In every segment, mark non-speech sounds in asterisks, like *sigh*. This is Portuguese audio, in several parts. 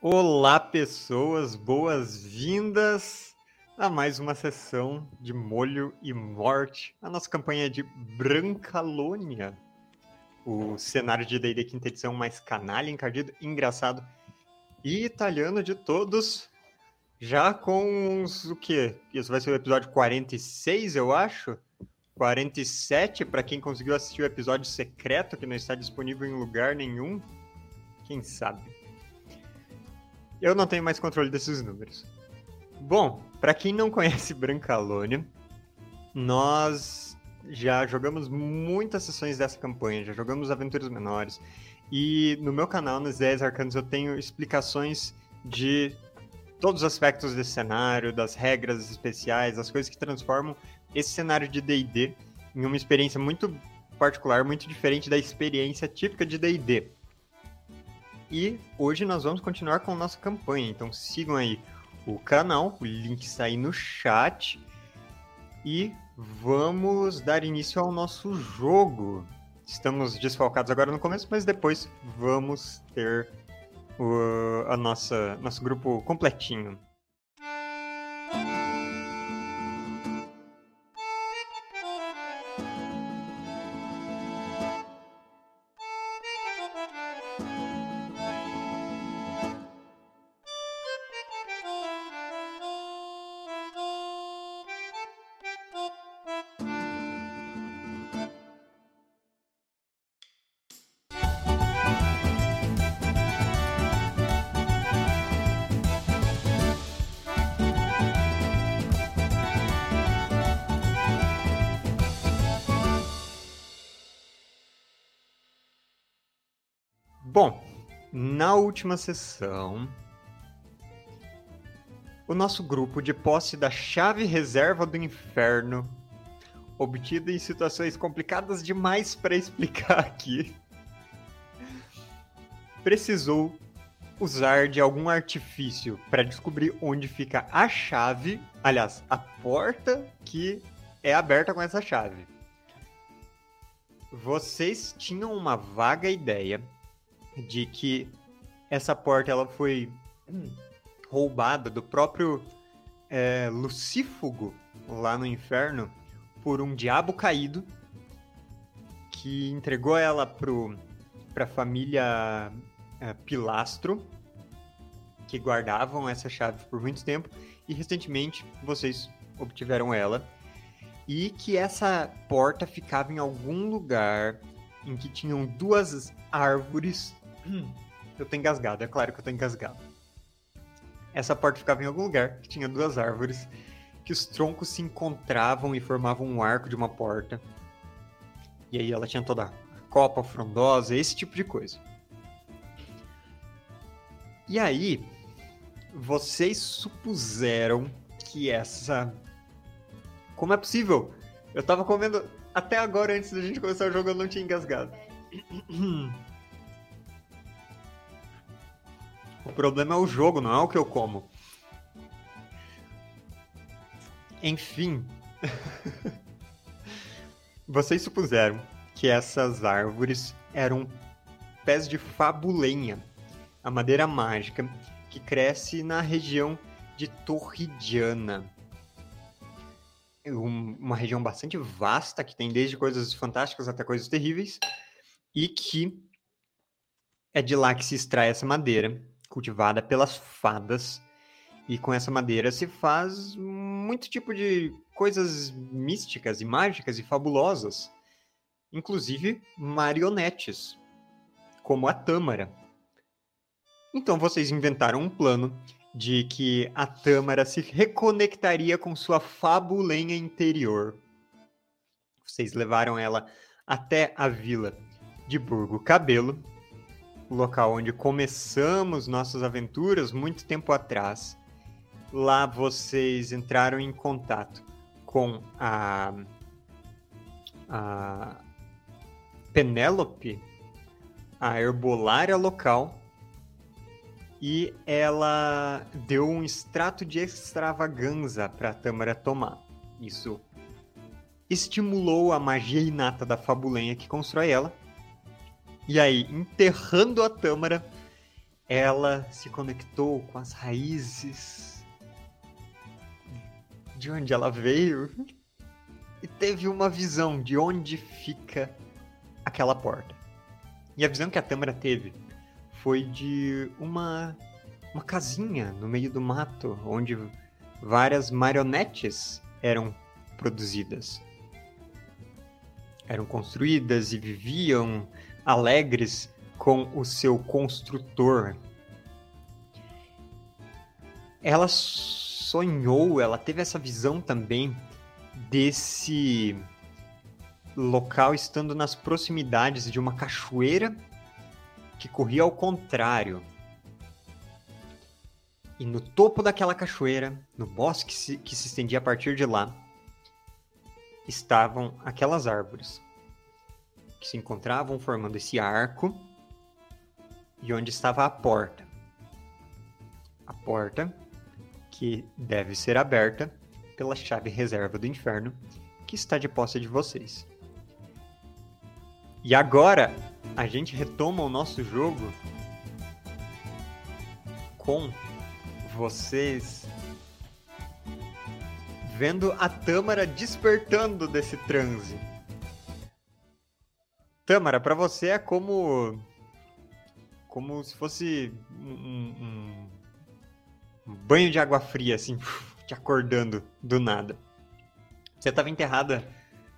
Olá, pessoas, boas-vindas a mais uma sessão de Molho e Morte, a nossa campanha de Brancalônia, o cenário de D&D quinta edição mais canalha, encardido, engraçado e italiano de todos, já com uns, o quê? Isso vai ser o episódio 46, eu acho? 47, para quem conseguiu assistir o episódio secreto, que não está disponível em lugar nenhum. Quem sabe? Eu não tenho mais controle desses números. Bom, para quem não conhece Brancalônia, nós já jogamos muitas sessões dessa campanha, já jogamos aventuras menores. E no meu canal, nos 10 Arcanos, eu tenho explicações de todos os aspectos desse cenário, das regras especiais, as coisas que transformam esse cenário de D&D em uma experiência muito particular, muito diferente da experiência típica de D&D. E hoje nós vamos continuar com a nossa campanha, então sigam aí o canal, o link está aí no chat. E vamos dar início ao nosso jogo. Estamos desfalcados agora no começo, mas depois vamos ter o a nossa, nosso grupo completinho. Última sessão, o nosso grupo, de posse da chave reserva do inferno, obtida em situações complicadas demais para explicar aqui, precisou usar de algum artifício para descobrir onde fica a chave, aliás, a porta que é aberta com essa chave. Vocês tinham uma vaga ideia de que essa porta ela foi roubada do próprio é, Lucífugo lá no inferno por um diabo caído que entregou ela para a família é, Pilastro que guardavam essa chave por muito tempo e recentemente vocês obtiveram ela e que essa porta ficava em algum lugar em que tinham duas árvores *clears throat* eu tô engasgado, é claro que eu tô engasgado. Essa porta ficava em algum lugar que tinha duas árvores, que os troncos se encontravam e formavam um arco de uma porta. E aí ela tinha toda a copa frondosa, esse tipo de coisa. E aí, vocês supuseram que essa. Como é possível? Eu tava comendo até agora, antes da gente começar o jogo, eu não tinha engasgado. *clears throat* O problema é o jogo, não é o que eu como. Enfim. *laughs* Vocês supuseram que essas árvores eram pés de fabulenha, a madeira mágica que cresce na região de Torridiana. Uma região bastante vasta, que tem desde coisas fantásticas até coisas terríveis, e que é de lá que se extrai essa madeira, cultivada pelas fadas. E com essa madeira se faz muito tipo de coisas místicas e mágicas e fabulosas. Inclusive marionetes, como a Tâmara. Então vocês inventaram um plano de que a Tâmara se reconectaria com sua fabulenha interior. Vocês levaram ela até a vila de Burgo Cabelo, o local onde começamos nossas aventuras muito tempo atrás. Lá vocês entraram em contato com a, a Penélope, a herbolária local, e ela deu um extrato de extravaganza para a Tâmara tomar. Isso estimulou a magia inata da fabulenha que constrói ela e aí, enterrando a Tâmara, ela se conectou com as raízes de onde ela veio e teve uma visão de onde fica aquela porta. E a visão que a Tâmara teve foi de uma uma casinha no meio do mato onde várias marionetes eram produzidas. Eram construídas e viviam alegres com o seu construtor. Ela sonhou, ela teve essa visão também desse local estando nas proximidades de uma cachoeira que corria ao contrário. E no topo daquela cachoeira, no bosque que se, estendia a partir de lá, estavam aquelas árvores que se encontravam formando esse arco e onde estava a porta. A porta que deve ser aberta pela chave reserva do inferno que está de posse de vocês. E agora a gente retoma o nosso jogo com vocês vendo a Tâmara despertando desse transe. Tâmara, para você é como como se fosse um, um, um, banho de água fria, assim, *laughs* te acordando do nada. Você estava enterrada,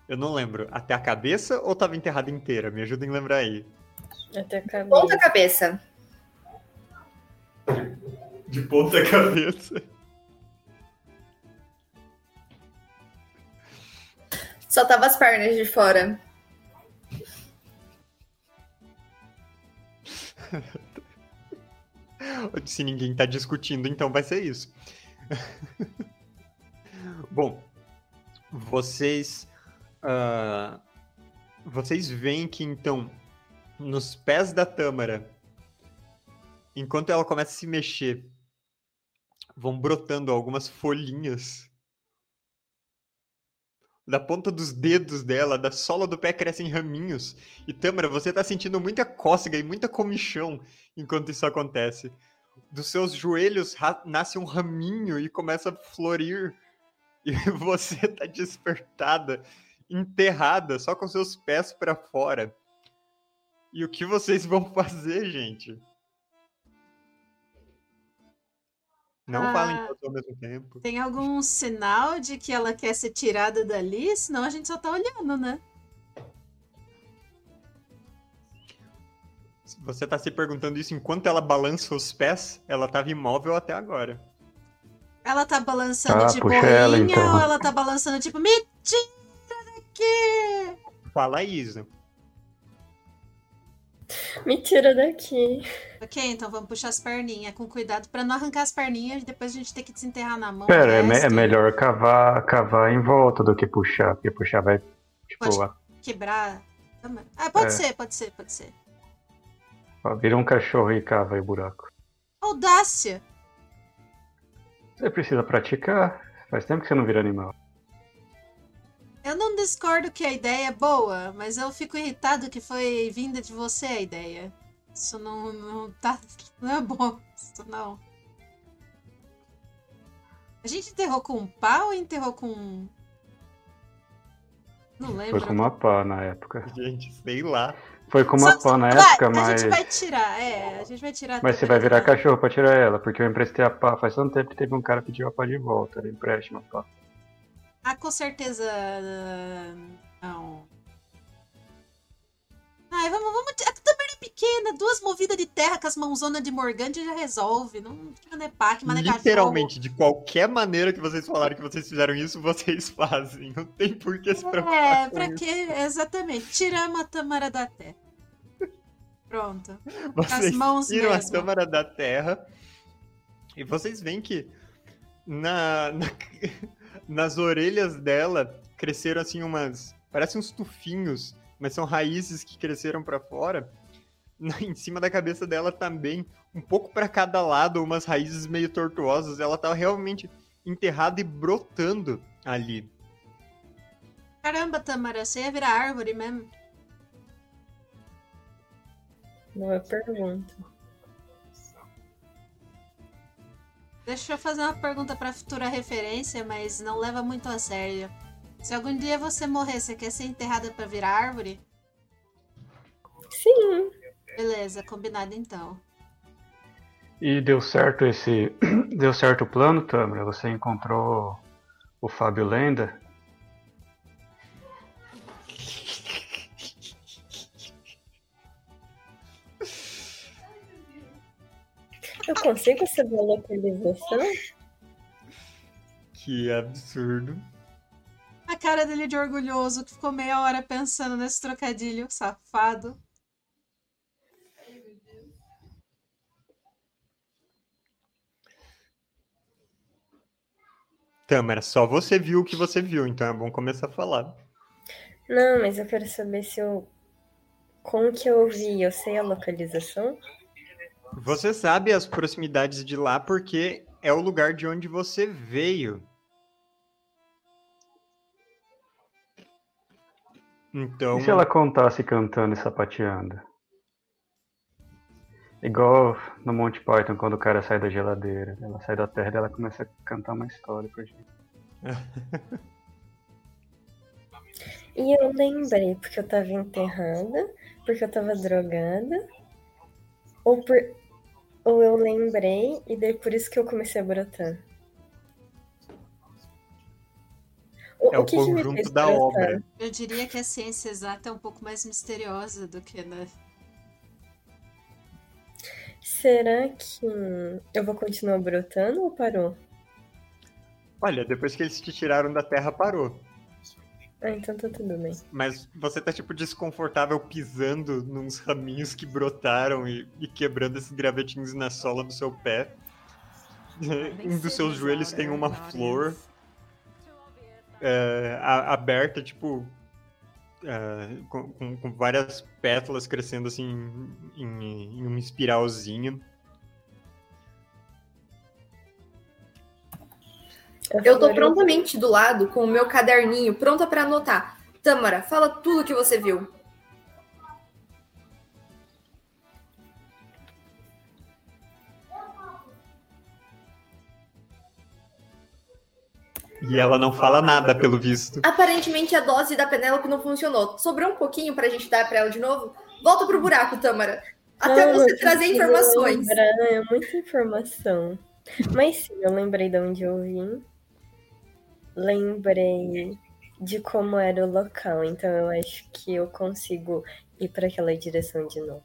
eu não lembro, até a cabeça ou estava enterrada inteira? Me ajuda a lembrar aí. Até a cabeça. Ponta cabeça. De ponta cabeça. Só tava as pernas de fora. *laughs* Se ninguém tá discutindo, então vai ser isso. *laughs* Bom, vocês. Uh, vocês veem que então, nos pés da Tâmara, enquanto ela começa a se mexer, vão brotando algumas folhinhas. Da ponta dos dedos dela, da sola do pé crescem raminhos. E Tâmara, você tá sentindo muita cócega e muita comichão enquanto isso acontece. Dos seus joelhos nasce um raminho e começa a florir. E *laughs* você tá despertada, enterrada, só com seus pés para fora. E o que vocês vão *laughs* fazer, gente? Não ah, falem todos ao mesmo tempo. Tem algum sinal de que ela quer ser tirada dali? Senão a gente só tá olhando, né? Você tá se perguntando isso enquanto ela balança os pés? Ela tava imóvel até agora. Ela tá balançando ah, de boinha ela, então. ou ela tá balançando tipo, me tira daqui? Fala, Isa. Me tira daqui. Ok, então vamos puxar as perninhas com cuidado para não arrancar as perninhas e depois a gente ter que desenterrar na mão. Pera, é, me é, melhor cavar, cavar em volta do que puxar, porque puxar vai tipo, pode quebrar. Ah, pode é. ser, pode ser, pode ser. vira um cachorro e cava aí o buraco. Audácia! Você precisa praticar. Faz tempo que você não vira animal. Eu não discordo que a ideia é boa, mas eu fico irritado que foi vinda de você a ideia. Isso não, não tá. *laughs* Não é bom. Isso não. A gente enterrou com um pau ou enterrou com. Não lembro. Foi com uma pá na época. Gente, sei lá. Foi com uma pá na época, mas. A gente vai tirar, é. A gente vai tirar. Mas você vai virar cachorro pra tirar ela, porque eu emprestei a pá. Faz tanto tempo que teve um cara que pediu a pá de volta. Ele empreste uma pá. Ah, com certeza. Não. Ai, vamos, vamos. A também é pequena, duas movidas de terra com as mãozonas de Morgante já resolve. Não é pac, mas Literalmente, de qualquer maneira que vocês falaram que vocês fizeram isso, vocês *laughs* fazem. Não tem por que se preocupar. É, pra quê? Exatamente. Tiramos a Tâmara da terra. Pronto. Vocês as mãos tiram mesmo. a Tâmara da terra. E vocês veem que na, na nas orelhas dela cresceram assim umas. Parecem uns tufinhos, mas são raízes que cresceram para fora. em cima da cabeça dela também, um pouco para cada lado, umas raízes meio tortuosas. Ela tava realmente enterrada e brotando ali. Caramba, Tamara, você ia virar árvore mesmo? Não é pergunta. Deixa eu fazer uma pergunta pra futura referência, mas não leva muito a sério. Se algum dia você morrer, você quer ser enterrada pra virar árvore? Sim. Beleza, combinado então. E deu certo esse. *clears throat* Deu certo o plano, Tamara? Você encontrou o Fábio Lenda? Eu consigo saber a localização? Que absurdo. A cara dele de orgulhoso, que ficou meia hora pensando nesse trocadilho, safado. Tâmara, só você viu o que você viu, então é bom começar a falar. Não, mas eu quero saber se eu. Como que eu vi? Eu sei a localização? Você sabe as proximidades de lá porque é o lugar de onde você veio. Então, E se ela contasse cantando e sapateando? Igual no Monty Python, quando o cara sai da geladeira. Ela sai da terra e ela começa a cantar uma história pra gente. E eu lembrei porque eu tava enterrada, porque eu tava drogada, ou, por... ou eu lembrei e daí por isso que eu comecei a brotar. O, é o me conjunto da brotar? obra. Eu diria que a ciência exata é um pouco mais misteriosa do que na. Será que eu vou continuar brotando ou parou? Olha, depois que eles te tiraram da terra, parou. Ah, então tá tudo bem. Mas você tá, tipo, desconfortável pisando nos raminhos que brotaram e, e quebrando esses gravetinhos na sola do seu pé. *laughs* Um dos seus joelhos tem uma flor é, a- aberta, tipo, é, com, com- com várias pétalas crescendo assim em, em uma espiralzinha. Falei, Eu tô prontamente do lado com o meu caderninho, pronta pra anotar. Tâmara, fala tudo que você viu. E ela não fala nada, pelo visto. Aparentemente a dose da Penélope não funcionou. Sobrou um pouquinho pra gente dar pra ela de novo? Volta pro buraco, Tâmara. Até Não, você trazer informações. lembrar, é muita informação. Mas sim, eu lembrei de onde eu vim. Lembrei de como era o local. Então eu acho que eu consigo ir para aquela direção de novo.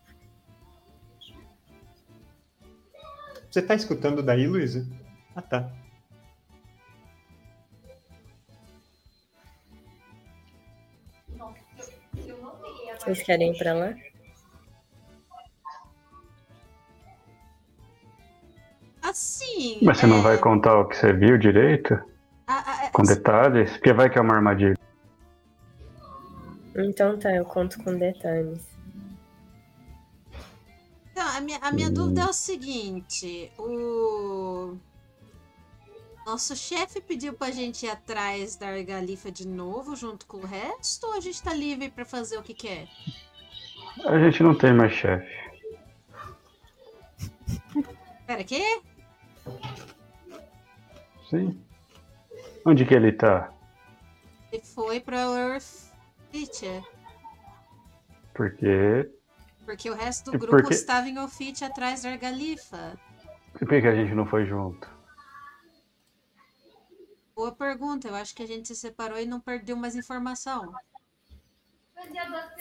Você tá escutando daí, Luísa? Ah, tá. Vocês querem ir pra lá? Assim. Mas você não é, vai contar o que você viu direito? Com detalhes? Porque vai que é uma armadilha. Então tá, eu conto com detalhes. Então, a minha, a minha dúvida é o seguinte: o. Nosso chefe pediu pra gente ir atrás da argalifa de novo, junto com o resto, ou a gente tá livre pra fazer o que quer? A gente não tem mais chefe. Pera, quê? Sim. Onde que ele tá? Ele foi pra Earth Feature, Porque. porque o resto do grupo por quê? estava em Ofite atrás da argalifa. Por que que a gente não foi junto? Boa pergunta, eu acho que a gente se separou e não perdeu mais informação.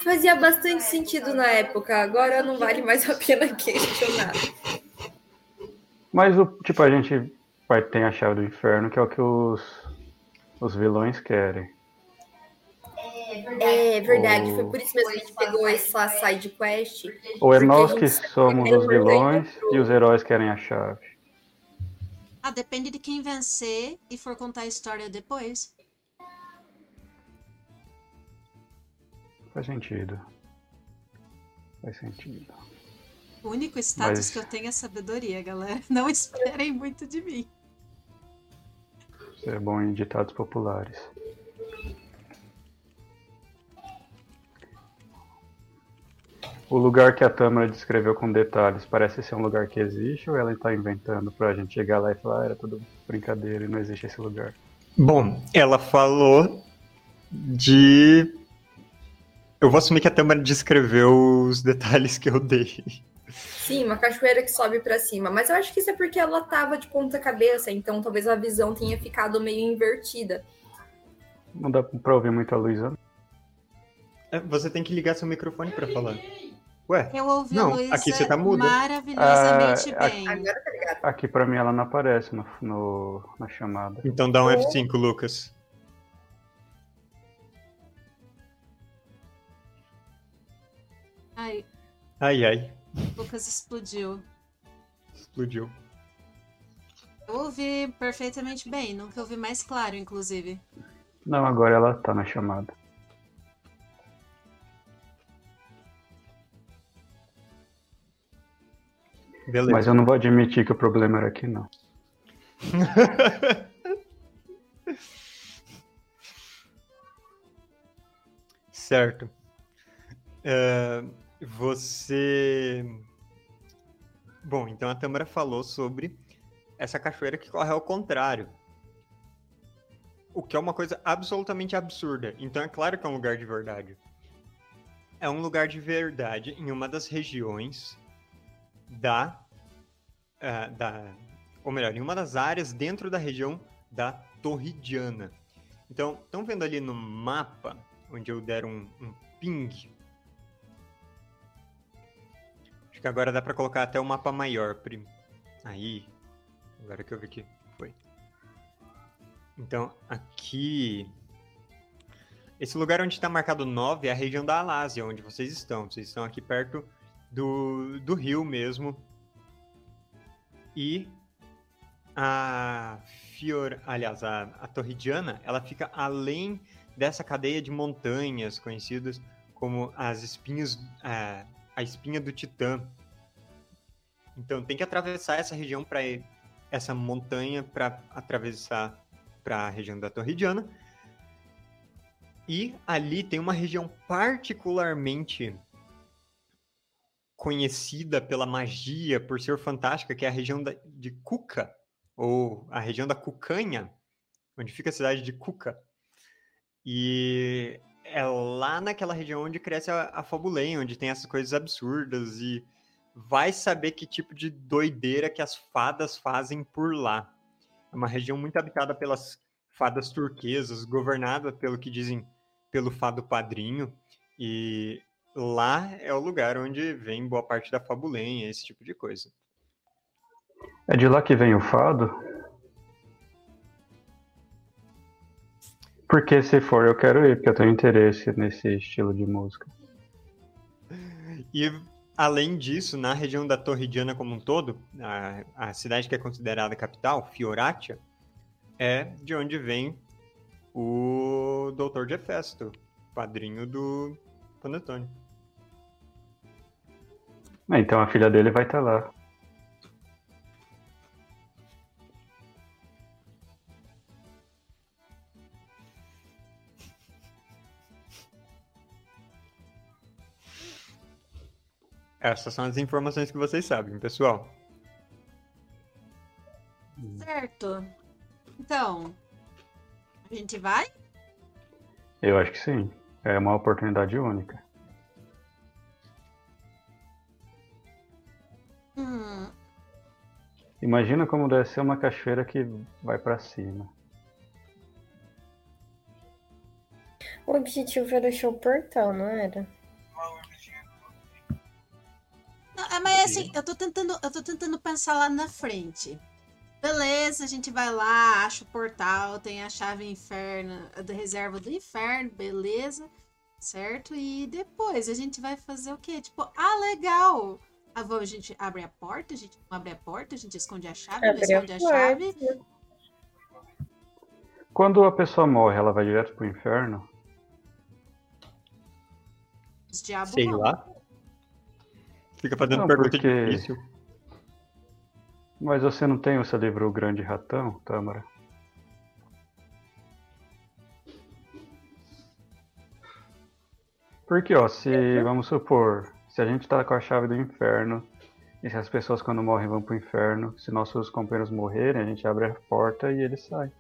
Fazia bastante sentido na época, agora não vale mais a pena questionar. Mas o tipo, a gente vai ter a chave do inferno, que é o que os, os vilões querem. É verdade, O- foi por isso mesmo que a gente pegou essa side quest. Ou é nós que somos os vilões e os heróis querem a chave. Ah, depende de quem vencer e for contar a história depois. Faz sentido. Faz sentido. O único status Mas- que eu tenho é sabedoria, galera. *laughs* Não esperem muito de mim. É bom em ditados populares. O lugar que a Tâmara descreveu com detalhes parece ser um lugar que existe ou ela está inventando pra gente chegar lá e falar, ah, era tudo brincadeira e não existe esse lugar? Bom, ela falou de. Eu vou assumir que a Tâmara descreveu os detalhes que eu dei. Sim, uma cachoeira que sobe pra cima. Mas eu acho que isso é porque ela tava de ponta cabeça, então talvez a visão tenha ficado meio invertida. Não dá pra ouvir muita luz, né? É, Você tem que ligar seu microfone pra falar. Ué, Eu ouvi Não, a Luísa aqui você tá muda. maravilhosamente Ah, bem. Agora tá ligado. Aqui pra mim ela não aparece no, no- na chamada. então dá um F5, Lucas. Ai, Ai, ai. O Lucas explodiu. Explodiu. Eu ouvi perfeitamente bem, nunca ouvi mais claro, inclusive. Não, agora ela tá na chamada. Beleza. Mas eu não vou admitir que o problema era aqui, não. *laughs* certo. É, você. Bom, então a Tâmara falou sobre essa cachoeira que corre ao contrário. O que é uma coisa absolutamente absurda. Então é claro que é um lugar de verdade. É um lugar de verdade em uma das regiões da. ah, da ou melhor, em uma das áreas dentro da região da Torridiana. Então, estão vendo ali no mapa, onde eu der um, um ping? Que agora dá para colocar até o mapa maior, primo. Aí, agora que eu vi que foi. Então, aqui... Esse lugar onde está marcado 9 é a região da Alásia, onde vocês estão. Vocês estão aqui perto do, do rio mesmo. E a Fior, aliás, a, a Torridiana, ela fica além dessa cadeia de montanhas conhecidas como as espinhos, a, a espinha do Titã. Então tem que atravessar essa região para essa montanha para atravessar para a região da Torridiana. E ali tem uma região particularmente conhecida pela magia, por ser fantástica, que é a região da, de Cuca, ou a região da Cucanha, onde fica a cidade de Cuca. E é lá naquela região onde cresce a, a Fabulém, onde tem essas coisas absurdas e vai saber que tipo de doideira que as fadas fazem por lá. É uma região muito habitada pelas fadas turquesas, governada pelo que dizem pelo fado padrinho, e lá é o lugar onde vem boa parte da Fabulém, esse tipo de coisa. É de lá que vem o fado? Porque se for, eu quero ir, porque eu tenho interesse nesse estilo de música. E além disso, na região da Torridiana como um todo, a, a cidade que é considerada capital, Fioratia, é de onde vem o Doutor de Hefesto, padrinho do Panetone. Ah, então a filha dele vai estar lá. Essas são as informações que vocês sabem, pessoal. Certo. Então, a gente vai? Eu acho que sim. É uma oportunidade única. Hum, Imagina como deve ser uma cachoeira que vai pra cima. O objetivo era achar o portal, não era? Assim, eu tô tentando, eu tô tentando pensar lá na frente. Beleza, a gente vai lá, acha o portal, tem a chave inferno, a da reserva do inferno, beleza, certo? E depois a gente vai fazer o quê? Tipo, ah, legal. Ah, vamos, a gente abre a porta, a gente não abre a porta, a gente esconde a chave, não Abre a esconde a chave. Quando a pessoa morre, ela vai direto pro inferno? Os diabos Sei vão. lá. Fica fazendo Não, pergunta porque- difícil. Mas você não tem o seu livro O Grande Ratão, Tâmara? Porque, ó, se, vamos supor, Se a gente tá com a chave do inferno, e se as pessoas quando morrem vão pro inferno, se nossos companheiros morrerem, a gente abre a porta e eles saem.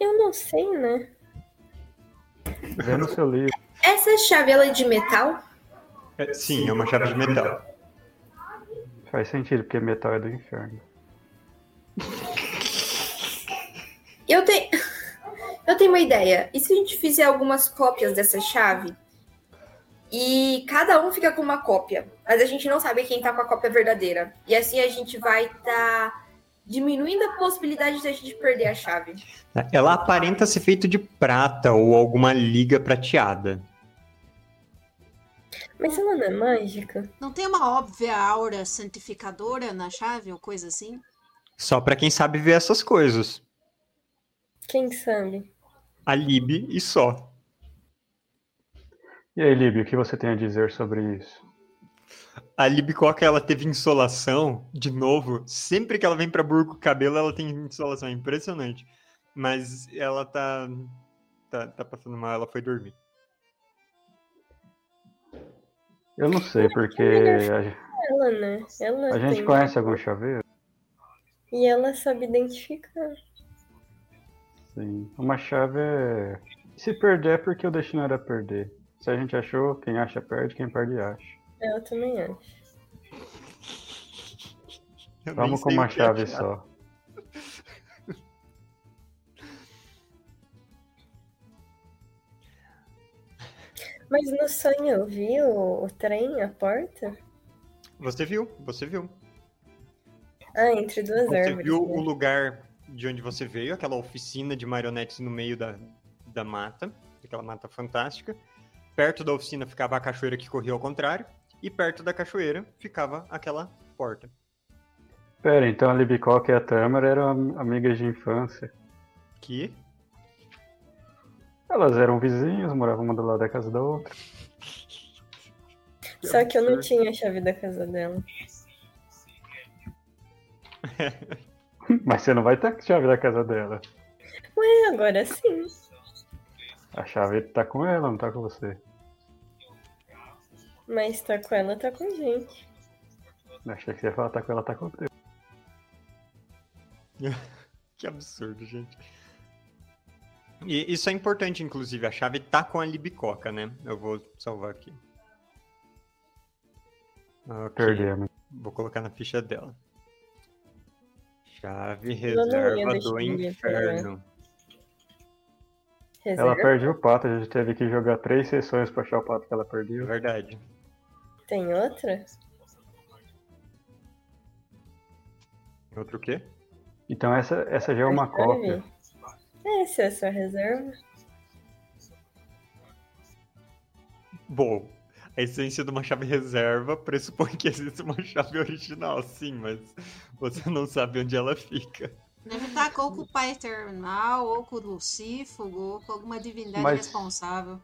Eu não sei, né? Vê no seu livro. Essa chave ela é de metal? É, sim, é uma chave de metal. Faz sentido, porque metal é do inferno. Eu tenho. *laughs* Eu tenho uma ideia. E se a gente fizer algumas cópias dessa chave? E cada um fica com uma cópia. Mas a gente não sabe quem tá com a cópia verdadeira. E assim a gente vai estar diminuindo a possibilidade de a gente perder a chave. Ela aparenta ser feita de prata ou alguma liga prateada. Mas ela não é mágica? Não tem uma óbvia aura santificadora na chave ou coisa assim? Só pra quem sabe ver essas coisas. Quem sabe? A Lib e só. E aí, Lib, o que você tem a dizer sobre isso? A Libcoca, ela teve insolação, de novo. Sempre que ela vem pra Burgo Cabelo, ela tem insolação. É impressionante. Mas ela tá, tá, tá passando mal, ela foi dormir. Eu não sei, porque a, Ela, né? Ela a gente tem- conhece algum chaveiro? E ela sabe identificar. Sim. Uma chave é. Se perder é porque o destino era perder. Se a gente achou, quem acha perde, quem perde acha. Eu também acho. Eu Vamos com uma é chave só. Mas no sonho eu vi o, o trem, a porta? Você viu, você viu. Ah, entre duas Você árvores. viu né? o lugar de onde você veio, aquela oficina de marionetes no meio da, da mata, aquela mata fantástica. Perto da oficina ficava a cachoeira que corria ao contrário, e perto da cachoeira ficava aquela porta. Pera, então a Libicoca e a Tâmara eram am- amigas de infância. Que Elas eram vizinhas, moravam uma do lado da casa da outra. *laughs* Só que eu não tinha a chave da casa dela. *laughs* Mas você não vai ter a chave da casa dela. E agora sim. A chave tá com ela, não tá com você. Mas tá com ela, tá com a gente. Achei que você ia falar tá com ela, tá com você. *laughs* Que absurdo, gente. E isso é importante, inclusive. A chave tá com a Libicoca, né? Eu vou salvar aqui. Ok. Perdemos. Vou colocar na ficha dela. Chave reserva do inferno. Reserva. Ela perdeu o pato, a gente teve que jogar três sessões pra achar o pato que ela perdeu. verdade. Tem outra? Outro o quê? Então essa, essa já é uma cópia. Essa é a sua reserva? Bom, a essência de uma chave reserva pressupõe que existe uma chave original, sim, mas você não sabe onde ela fica. Deve estar ou com o pai eternal, ou com o Lucífago, ou com alguma divindade Mas- responsável.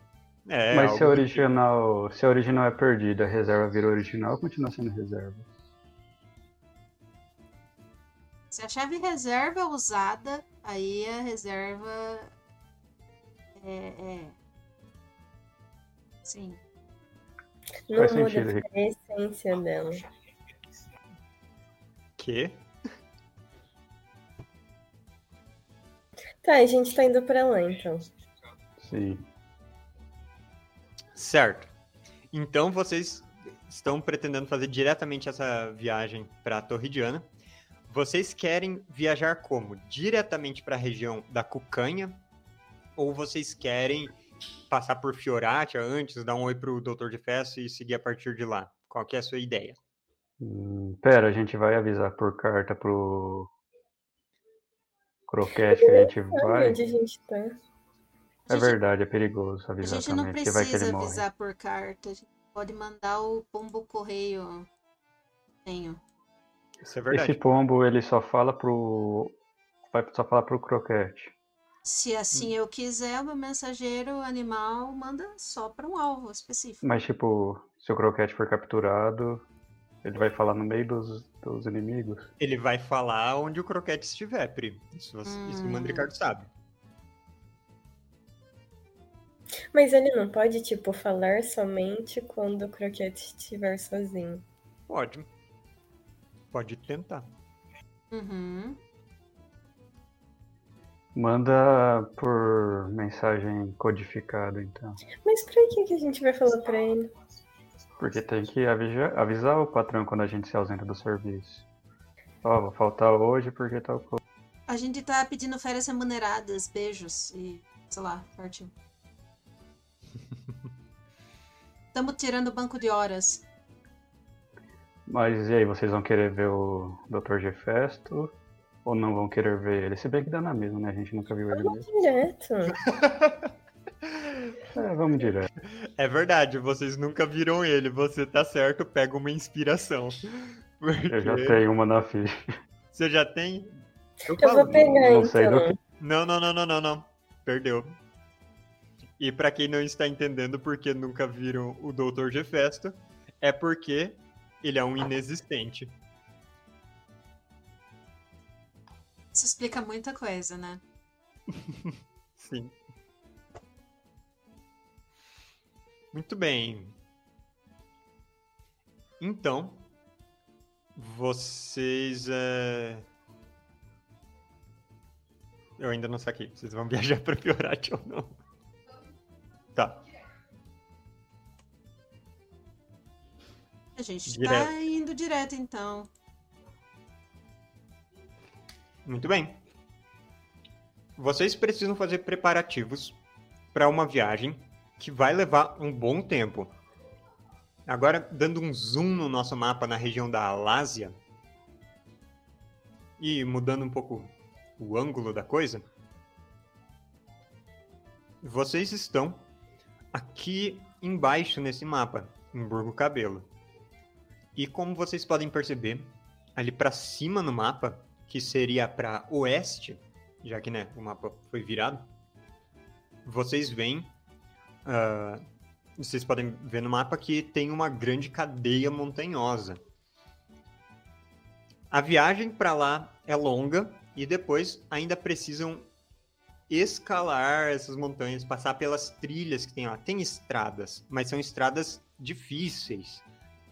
É, Mas se a original, se a original é perdida, a reserva vira original, continua sendo reserva. Se a chave reserva é usada, aí a reserva é. é... Sim. Não Faz muda sentido, a essência dela. quê? Tá, a gente tá indo pra lá então. Sim. Certo. Então vocês estão pretendendo fazer diretamente essa viagem para a Torre Diana. Vocês querem viajar como? Diretamente para a região da Cucanha? Ou vocês querem passar por Fioratia antes, dar um oi pro Doutor de Festa e seguir a partir de lá? Qual que é a sua ideia? Hum, pera, a gente vai avisar por carta pro Croquete que a gente vai. onde a gente tá? É gente- verdade, é perigoso A avisar gente não também, ele precisa morre. avisar por carta. A gente pode mandar o pombo correio. Tenho. Isso é verdade. Esse pombo, ele só fala pro. Vai só falar pro Croquete. Se assim eu quiser, o meu mensageiro animal manda só para um alvo específico. Mas, tipo, se o Croquete for capturado, ele vai falar no meio dos, dos inimigos. Ele vai falar onde o Croquete estiver, Pri. Isso, você- isso o Hum. Mandricardo sabe. Mas ele não pode, tipo, falar somente quando o croquete estiver sozinho. Pode. Pode tentar. Uhum. Manda por mensagem codificada, então. Mas pra que, que a gente vai falar pra ele? Porque tem que avisa- avisar o patrão quando a gente se ausenta do serviço. Ó, vou faltar hoje porque tal coisa. A gente tá pedindo férias remuneradas, beijos e sei lá, partiu. Estamos tirando o banco de horas. Mas e aí, vocês vão querer ver o Dr. Gefesto? Ou não vão querer ver ele? Se bem que dá na mesma, né? A gente nunca viu ele mesmo. Direto. *laughs* É, vamos direto. É verdade, vocês nunca viram ele. Você tá certo, pega uma inspiração. *laughs* Eu já Porque- tenho uma na ficha. Você já tem? Eu Eu vou pegar, não do então. Não, não, não, não, não, não. Perdeu. E pra quem não está entendendo porque nunca viram o Dr. Gefesto, é porque ele é um inexistente. Isso explica muita coisa, né? *laughs* Sim. Muito bem. Então, vocês. é, Eu ainda não saquei. Vocês vão *laughs* viajar pra Fiorati ou não? Tá. A gente Direto. tá indo direto, então. Muito bem. Vocês precisam fazer preparativos para uma viagem que vai levar um bom tempo. Agora, dando um zoom no nosso mapa na região da Alásia e mudando um pouco o ângulo da coisa, vocês estão aqui embaixo nesse mapa, em Burgo Cabelo. E como vocês podem perceber, ali para cima no mapa, que seria para oeste, já que né, o mapa foi virado, vocês veem. ah, vocês podem ver no mapa que tem uma grande cadeia montanhosa. A viagem para lá é longa e depois ainda precisam escalar essas montanhas, passar pelas trilhas que tem lá. Tem estradas, mas são estradas difíceis.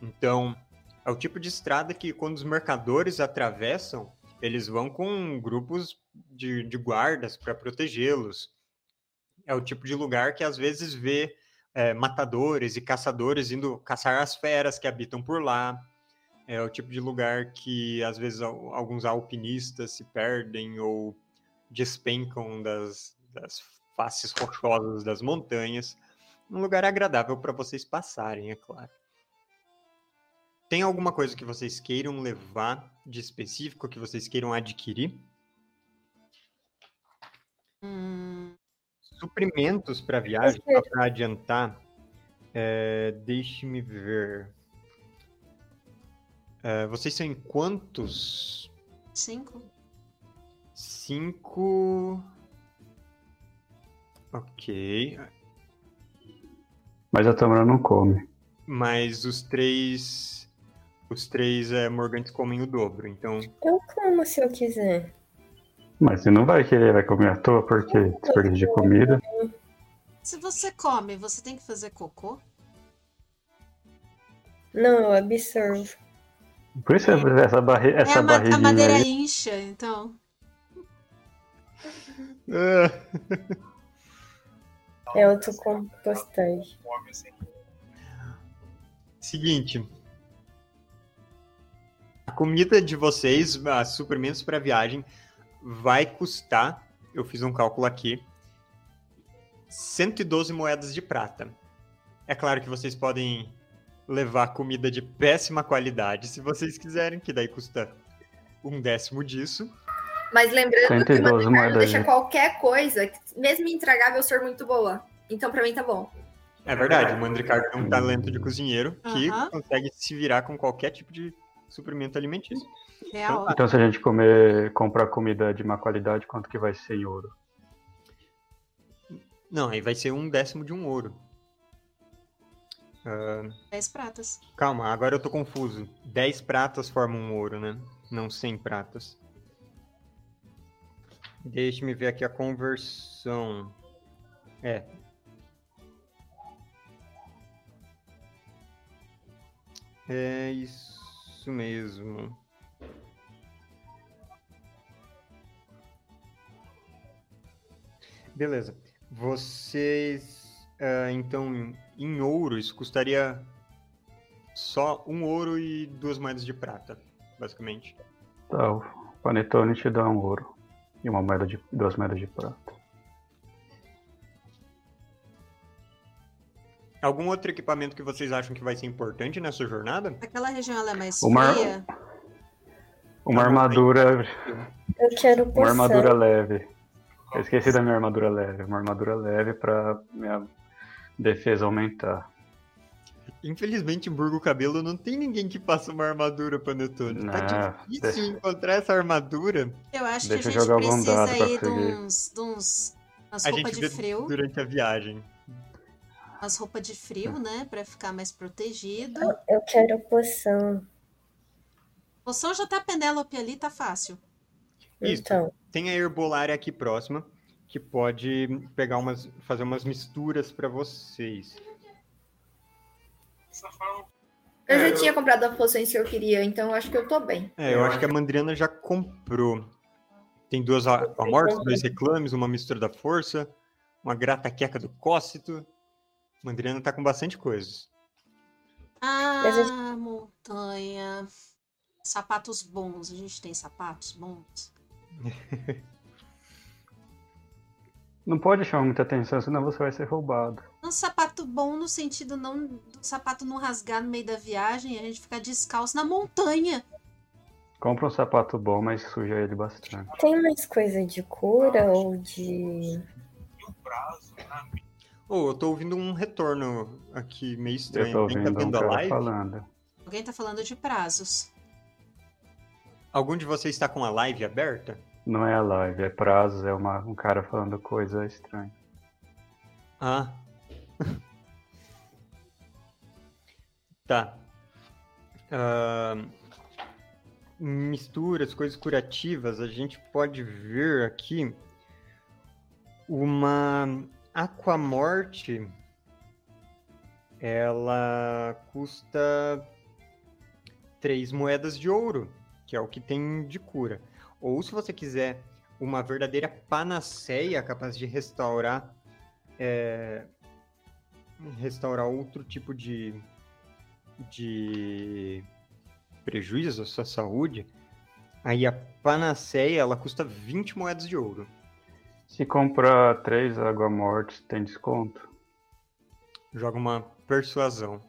Então, é o tipo de estrada que quando os mercadores atravessam, eles vão com grupos de, de guardas para protegê-los. É o tipo de lugar que às vezes vê é, matadores e caçadores indo caçar as feras que habitam por lá. É o tipo de lugar que às vezes al- alguns alpinistas se perdem ou despencam das, das faces rochosas das montanhas. Um lugar agradável para vocês passarem, é claro. Tem alguma coisa que vocês queiram levar de específico, que vocês queiram adquirir? Hum, Suprimentos para viagem, para adiantar, é, deixe-me ver. É, vocês são em quantos? cinco? Cinco. Ok. Mas a Tamara não come. Mas os três. Os três é, Morgantes comem o dobro, então. Eu como se eu quiser. Mas você não vai querer, vai comer à toa porque desperdício de comida. Se você come, você tem que fazer cocô? Não, eu absorvo. Por isso essa, barri é essa a, ma- a barriguinha madeira aí. incha, então. É autocompostagem. Seguinte. A comida de vocês, os suprimentos para viagem, vai custar, eu fiz um cálculo aqui, 112 moedas de prata. É claro que vocês podem levar comida de péssima qualidade, se vocês quiserem, que daí custa um décimo disso. Mas lembrando que o 112 Mandricardo moedas, deixa né? qualquer coisa, mesmo intragável, ser muito boa. Então pra mim tá bom. É verdade, o Mandricardo é um talento de cozinheiro que Aham. consegue se virar com qualquer tipo de suprimento alimentício. Real. Então se a gente comer, comprar comida de má qualidade, quanto que vai ser em ouro? Não, aí vai ser um décimo de um ouro. Ah, 10 pratas. Calma, agora eu tô confuso. 10 pratas formam um ouro, né? Não 100 pratas. Deixe-me ver aqui a conversão. É. É isso mesmo. Beleza. Vocês, uh, então, em ouro, isso custaria só um ouro e duas moedas de prata, basicamente. Tá, o Panetone te dá um ouro e uma moeda de duas moedas de prata. Algum outro equipamento que vocês acham que vai ser importante nessa jornada? Aquela região ela é mais Uma- fria. Uma Tá armadura, Eu quero uma poção. armadura leve. Eu esqueci da minha armadura leve. Uma armadura leve pra minha defesa aumentar. Infelizmente, em Burgo Cabelo não tem ninguém que faça uma armadura, Panetone. Tá Não, difícil deixa- encontrar essa armadura. Eu acho Deixa eu que a gente jogar algum precisa aí de uns, de uns umas A roupas gente de frio. durante a viagem. Umas roupas de frio, né? Pra ficar mais protegido. Eu quero poção. Poção já tá Penélope ali, tá fácil. Isso. Então, Tem a herbolária aqui próxima que pode pegar umas, fazer umas misturas pra vocês. Eu já tinha comprado as poções que eu queria, então eu acho que eu tô bem. É, eu acho que a Mandriana já comprou. Tem duas a- amortes, dois reclames, uma mistura da força, uma grata queca do cócito. Mandriana tá com bastante coisas. Ah, a montanha. Sapatos bons. A gente tem sapatos bons? *laughs* Não pode chamar muita atenção, senão você vai ser roubado. Um sapato bom no sentido não do sapato não rasgar no meio da viagem e a gente ficar descalço na montanha. Compra um sapato bom, mas suja ele bastante. tem mais coisa de cura ou de. Oh, eu tô ouvindo um retorno aqui meio Eu estranho. tô Alguém tá ouvindo um vendo a live? falando. Alguém tá falando de prazos. Algum de vocês está com a live aberta? Não é a live, é prazos, é uma, um cara falando coisa estranha. Ah. tá. Ahn, misturas, coisas curativas, a gente pode ver aqui uma Aquamorte. Ela custa três moedas de ouro, que é o que tem de cura. Ou se você quiser uma verdadeira panaceia capaz de restaurar é, restaurar outro tipo de, de prejuízo à sua saúde, aí a panaceia ela custa 20 moedas de ouro. Se comprar três água mortes, tem desconto? Joga uma persuasão.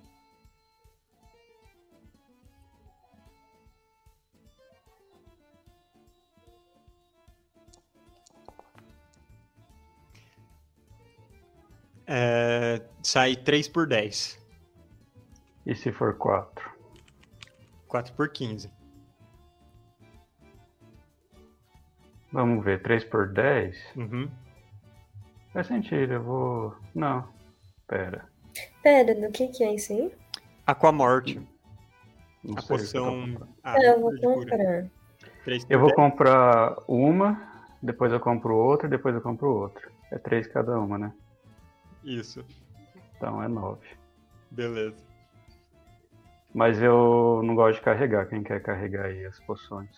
É, sai 3 por 10. E se for quatro? 4 por 15. Vamos ver, 3 por 10? Uhum. Faz sentido, eu vou. Não. Pera. Pera, do que que é isso aí? Aquamorte. Não A sei eu poção. comprando. Ah, eu vou comprar. 3 por Eu vou 10. comprar uma, depois eu compro outra, depois eu compro outra. É três cada uma, né? Isso. Então é nove. Beleza. Mas eu não gosto de carregar. Quem quer carregar aí as poções?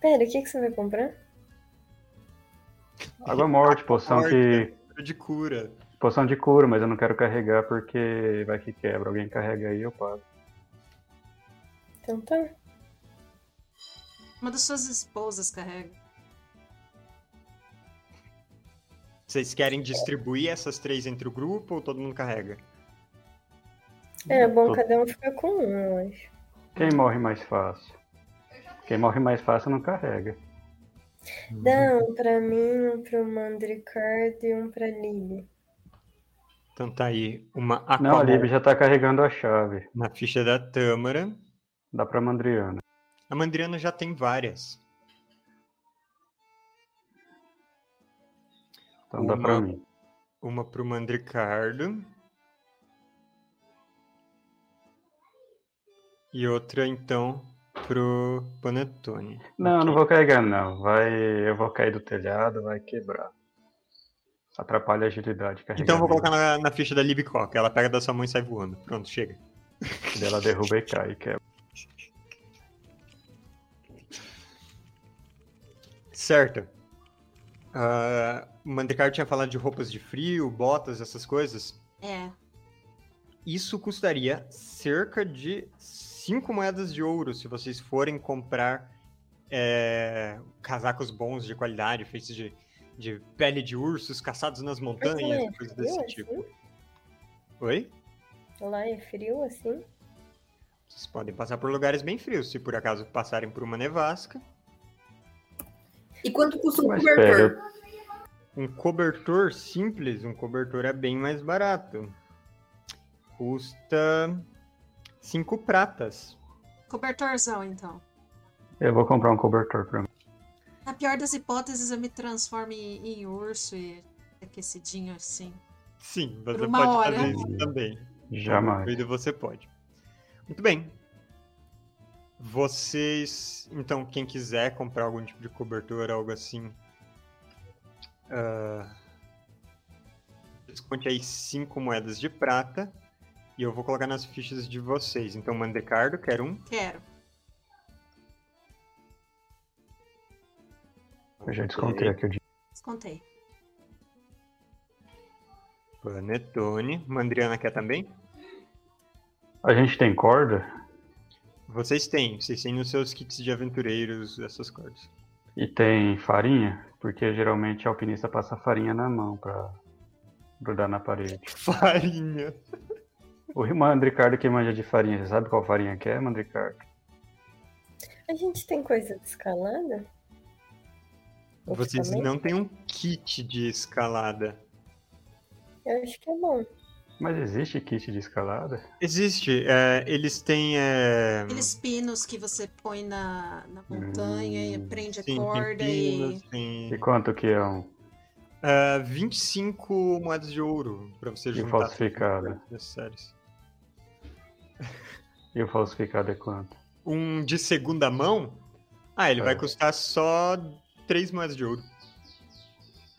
Pera, o que que você vai comprar? Água morte, poção morte. que. De cura. Poção de cura, mas eu não quero carregar porque vai que quebra. Alguém carrega aí, eu pago. Então tá. Uma das suas esposas carrega. Vocês querem distribuir essas três entre o grupo ou todo mundo carrega? É bom cada um ficar com um, eu acho. Quem morre mais fácil? Quem morre mais fácil não carrega. Dá um pra mim, um pro Mandricard e um pra Lily. Então tá aí uma Não, a Lib já tá carregando a chave. na ficha da Tâmara. Dá pra Mandriana. A Mandriana já tem várias. Então dá pra Uma- mim. Uma pro Mandricardo. E outra, então, pro Panetone. Não, não vou carregar não. Vai, eu vou cair do telhado, vai quebrar. Atrapalha a agilidade. Então eu vou colocar na, na ficha da Libcock. Ela pega da sua mão e sai voando. Pronto, chega. Ela derruba e cai, e quebra. Certo. Ah, o Mandricar tinha falado de roupas de frio, botas, essas coisas. É. Isso custaria cerca de 5 moedas de ouro se vocês forem comprar é, casacos bons de qualidade, feitos de, de pele de ursos caçados nas montanhas, é coisas desse assim? tipo. Oi? Lá é frio assim? Vocês podem passar por lugares bem frios, se por acaso passarem por uma nevasca. E quanto custa um Mas cobertor? pera, Um cobertor simples, um cobertor é bem mais barato. Custa 5 pratas. Cobertorzão, então. eu vou comprar um cobertor pra mim. Na pior das hipóteses, eu me transformo em, em urso e aquecidinho assim. Sim, você pode hora. fazer isso também. Jamais. Você pode. Muito bem. Vocês, então, quem quiser comprar algum tipo de cobertor, algo assim, ah, desconte aí 5 moedas de prata e eu vou colocar nas fichas de vocês. Então, Mandecardo, quer um. Quero. Eu já descontei aqui o dinheiro. Descontei. Panetone. Mandriana quer também? A gente tem corda Vocês têm. Vocês têm nos seus kits de aventureiros essas coisas. e tem farinha, porque geralmente a alpinista passa farinha na mão pra grudar na parede. *laughs* Farinha. O Mandricardo que manja de farinha, você sabe qual farinha que é, Mandricardo? A gente tem coisa de escalada? Vocês não têm um kit de escalada. Eu acho que é bom. Mas existe kit de escalada? Existe. é, eles têm. é, Aqueles pinos que você põe na, na montanha e Hum, prende a sim, tem corda pinos, e. tem E quanto que é um? é, 25 moedas de ouro pra você E juntar. falsificada? todas as necessárias. E o falsificado é quanto? Um de segunda mão? Ah, ele É. vai custar só 3 moedas de ouro.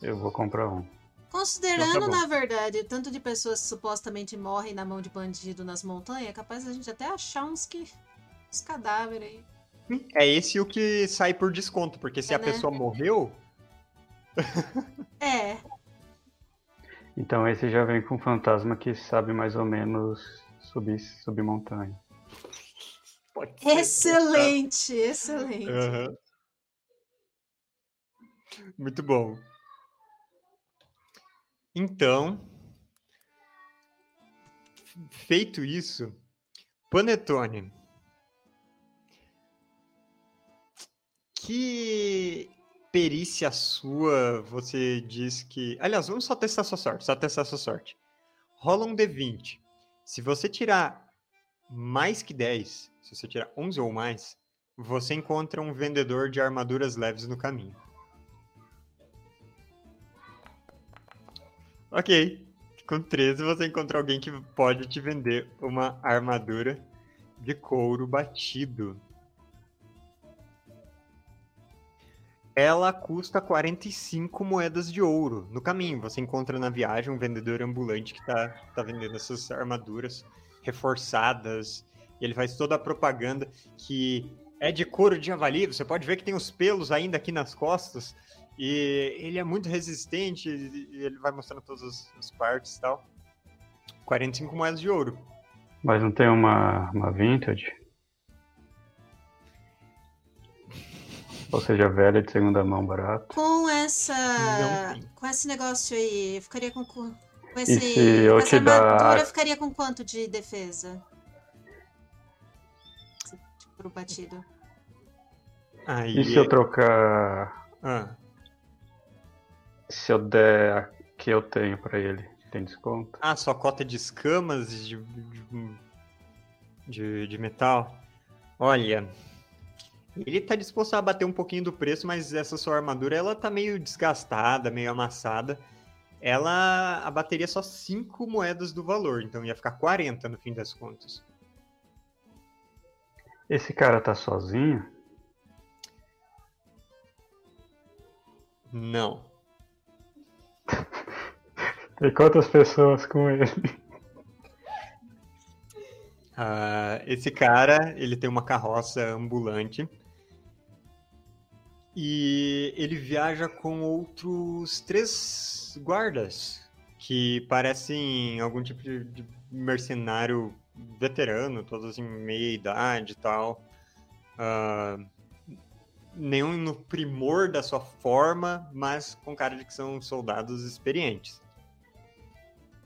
Eu vou comprar um. Considerando, Então tá na verdade, o tanto de pessoas que supostamente morrem na mão de bandido nas montanhas, é capaz da gente até achar uns que. uns cadáveres aí. É esse o que sai por desconto, porque se É, a né? pessoa morreu, É, Então esse já vem com um fantasma que sabe mais ou menos subir, subir montanha. excelente, excelente. Aham. Muito bom. Então, feito isso, Panetone. Que perícia sua você diz que. Aliás, vamos só testar sua sorte. Só testar sua sorte. Rola um D20. Se você tirar mais que 10, se você tirar 11 ou mais, você encontra um vendedor de armaduras leves no caminho. Ok. Com 13 você encontra alguém que pode te vender uma armadura de couro batido. Ela custa 45 moedas de ouro. No caminho, você encontra na viagem um vendedor ambulante que está tá vendendo essas armaduras reforçadas. Ele faz toda a propaganda que é de couro de javali. Você pode ver que tem os pelos ainda aqui nas costas. E ele é muito resistente. E ele vai mostrando todas as, as partes e tal. 45 moedas de ouro. Mas não tem uma, uma vintage? Ou seja, velha de segunda mão barato. Com essa. Não. Com esse negócio aí, ficaria com. Com com se esse, eu com essa te dar- armadura, ficaria com quanto de defesa? Esse Pro batido. Aí, E se eu trocar. ah, Se eu der a que eu tenho pra ele, tem desconto? ah, sua cota de escamas de, de, de, de metal. Olha, ele tá disposto a bater um pouquinho do preço, mas essa sua armadura ela tá meio desgastada, meio amassada. Ela abateria só 5 moedas do valor, então ia ficar 40 no fim das contas. Esse cara tá sozinho? Não. *laughs* Tem quantas pessoas com ele? Ah, esse cara, ele tem uma carroça ambulante e ele viaja com outros três guardas que parecem algum tipo de mercenário veterano, todos em meia idade e tal. Ah, nenhum no primor da sua forma, mas com cara de que são soldados experientes.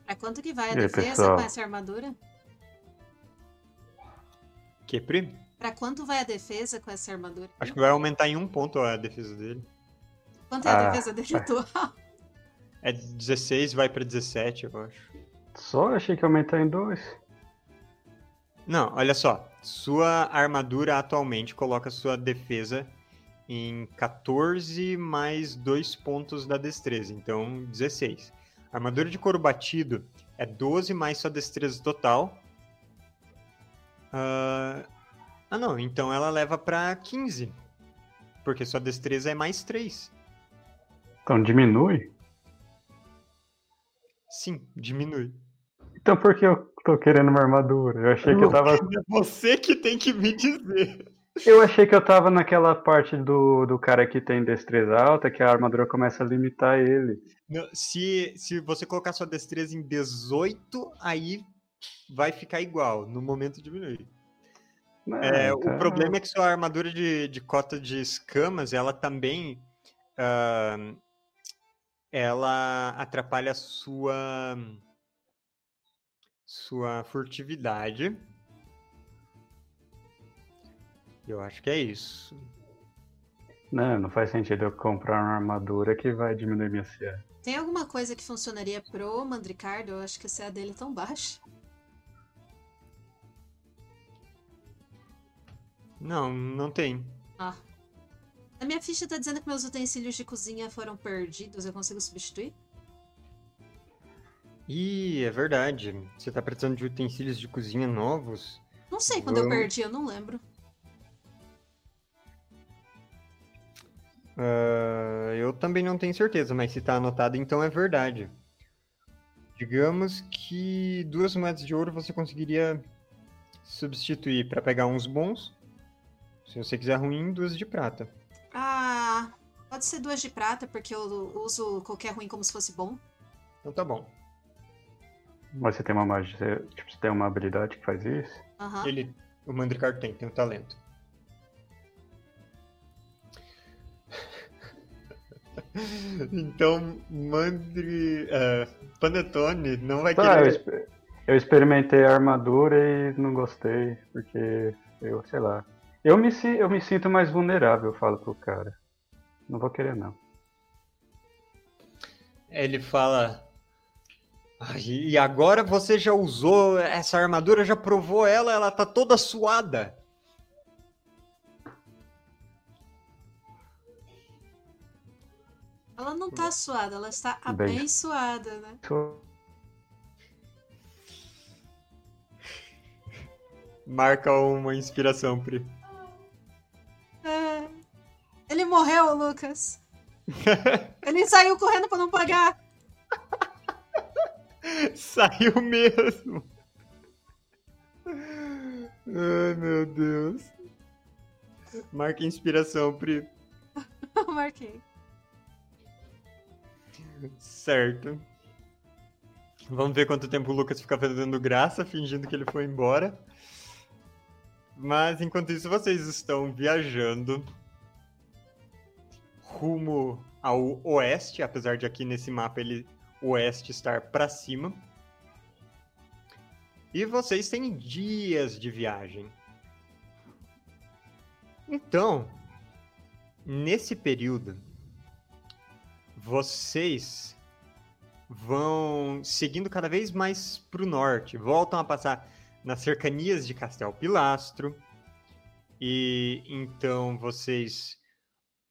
Pra quanto que vai a E defesa pessoal? com essa armadura? Que pri? Pra quanto vai a defesa com essa armadura? Acho que vai aumentar em um ponto a defesa dele. Quanto é a Ah, defesa dele atual? É 16, vai pra 17, eu acho. Só achei que ia aumentar em dois. Não, olha só. Sua armadura atualmente coloca sua defesa em 14 mais 2 pontos da destreza, então 16. A armadura de couro batido é 12 mais sua destreza total. Ah, ah, não, então ela leva pra 15. Porque sua destreza é mais 3. Então diminui? Sim, diminui. Então por que eu tô querendo uma armadura? Eu achei que eu tava. *laughs* É você que tem que me dizer. Eu achei que eu tava naquela parte do, do cara que tem destreza alta, que a armadura começa a limitar ele. Se, se você colocar sua destreza em 18, aí vai ficar igual. No momento diminui. Não, É, então- O problema é que sua armadura de, de cota de escamas, ela também. ah, ela atrapalha a sua. Sua furtividade. Eu acho que é isso. Não, não faz sentido eu comprar uma armadura que vai diminuir minha CA. Tem alguma coisa que funcionaria pro Mandricardo? Eu acho que a CA dele é tão baixa. Não, não tem. Ah. A minha ficha tá dizendo que meus utensílios de cozinha foram perdidos. Eu consigo substituir? Ih, é verdade. Você tá precisando de utensílios de cozinha novos? Não sei quando eu Vamos- perdi, eu não lembro. Ah, eu também não tenho certeza, mas se tá anotado, então é verdade. Digamos que duas moedas de ouro você conseguiria substituir para pegar uns bons. Se você quiser ruim, duas de prata. Ah, pode ser duas de prata, porque eu uso qualquer ruim como se fosse bom. Então tá bom. Mas você tem uma magia, você- tipo, você tem uma habilidade que faz isso? Aham. Ele, o Mandricar tem, tem o talento. Então, Mandri. ah, Panetone não vai eu, querer. exper- eu experimentei a armadura e não gostei, porque eu, sei lá. Eu me, eu me sinto mais vulnerável, eu falo pro cara. Não vou querer, não. Ele fala. "Ai, e agora você já usou essa armadura, já provou ela, ela tá toda suada. Ela não tá suada, ela está abençoada, né? Marca uma inspiração, Pri. É. Ele morreu, Lucas. *laughs* Ele saiu correndo pra não pagar. Saiu mesmo. Ai, meu Deus. Marca inspiração, Pri. *laughs* Marquei. Certo. Vamos ver quanto tempo o Lucas fica fazendo graça, fingindo que ele foi embora. Mas enquanto isso, vocês estão viajando rumo ao oeste, apesar de aqui nesse mapa ele oeste estar para cima. E vocês têm dias de viagem. Então, nesse período, vocês vão seguindo cada vez mais para o norte, voltam a passar nas cercanias de Castel Pilastro, e então vocês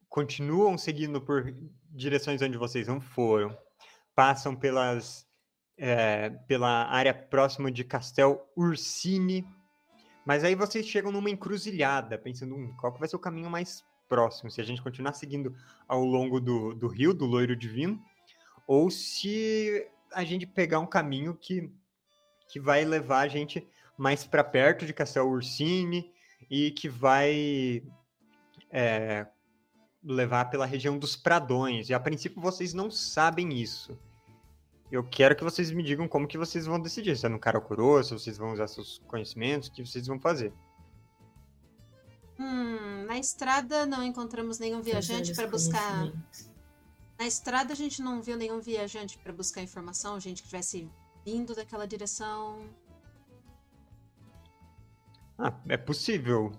continuam seguindo por direções onde vocês não foram, passam pelas é, pela área próxima de Castel Ursini, mas aí vocês chegam numa encruzilhada, pensando hum, qual que vai ser o caminho mais próximo, se a gente continuar seguindo ao longo do, do rio, do Loiro Divino, ou se a gente pegar um caminho que, que vai levar a gente mais para perto de Castel Ursini e que vai é, levar pela região dos Pradões. E a princípio vocês não sabem isso. Eu quero que vocês me digam como que vocês vão decidir. Se é no Karakuro, se vocês vão usar seus conhecimentos, o que vocês vão fazer. Hum, na estrada não encontramos nenhum viajante para buscar. Na estrada a gente não viu nenhum viajante para buscar informação, gente que tivesse vindo daquela direção. Ah, é possível.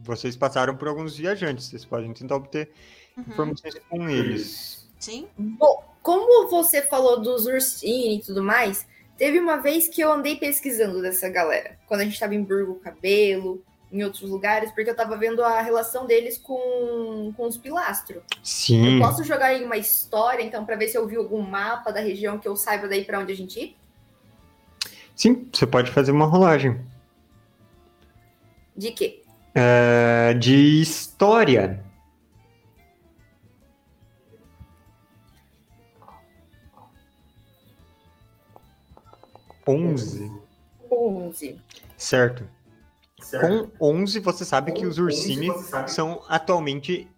Vocês passaram por alguns viajantes, vocês podem tentar obter Uhum. informações com eles. Sim? Bom, como você falou dos ursinhos e tudo mais, teve uma vez que eu andei pesquisando dessa galera. Quando a gente tava em Burgo Cabelo, em outros lugares, porque eu tava vendo a relação deles com, com os pilastros. Sim. Eu posso jogar aí uma história, então, pra ver se eu vi algum mapa da região que eu saiba daí pra onde a gente ir? Sim, você pode fazer uma rolagem. De quê? É, de história. Onze. 11. Certo. Com 11, você sabe que os Ursini são atualmente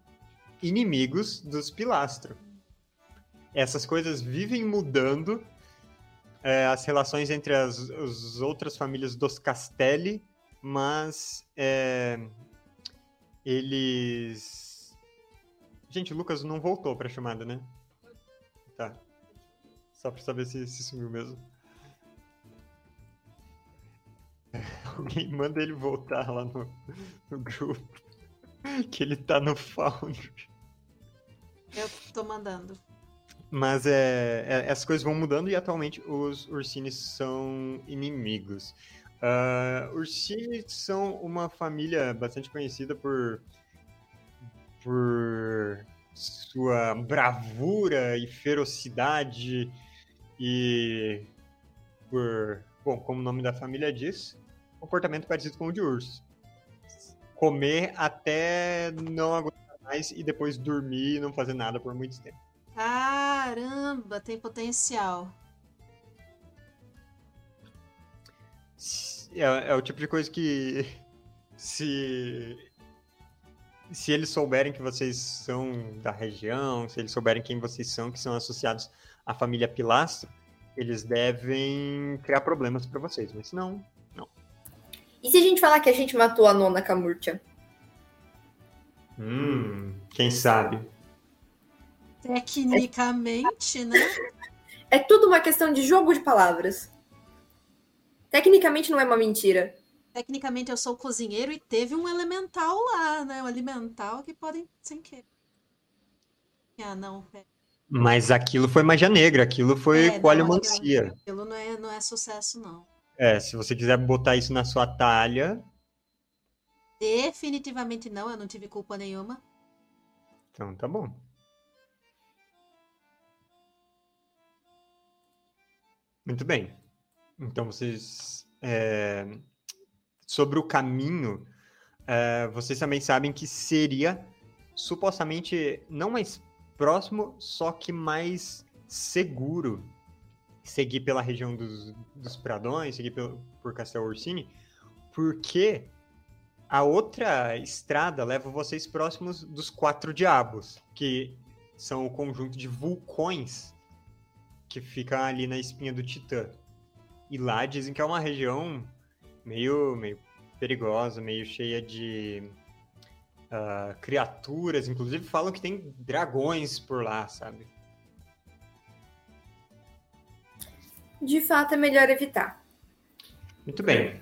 inimigos dos Pilastro. Essas coisas vivem mudando. é, as relações entre as, as outras famílias dos Castelli, mas é, eles. Gente, o Lucas não voltou pra chamada, né? Tá. Só pra saber se, se sumiu mesmo. *laughs* Alguém manda ele voltar lá no, no grupo. Que ele tá no Foundry. Eu tô mandando. Mas é, é, as coisas vão mudando e atualmente os Ursini são inimigos. Uh, Ursini são uma família bastante conhecida por, por sua bravura e ferocidade e por, bom, como o nome da família diz, comportamento parecido com o de urso. Comer até não aguentar mais e depois dormir e não fazer nada por muito tempo. Caramba, tem potencial. É, é o tipo de coisa que *laughs* se se eles souberem que vocês são da região, se eles souberem quem vocês são, que são associados à família Pilastro, eles devem criar problemas para vocês, mas não. E se a gente falar que a gente matou a nona Camurtia? Hum, quem sabe? Tecnicamente, né? É tudo uma questão de jogo de palavras. Tecnicamente não é uma mentira. Tecnicamente eu sou cozinheiro e teve um elemental lá, né? Um elemental que podem sem querer. Ah, não. pera. Mas aquilo foi magia negra, aquilo foi É, não, coaliomancia. Aquilo não é, não é sucesso, não. É, se você quiser botar isso na sua talha, Definitivamente não, eu não tive culpa nenhuma. então tá bom. Muito bem. Então vocês. é, sobre o caminho, é, vocês também sabem que seria supostamente não mais próximo, só que mais seguro seguir pela região dos, dos Pradões, seguir pelo, por Castel Orsini, porque a outra estrada leva vocês próximos dos Quatro Diabos, que são o conjunto de vulcões que fica ali na espinha do Titã. E lá dizem que é uma região meio, meio perigosa, meio cheia de ah, criaturas. Inclusive falam que tem dragões por lá, sabe? De fato, é melhor evitar. Muito bem.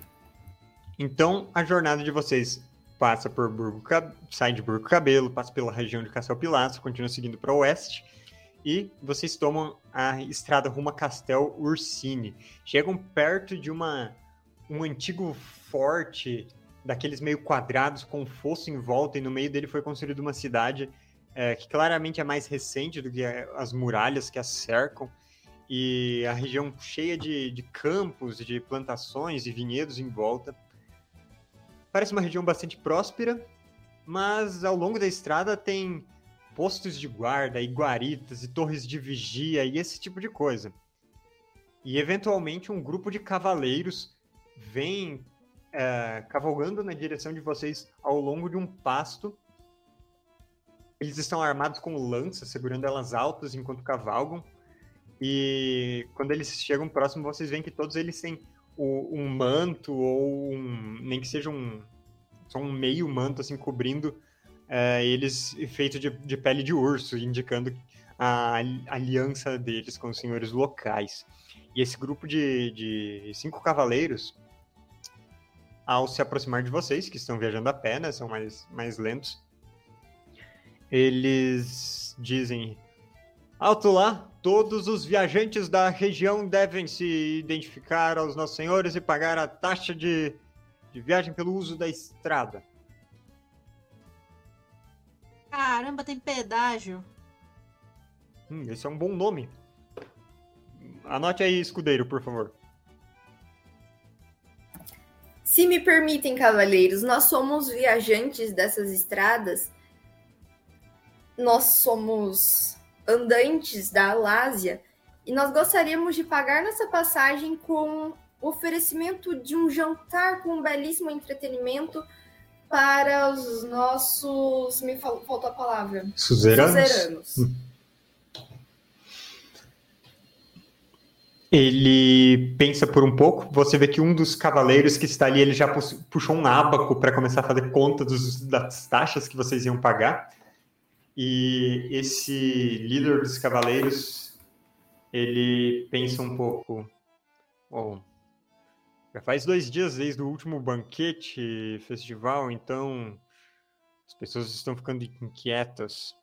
Então, a jornada de vocês passa por Burgo, sai de Burgo Cabelo, passa pela região de Castel Pilato, continua seguindo para o oeste e vocês tomam a estrada rumo a Castel Ursini. Chegam perto de uma um antigo forte daqueles meio quadrados com fosso em volta e no meio dele foi construída uma cidade eh, que claramente é mais recente do que as muralhas que a cercam e a região cheia de, de campos, de plantações e vinhedos em volta. Parece uma região bastante próspera, mas ao longo da estrada tem postos de guarda, e guaritas e torres de vigia e esse tipo de coisa. E eventualmente um grupo de cavaleiros vem é, cavalgando na direção de vocês ao longo de um pasto. Eles estão armados com lanças, segurando elas altas enquanto cavalgam. E quando eles chegam próximo, vocês veem que todos eles têm o, um manto ou um, nem que seja um só um meio manto assim cobrindo é, eles feito de, de, pele de urso, indicando a aliança deles com os senhores locais. E esse grupo de, de cinco cavaleiros, ao se aproximar de vocês, que estão viajando a pé, né, são mais, mais lentos, eles dizem: Alto lá, todos os viajantes da região devem se identificar aos nossos senhores e pagar a taxa de, de viagem pelo uso da estrada. Caramba, tem pedágio. Hum, esse é um bom nome. Anote aí, escudeiro, por favor. Se me permitem, cavaleiros, nós somos viajantes dessas estradas. Nós somos andantes da Alásia e nós gostaríamos de pagar nossa passagem com o oferecimento de um jantar com um belíssimo entretenimento para os nossos. Me faltou a palavra. Suzeranos. Suzeranos. Ele pensa por um pouco. Você vê que um dos cavaleiros que está ali, ele já puxou um ábaco para começar a fazer conta dos, das taxas que vocês iam pagar. E esse líder dos cavaleiros, ele pensa um pouco. Já faz dois dias desde o último banquete festival, então as pessoas estão ficando inquietas.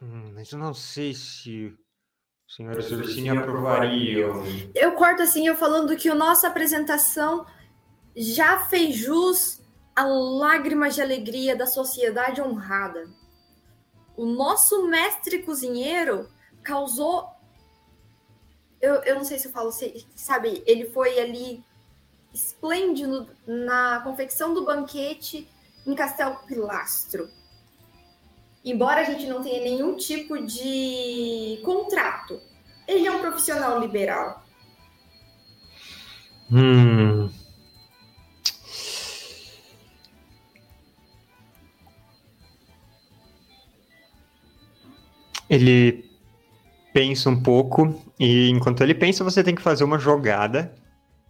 Hum, mas eu não sei se o senhor Ursini aprovaria. Eu corto assim, eu falando que a nossa apresentação já fez jus a lágrimas de alegria da sociedade honrada. O nosso mestre cozinheiro causou eu, eu não sei se eu falo, sabe, ele foi ali esplêndido na confecção do banquete em Castelo Pilastro. Embora a gente não tenha nenhum tipo de contrato, ele é um profissional liberal. Hum. Ele pensa um pouco e enquanto ele pensa, você tem que fazer uma jogada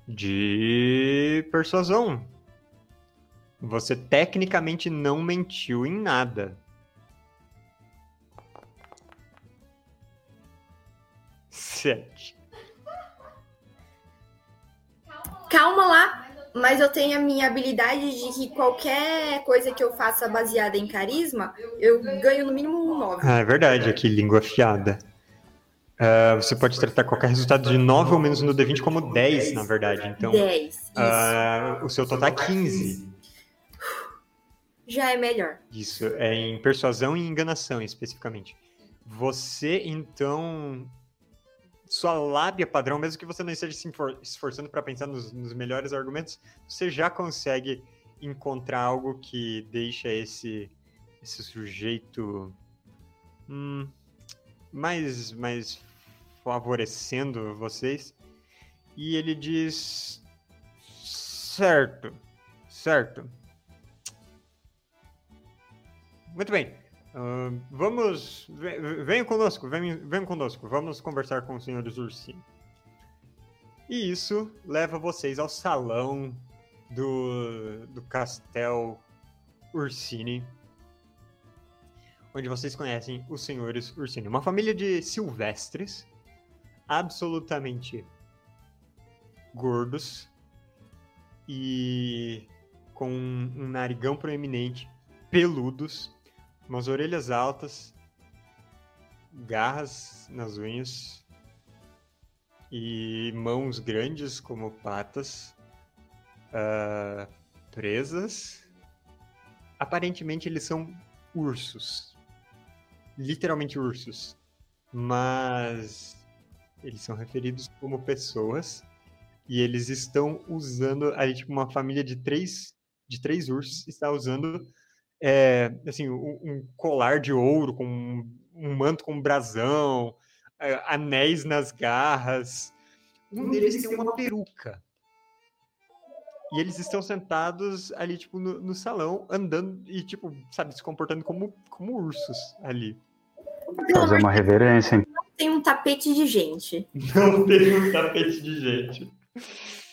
de persuasão. Você tecnicamente não mentiu em nada. Sete. Calma lá, mas eu tenho a minha habilidade de que qualquer coisa que eu faça baseada em carisma, eu ganho no mínimo um 9. Ah, é verdade, aqui língua afiada. Uh, você pode tratar qualquer resultado de 9 ou menos no D20 como 10, na verdade. Então, 10. Uh, o seu total é 15. Já é melhor. Isso, é em persuasão e enganação, especificamente. Você, então. Sua lábia padrão, mesmo que você não esteja se esforçando para pensar nos, nos, melhores argumentos, você já consegue encontrar algo que deixa esse, esse sujeito. Hum, mais, mais favorecendo vocês. E ele diz: Certo, certo. Muito bem. Vamos. Venham conosco, venham, venham conosco. Vamos conversar com os senhores Ursini. E isso leva vocês ao salão do, do Castel Ursini, onde vocês conhecem os senhores Ursini. Uma família de silvestres, absolutamente gordos e com um narigão proeminente, peludos, umas orelhas altas, garras nas unhas e mãos grandes como patas, uh, presas. Aparentemente eles são ursos, literalmente ursos, mas eles são referidos como pessoas e eles estão usando aí tipo uma família de três de três ursos está usando é, assim um, um, colar de ouro com um, um manto com um brasão, é, anéis nas garras. Um deles tem uma peruca. E eles estão sentados ali, tipo, no, no salão, andando e, tipo, sabe, se comportando como, como ursos ali. Fazer uma reverência, hein? Tem um tapete de gente. Não tem um tapete de gente. *laughs*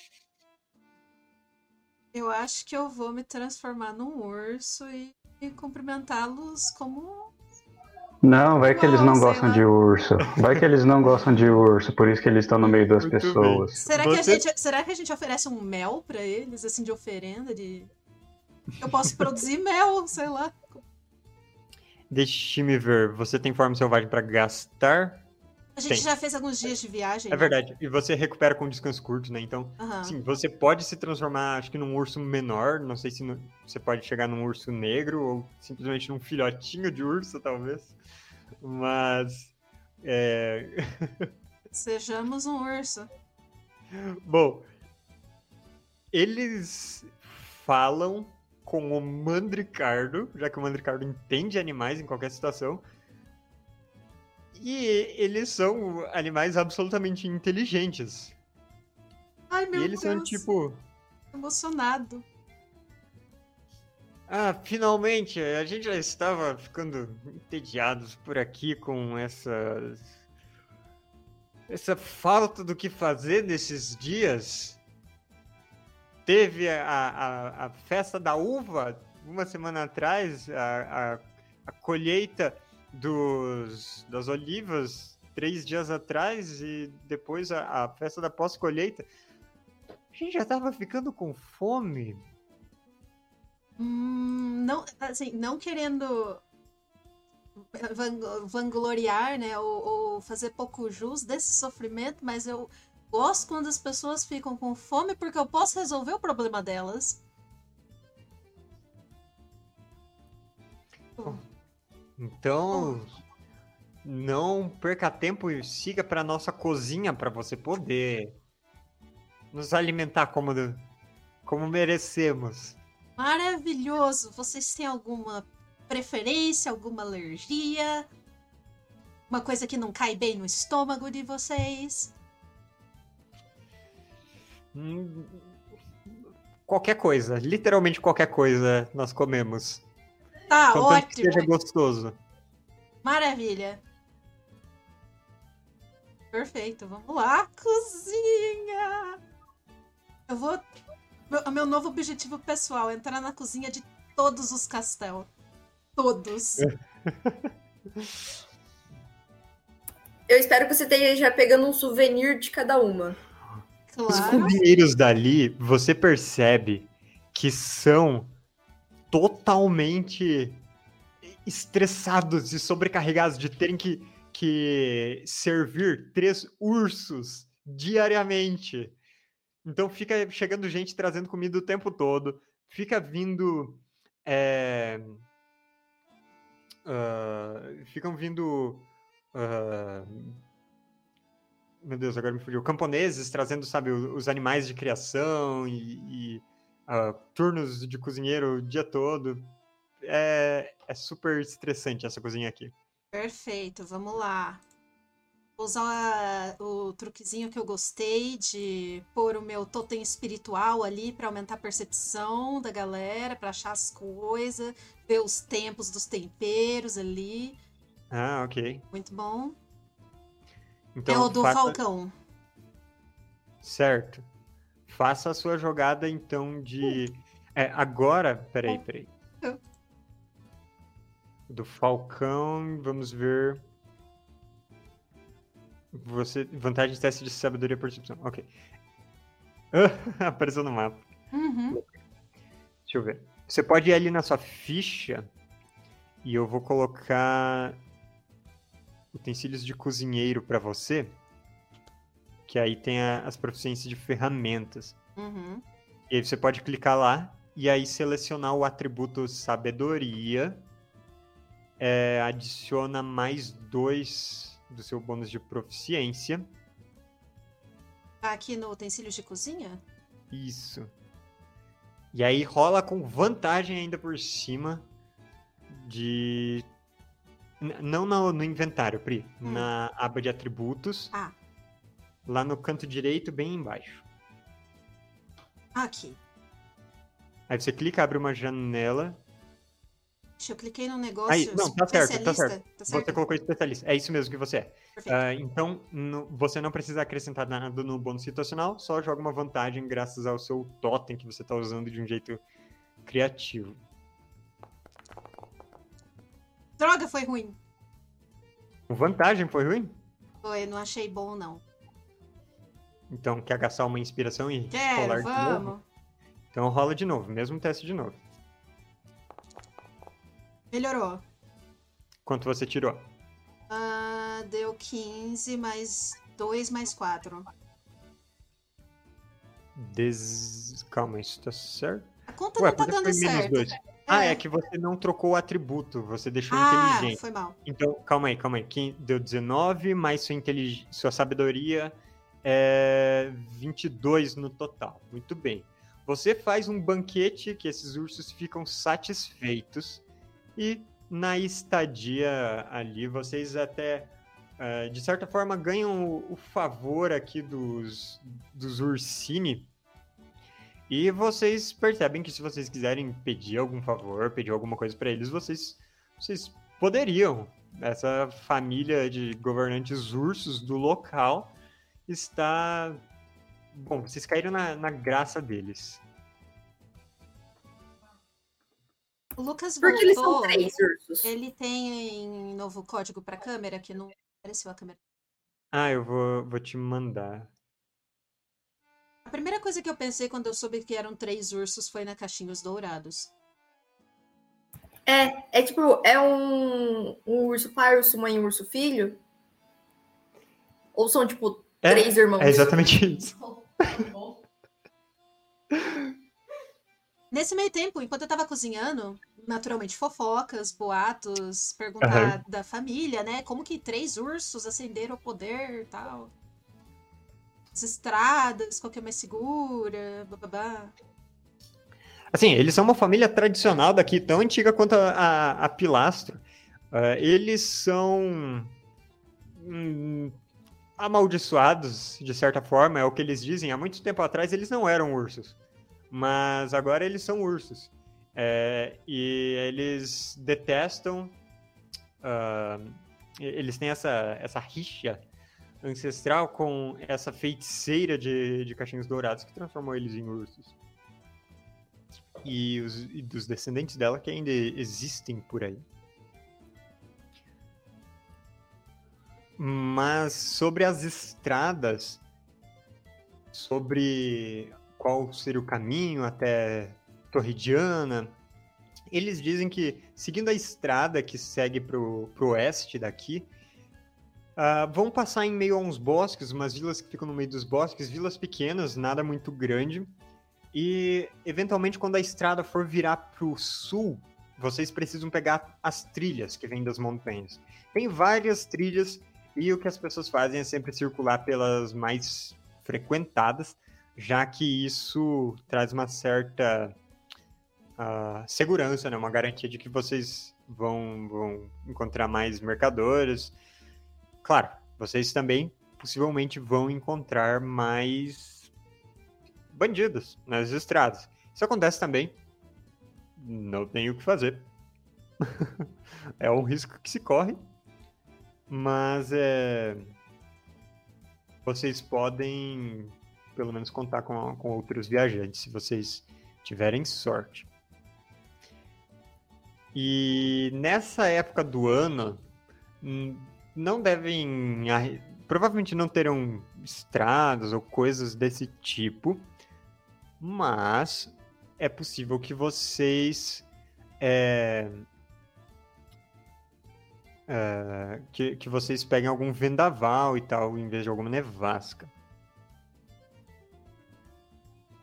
Eu acho que eu vou me transformar num urso e, e cumprimentá-los como. Não, vai que eles Não, gostam de urso. Vai que eles não gostam de urso, por isso que eles estão no meio das Muito pessoas. Será, que a gente, será que a gente oferece um mel pra eles, assim, de oferenda? De... Eu posso produzir mel, sei lá. Deixe-me ver. Você tem forma selvagem pra gastar? A gente Tem. já fez alguns dias de viagem. É né? verdade. E você recupera com descanso curto, né? Então, Aham. sim, você pode se transformar, acho que num urso menor. Não sei se no- você pode chegar num urso negro ou simplesmente num filhotinho de urso, talvez. Mas. É... *laughs* Sejamos um urso. Bom, eles falam com o Mandricardo, já que o Mandricardo entende animais em qualquer situação. E eles são animais absolutamente inteligentes. Ai, meu e eles Deus. são tipo. Emocionado. Ah, finalmente! A gente já estava ficando entediados por aqui com essa. Essa falta do que fazer nesses dias. Teve a, a, a festa da uva uma semana atrás, a, a, a colheita dos, das olivas três dias atrás e depois a, a festa da pós-colheita. A gente já estava ficando com fome. Hum, não, assim, não querendo van- vangloriar, né, ou, ou fazer pouco jus desse sofrimento, mas eu gosto quando as pessoas ficam com fome porque eu posso resolver o problema delas. Então, não perca tempo e siga para nossa cozinha para você poder nos alimentar como, como merecemos. Maravilhoso! Vocês têm alguma preferência, alguma alergia? Uma coisa que não cai bem no estômago de vocês? Hum, Qualquer coisa, literalmente qualquer coisa nós comemos. Tá, Contanto que ótimo! seja gostoso. Maravilha! Perfeito, vamos lá, cozinha! Eu vou. Meu, meu novo objetivo pessoal é entrar na cozinha de todos os castelos. Todos. *laughs* Eu espero que você esteja pegando um souvenir de cada uma. Os Claro. cozinheiros dali, você percebe que são totalmente estressados e sobrecarregados de terem que, que servir três ursos diariamente. Então fica chegando gente trazendo comida o tempo todo, fica vindo. é, ah, ficam vindo. ah, meu Deus, agora me fugiu. Camponeses trazendo, sabe, os animais de criação e, e, ah, turnos de cozinheiro o dia todo. É, é super estressante essa cozinha aqui. Perfeito, vamos lá. Vou usar o truquezinho que eu gostei de pôr o meu totem espiritual ali para aumentar a percepção da galera, para achar as coisas, ver os tempos dos temperos ali. Ah, ok. Muito bom. Então, é o do faça- Falcão. Certo. Faça a sua jogada, então, de. É, agora. Peraí, peraí. Hum. Do Falcão, vamos ver. Você. Vantagem de teste de sabedoria e percepção. Ok. *laughs* Apareceu no mapa. Uhum. Deixa eu ver. Você pode ir ali na sua ficha e eu vou colocar utensílios de cozinheiro para você. Que aí tem a- as proficiências de ferramentas. Uhum. E aí você pode clicar lá e aí selecionar o atributo sabedoria. É, adiciona mais dois do seu bônus de proficiência. Aqui no utensílios de cozinha? Isso. E aí rola com vantagem ainda por cima de. N- Não no, no inventário, Pri. Hum. Na aba de atributos. Ah. Lá no canto direito, bem embaixo. Aqui. Aí você clica, abre uma janela. Deixa eu cliquei no negócio. Aí, não, tá certo, tá especialista, certo. Tá certo? Você colocou especialista. É isso mesmo que você é. Ah, então, no- você não precisa acrescentar nada no bônus situacional, só joga uma vantagem graças ao seu totem que você tá usando de um jeito criativo. Droga, foi ruim. Vantagem foi ruim? Foi, não achei bom, não. Então, quer gastar uma inspiração e rolar Quero, de novo? Então rola de novo, mesmo teste de novo. Melhorou. Quanto você tirou? Ah, deu 15 mais 2 mais 4. Des... Calma, isso tá certo? A conta Ué, não tá dando certo. dois? Ah, é que você não trocou o atributo, você deixou Ah, inteligente. foi mal. Então, calma aí, calma aí. Deu 19, mais sua, intelig... sua sabedoria é 22 no total. Muito bem. Você faz um banquete que esses ursos ficam satisfeitos e na estadia ali vocês até, eh, de certa forma, ganham o, o favor aqui dos, dos ursini. E vocês percebem que se vocês quiserem pedir algum favor, pedir alguma coisa para eles, vocês, vocês poderiam. Essa família de governantes ursos do local está. Bom, vocês caíram na, na graça deles. O Lucas Porque eles são voltou. três ursos. Ele tem novo código pra câmera que não apareceu a câmera. Ah, eu vou, vou te mandar. A primeira coisa que eu pensei quando eu soube que eram três ursos foi na caixinhos dourados. É, é tipo, é um, um urso pai, urso mãe e um urso filho? Ou são, tipo, É, três irmãos? É exatamente isso. Nesse meio tempo, enquanto eu tava cozinhando, naturalmente fofocas, boatos, perguntar da família, né? Como que três ursos ascenderam ao poder e tal. As estradas, qual que é mais segura, bababá. Assim, eles são uma família tradicional daqui, tão antiga quanto a, a, a Pilastro. Ah, eles são hum, amaldiçoados, de certa forma, é o que eles dizem. Há muito tempo atrás eles não eram ursos, mas agora eles são ursos. É, e eles detestam. e- eles têm essa, essa rixa ancestral com essa feiticeira de, de cachinhos dourados que transformou eles em ursos e, os, e dos descendentes dela que ainda existem por aí. Mas sobre as estradas, sobre qual seria o caminho até Torridiana, eles dizem que seguindo a estrada que segue para o oeste daqui, ah, vão passar em meio a uns bosques, umas vilas que ficam no meio dos bosques, vilas pequenas, nada muito grande. E, eventualmente, quando a estrada for virar para o sul, vocês precisam pegar as trilhas que vêm das montanhas. Tem várias trilhas e o que as pessoas fazem é sempre circular pelas mais frequentadas, já que isso traz uma certa ah, segurança, né? uma garantia de que vocês vão, vão encontrar mais mercadores. Claro, vocês também possivelmente vão encontrar mais bandidos nas estradas. Isso acontece também. Não tem o que fazer. *laughs* é um risco que se corre. Mas é. Vocês podem, pelo menos, contar com, com outros viajantes, se vocês tiverem sorte. E nessa época do ano, hum, não devem. Provavelmente não terão estradas ou coisas desse tipo, mas é possível que vocês. é, é, que, que vocês peguem algum vendaval e tal, em vez de alguma nevasca.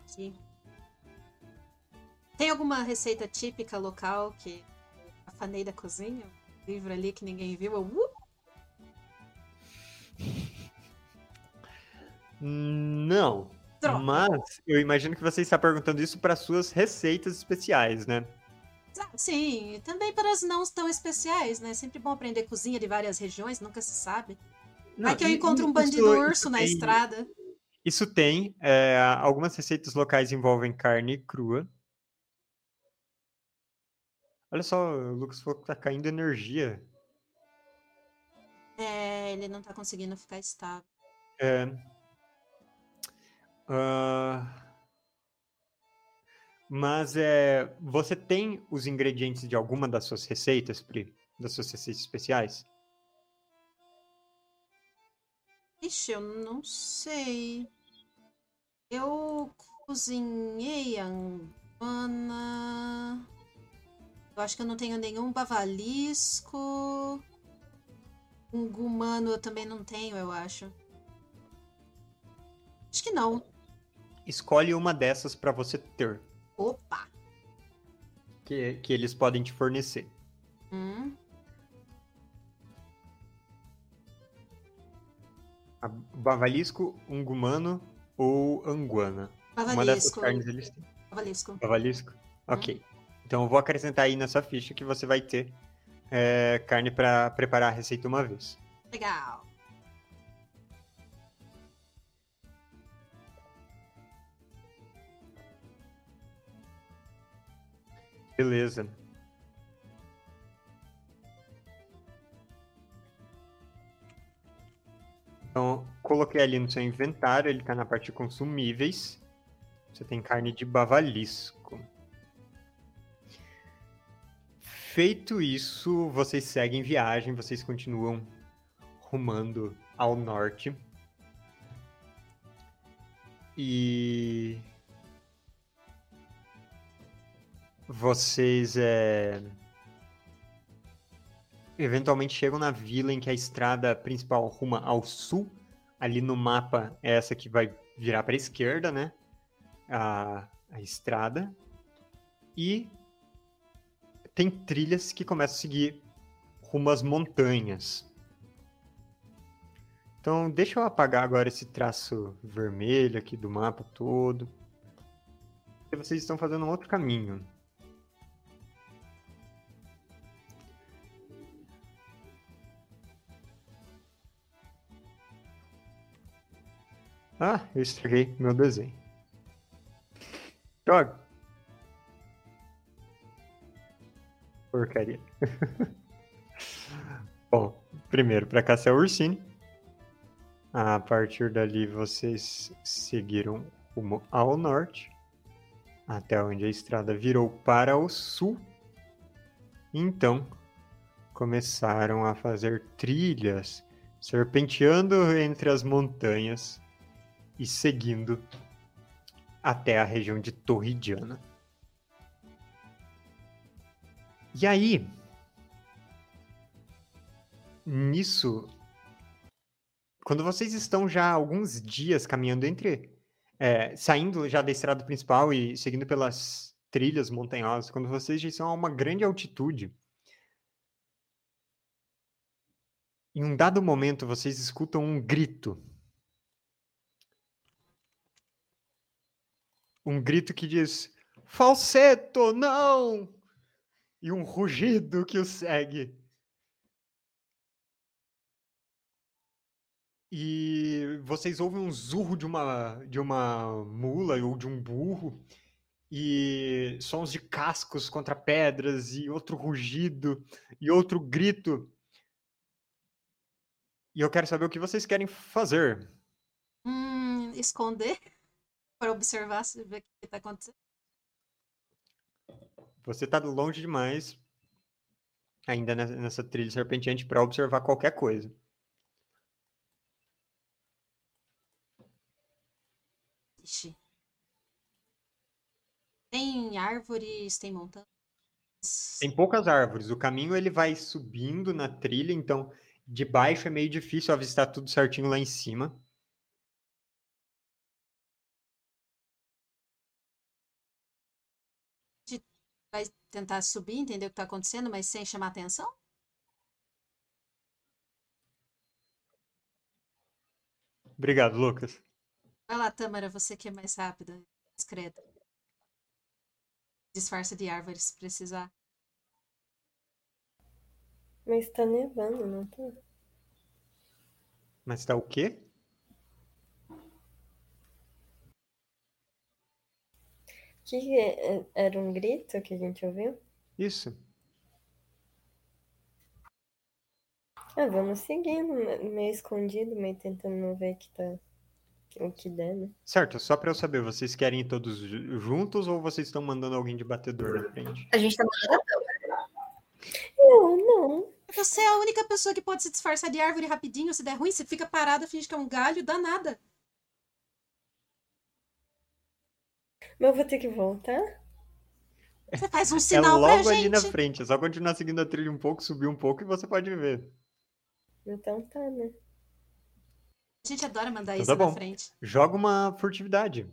Aqui. Tem alguma receita típica local que a faneira cozinha? Um livro ali que ninguém viu? Eu, uh, Não. Droga. Mas eu imagino que você está perguntando isso para suas receitas especiais, né? Ah, sim, também para as não tão especiais, né? Sempre bom aprender cozinha de várias regiões, nunca se sabe. Vai que eu encontro um isso- bandido isso urso na tem- estrada. Isso tem. é, algumas receitas locais envolvem carne crua. Olha só, o Lucas falou que tá caindo energia. É, ele não tá conseguindo ficar estável. É. Ah, mas é, você tem os ingredientes de alguma das suas receitas, Pri? Das suas receitas especiais? Ixi, eu não sei. Eu cozinhei a. Eu acho que eu não tenho nenhum bavalisco. Um gumano eu também não tenho, eu acho. Acho que não. Escolhe uma dessas para você ter, Opa! que, que eles podem te fornecer. Hum, Bavalisco, ungumano ou anguana. Uma dessas bavalisco. carnes eles têm. Bavalisco. Bavalisco? Ok. Então eu vou acrescentar aí nessa ficha que você vai ter é, carne para preparar a receita uma vez. Legal. Beleza. Então, coloquei ali no seu inventário, ele tá na parte de consumíveis. Você tem carne de bavalisco. Feito isso, vocês seguem viagem, vocês continuam rumando ao norte. E vocês é, eventualmente chegam na vila em que a estrada principal ruma ao sul. Ali no mapa é essa que vai virar para a esquerda, né? A, a estrada. E tem trilhas que começam a seguir rumo às montanhas. Então, deixa eu apagar agora esse traço vermelho aqui do mapa todo. E vocês estão fazendo um outro caminho. Ah, eu estraguei meu desenho. Droga. Porcaria. *laughs* Bom, primeiro para caçar o. A partir dali vocês seguiram rumo ao norte, até onde a estrada virou para o sul. Então, começaram a fazer trilhas, serpenteando entre as montanhas e seguindo até a região de Torridiana. E aí, nisso, quando vocês estão já alguns dias caminhando entre. é, saindo já da estrada principal e seguindo pelas trilhas montanhosas, quando vocês já estão a uma grande altitude, em um dado momento vocês escutam um grito. Um grito que diz: Falseto, não! E um rugido que o segue. E vocês ouvem um zurro de uma, de uma mula ou de um burro, e sons de cascos contra pedras, e outro rugido, e outro grito. E eu quero saber o que vocês querem fazer. Hum, esconder para observar se o que tá acontecendo. Você tá longe demais, ainda ne- nessa trilha serpenteante, para observar qualquer coisa. Ixi. Tem árvores, tem montanhas. Tem poucas árvores. O caminho ele vai subindo na trilha, então de baixo é meio difícil avistar tudo certinho lá em cima. Tentar subir, entender o que tá acontecendo, mas sem chamar atenção? Obrigado, Lucas. Vai lá, Tâmara, você que é mais rápida, discreta. Disfarça de árvores se precisar. Mas tá nevando, não tá? Mas tá o quê? Que, que é, é, era um grito que a gente ouviu? Isso. Ah, vamos seguindo, meio escondido, meio tentando não ver que tá o que der, né? Certo, só para eu saber, vocês querem ir todos juntos ou vocês estão mandando alguém de batedor na frente? A gente tá mandando. Não, não. Você é a única pessoa que pode se disfarçar de árvore rapidinho, se der ruim, você fica parada, finge que é um galho, dá nada. Mas eu vou ter que voltar? Você faz um É sinal pra logo ali na gente. frente, é só continuar seguindo a trilha um pouco, subir um pouco e você pode ver. Então tá, né? A gente adora mandar Então isso tá na bom. frente. Joga uma furtividade.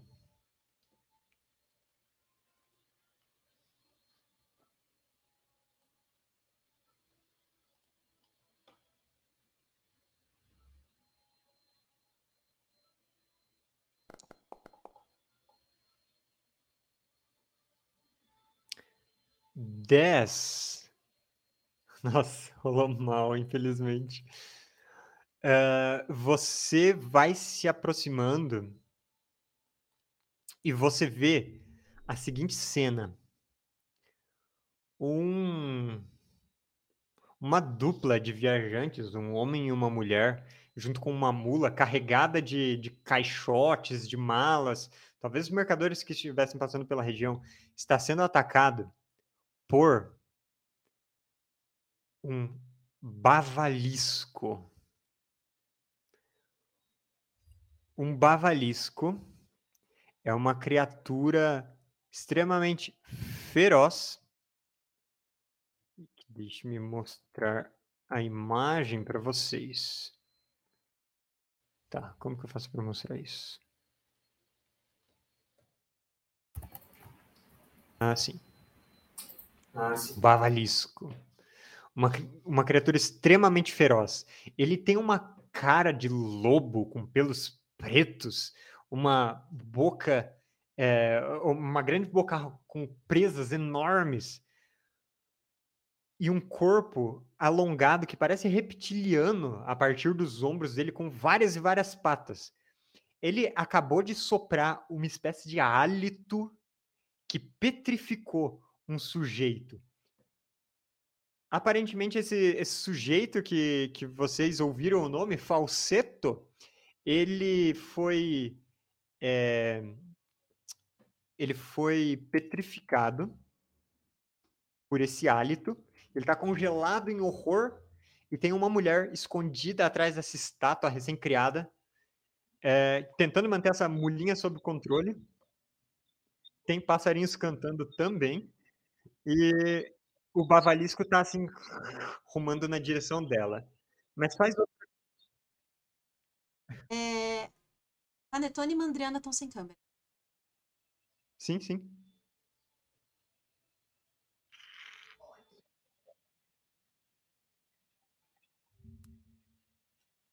Dez. *laughs* Nossa, rolou mal, infelizmente. Ah, você vai se aproximando e você vê a seguinte cena. Um, uma dupla de viajantes, um homem e uma mulher, junto com uma mula carregada de, de caixotes, de malas, talvez os mercadores que estivessem passando pela região, está sendo atacado por um bavalisco. Um bavalisco é uma criatura extremamente feroz. Deixe-me mostrar a imagem para vocês. Tá, como que eu faço para mostrar isso? Ah, sim. Bavalisco. Uma, uma criatura extremamente feroz. Ele tem uma cara de lobo com pelos pretos, uma boca, é, uma grande boca com presas enormes e um corpo alongado que parece reptiliano a partir dos ombros dele, com várias e várias patas. Ele acabou de soprar uma espécie de hálito que petrificou um sujeito. Aparentemente, esse, esse sujeito que, que vocês ouviram o nome, Falseto, ele foi. é, ele foi petrificado por esse hálito. Ele está congelado em horror e tem uma mulher escondida atrás dessa estátua recém-criada, é, tentando manter essa mulinha sob controle. Tem passarinhos cantando também. E o bavalisco tá assim, *laughs* rumando na direção dela. Mas faz outra. É... Panetone e Mandriana estão sem câmera. Sim, sim.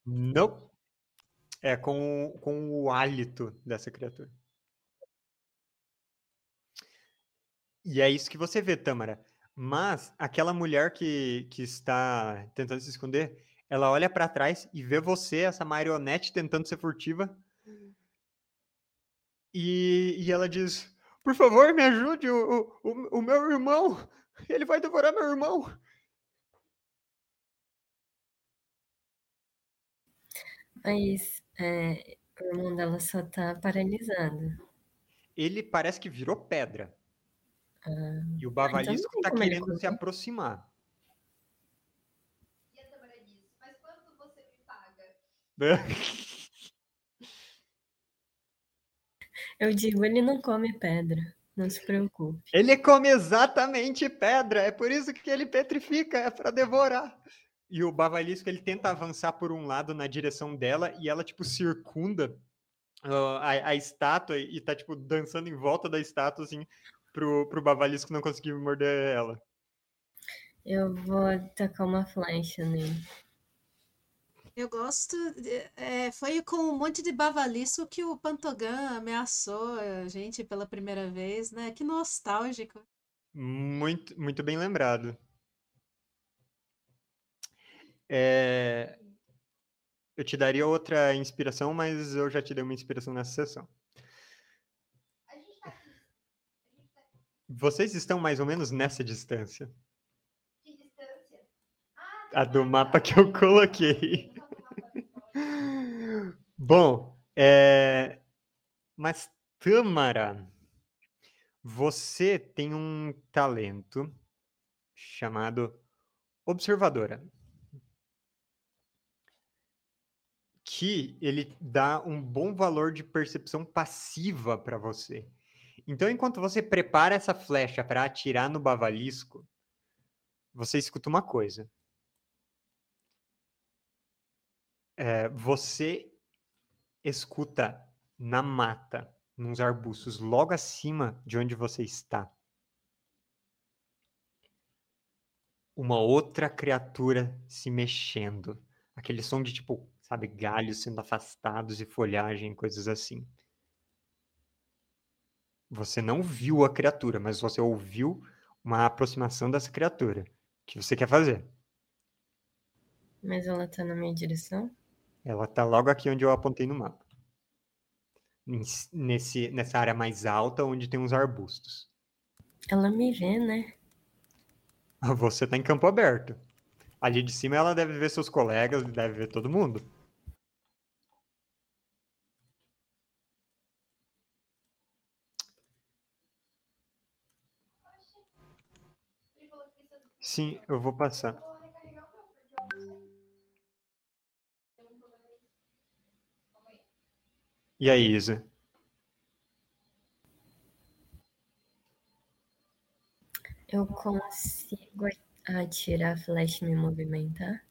Não. É com, com o hálito dessa criatura. E é isso que você vê, Tâmara. Mas aquela mulher que, que está tentando se esconder, ela olha pra trás e vê você, essa marionete, tentando ser furtiva. E, e ela diz: Por favor, me ajude, o, o, o meu irmão. Ele vai devorar meu irmão. Mas é, o irmão dela só tá paralisado. Ele parece que virou pedra. Ah, E o então bavalisco tem tá como ele querendo se aproximar. E a Tamara diz, mas quanto você me paga? *laughs* Eu digo, ele não come pedra. Não se preocupe. Ele come exatamente pedra, é por isso que ele petrifica, é para devorar. E o bavalisco ele tenta avançar por um lado na direção dela e ela tipo circunda ah, a, a estátua e tá tipo dançando em volta da estátua assim pro, pro bavalisco não conseguir morder ela. Eu vou tacar uma flecha nele. Eu gosto. de- é, foi com um monte de bavalisco que o Pantogan ameaçou a gente pela primeira vez, né? Que nostálgico. Muito, muito bem lembrado. É, Eu te daria outra inspiração, mas eu já te dei uma inspiração nessa sessão. A gente tá aqui. A gente tá Vocês estão mais ou menos nessa distância. de distância. Ah, A do mapa que eu coloquei. Bom, é... mas Tâmara, você tem um talento chamado observadora. Que ele dá um bom valor de percepção passiva para você. Então, enquanto você prepara essa flecha para atirar no bavalisco, você escuta uma coisa. É, você escuta na mata, nos arbustos, logo acima de onde você está, uma outra criatura se mexendo. Aquele som de tipo, sabe, galhos sendo afastados e folhagem, coisas assim. Você não viu a criatura, mas você ouviu uma aproximação dessa criatura. O que você quer fazer? Mas ela tá na minha direção? Ela tá logo aqui onde eu apontei no mapa. Nesse, nessa área mais alta, onde tem uns arbustos. Ela me vê, né? Você tá em campo aberto. Ali de cima ela deve ver seus colegas, deve ver todo mundo. Sim, eu vou passar. E aí, Isa? Eu consigo atirar a flecha e me movimentar?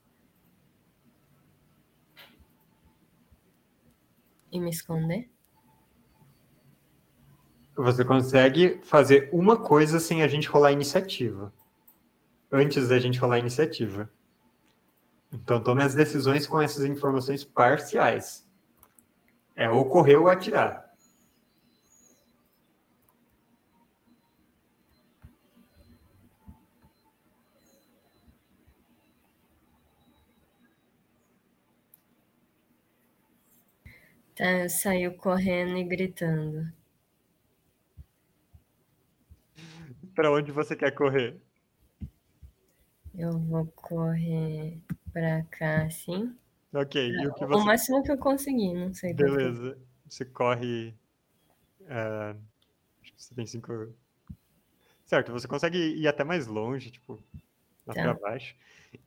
E me esconder? Você consegue fazer uma coisa sem a gente rolar iniciativa. Antes da gente rolar iniciativa. Então tome as decisões com essas informações parciais. É ou correr ou atirar. Tá, eu saio correndo e gritando. Para onde você quer correr? Eu vou correr pra cá, assim. Ok, e o que O você... máximo que eu conseguir, não sei. quanto. Beleza. Você corre... é, Acho que você tem cinco... Certo, você consegue ir até mais longe, tipo, lá Tá. pra baixo.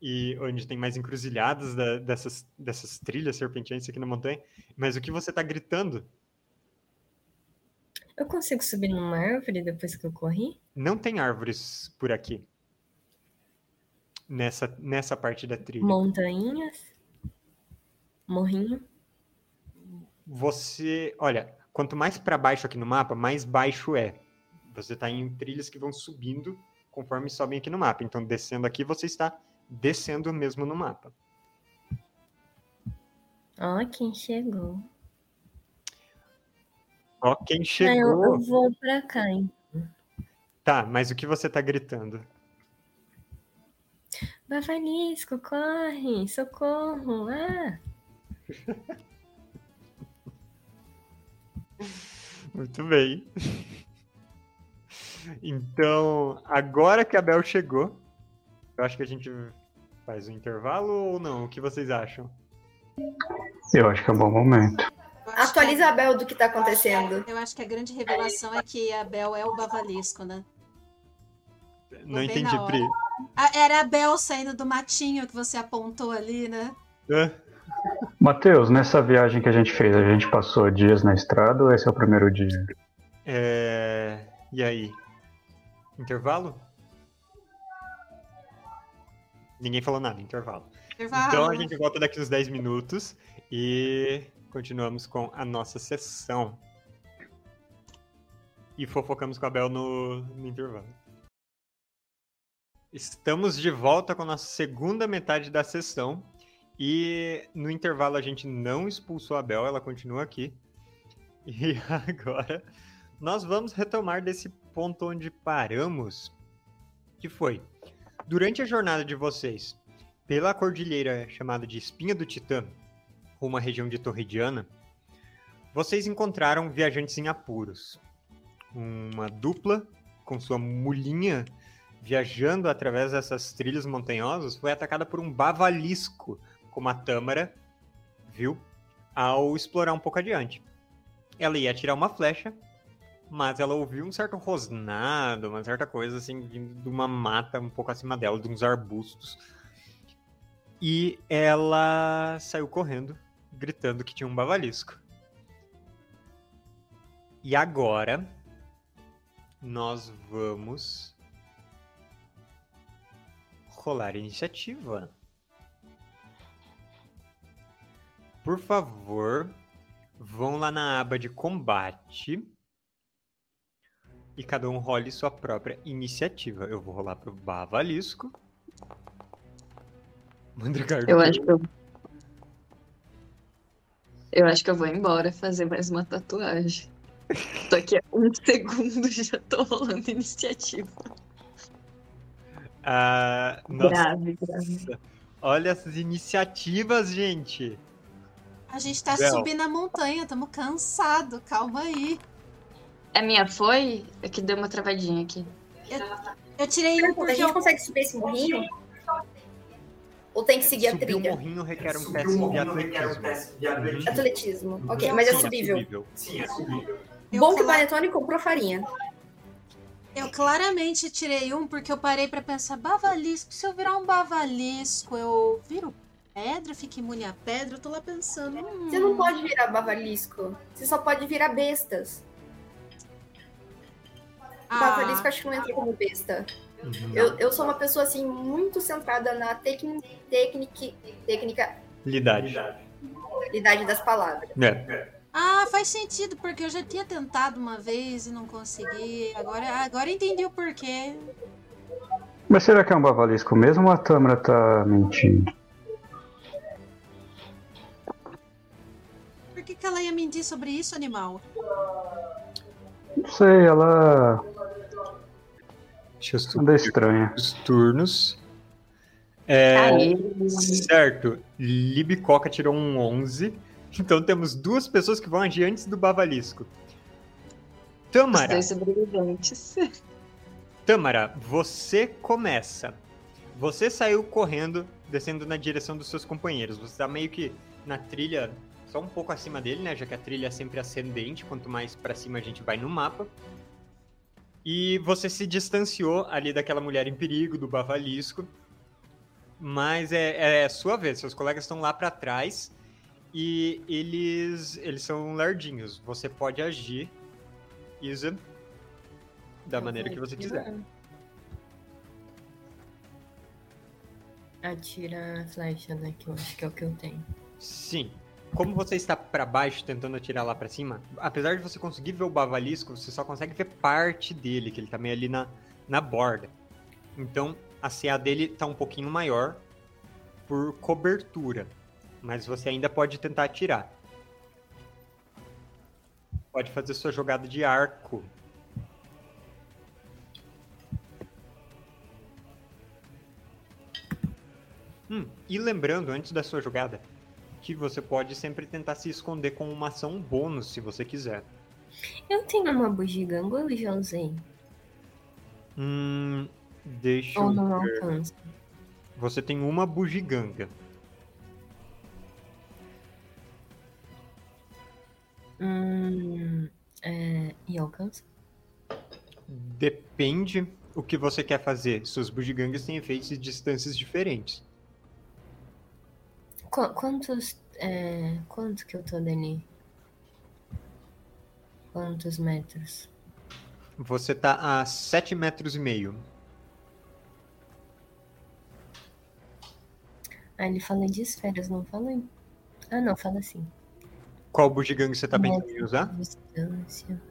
E onde tem mais encruzilhadas da- dessas, dessas trilhas serpenteantes aqui na montanha. Mas o que você tá gritando Eu consigo subir numa árvore depois que eu corri? Não tem árvores por aqui. Nessa, nessa parte da trilha. Montanhas? Morrinho? Você, olha, quanto mais para baixo aqui no mapa, mais baixo é. Você tá em trilhas que vão subindo conforme sobem aqui no mapa. Então, descendo aqui, você está descendo mesmo no mapa. Ó, quem chegou. Ó, quem Ah, eu, chegou. eu vou pra cá, hein? Tá, mas o que você tá gritando? Bavalisco, corre! Socorro! Ah! *laughs* Muito bem. Então, agora que a Bel chegou, eu acho que a gente faz um intervalo ou não? O que vocês acham? Eu acho que é um bom momento. Atualiza a Bel do que tá acontecendo. a- Eu acho que a grande revelação é que a Bel é o bavalisco, né? Não entendi. Pri. Era a Bel saindo do matinho que você apontou ali, né? Hã? Matheus, nessa viagem que a gente fez, a gente passou dias na estrada ou esse é o primeiro dia? É... E aí? Intervalo? Ninguém falou nada, intervalo. Intervalo. Então a gente volta daqui uns 10 minutos e continuamos com a nossa sessão. E fofocamos com a Bel no, no intervalo. Estamos de volta com a nossa segunda metade da sessão. E no intervalo a gente não expulsou a Bel, ela continua aqui. E *laughs* agora nós vamos retomar desse ponto onde paramos. Que foi, durante a jornada de vocês pela cordilheira chamada de Espinha do Titã, à região de Torridiana, vocês encontraram viajantes em apuros. Uma dupla com sua mulinha viajando através dessas trilhas montanhosas, foi atacada por um bavalisco, como a Tâmara viu ao explorar um pouco adiante. Ela ia atirar uma flecha, mas ela ouviu um certo rosnado, uma certa coisa assim, de uma mata um pouco acima dela, de uns arbustos. E ela saiu correndo, gritando que tinha um bavalisco. E agora nós vamos rolar iniciativa. Por favor, vão lá na aba de combate e cada um role sua própria iniciativa. Eu vou rolar pro Bavalisco. Mandrigardo. Eu acho que eu. Eu acho que eu vou embora fazer mais uma tatuagem. *laughs* Daqui a um segundo *laughs* já tô rolando iniciativa. Ah, nossa, Grave, grave. olha essas iniciativas, gente. A gente tá Bel. subindo a montanha, tamo cansado, calma aí. A minha foi? É que deu uma travadinha aqui. Eu tirei um A porque gente eu... consegue subir esse morrinho? Ou tem que seguir a Subir o trilha? morrinho requer um teste de atletismo. Uhum. Atletismo. Ok, mas é Sim, subível. eu Bom que o Panetone comprou farinha. Eu claramente tirei um porque eu parei pra pensar, bavalisco, se eu virar um bavalisco, eu viro pedra, fico imune à pedra, eu tô lá pensando. hum, Você não pode virar bavalisco. Você só pode virar bestas. ah, Bavalisco eu acho que não entra como besta. Uhum. Eu, eu sou uma pessoa assim muito centrada na técnica, técnica, Lidade. idade das palavras. É. Ah, faz sentido, porque eu já tinha tentado uma vez e não consegui. Agora, agora entendi o porquê. Mas será que é um bavalisco mesmo ou a Tâmara tá mentindo? Por que, que ela ia mentir sobre isso, animal? Não sei, ela Deixa eu anda estranha. os turnos. É, Aí, certo. Libicoca tirou um 11. *laughs* Então temos duas pessoas que vão agir antes do Bavalisco. os Tâmara, dois sobreviventes. *laughs* Tâmara, você começa. Você saiu correndo, descendo na direção dos seus companheiros. Você tá meio que na trilha, só um pouco acima dele, né? Já que a trilha é sempre ascendente, quanto mais pra cima a gente vai no mapa. E você se distanciou ali daquela mulher em perigo, do Bavalisco. Mas é, é sua vez, seus colegas estão lá pra trás e eles eles são lardinhos. Você pode agir, Isa, da maneira que você quiser. Atira a flecha, né? Que eu acho que é o que eu tenho. Sim. Como você está pra baixo tentando atirar lá pra cima, apesar de você conseguir ver o bavalisco, você só consegue ver parte dele, que ele tá meio ali na, na borda. Então, a CA dele tá um pouquinho maior por cobertura, mas você ainda pode tentar atirar. Pode fazer sua jogada de arco. Hum, e lembrando, antes da sua jogada, que você pode sempre tentar se esconder com uma ação bônus, se você quiser. Eu tenho uma bugiganga ou eu já usei? Hum, deixa Ou eu não ver. alcança? Você tem uma bugiganga. Hum, é, e alcança? Depende o que você quer fazer. Suas bugigangas têm efeitos e distâncias diferentes. Qu- quantos. É, quanto que eu tô dali? Quantos metros? Você tá a 7 metros e meio. Ah, ele fala de esferas, não fala. Ah, não, fala assim. Qual bugiganga você tá pensando em usar? Distância.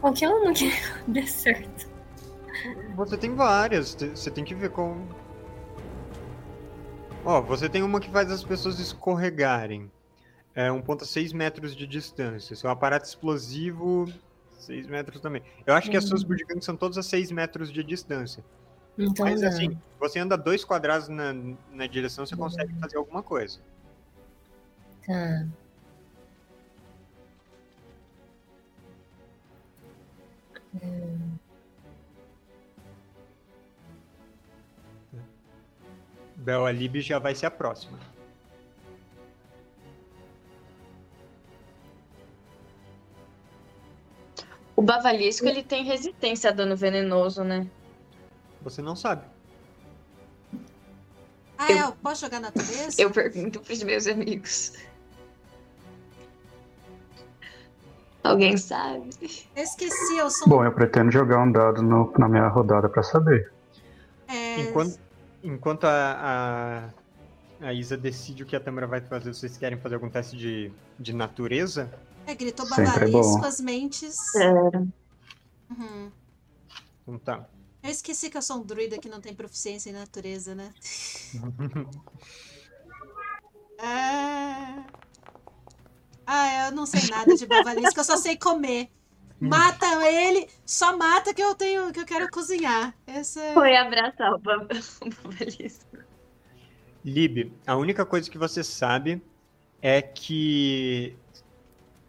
Qualquer um que *laughs* dê certo. Você tem várias. Você tem que ver qual. Ó, você tem uma que faz as pessoas escorregarem. É 1,6 metros de distância. Seu aparato explosivo, 6 metros também. Eu acho que as suas bugigangas são todas a 6 metros de distância. Então Mas assim, você anda dois quadrados na, na direção, você consegue fazer alguma coisa. Tá. Hum. Bel já vai ser a próxima. O bavalisco ele tem resistência a dano venenoso, né? Você não sabe. Ah, eu, é, posso jogar natureza? Eu pergunto pros meus amigos. Alguém sabe? Eu esqueci, eu sou. Bom, eu pretendo jogar um dado no- na minha rodada pra saber. é, Enquanto, enquanto a, a, a Isa decide o que a Tamara vai fazer, vocês querem fazer algum teste de, de natureza? É, gritou Sempre é as mentes. É. Uhum. Então tá. Eu esqueci que eu sou um druida que não tem proficiência em natureza, né? Ah, *laughs* ah, eu não sei nada de bavalisco, eu só sei comer. Mata ele, só mata que eu tenho, que eu quero cozinhar. Essa é... Foi abraçar o bavalisco. *laughs* Lib, a única coisa que você sabe é que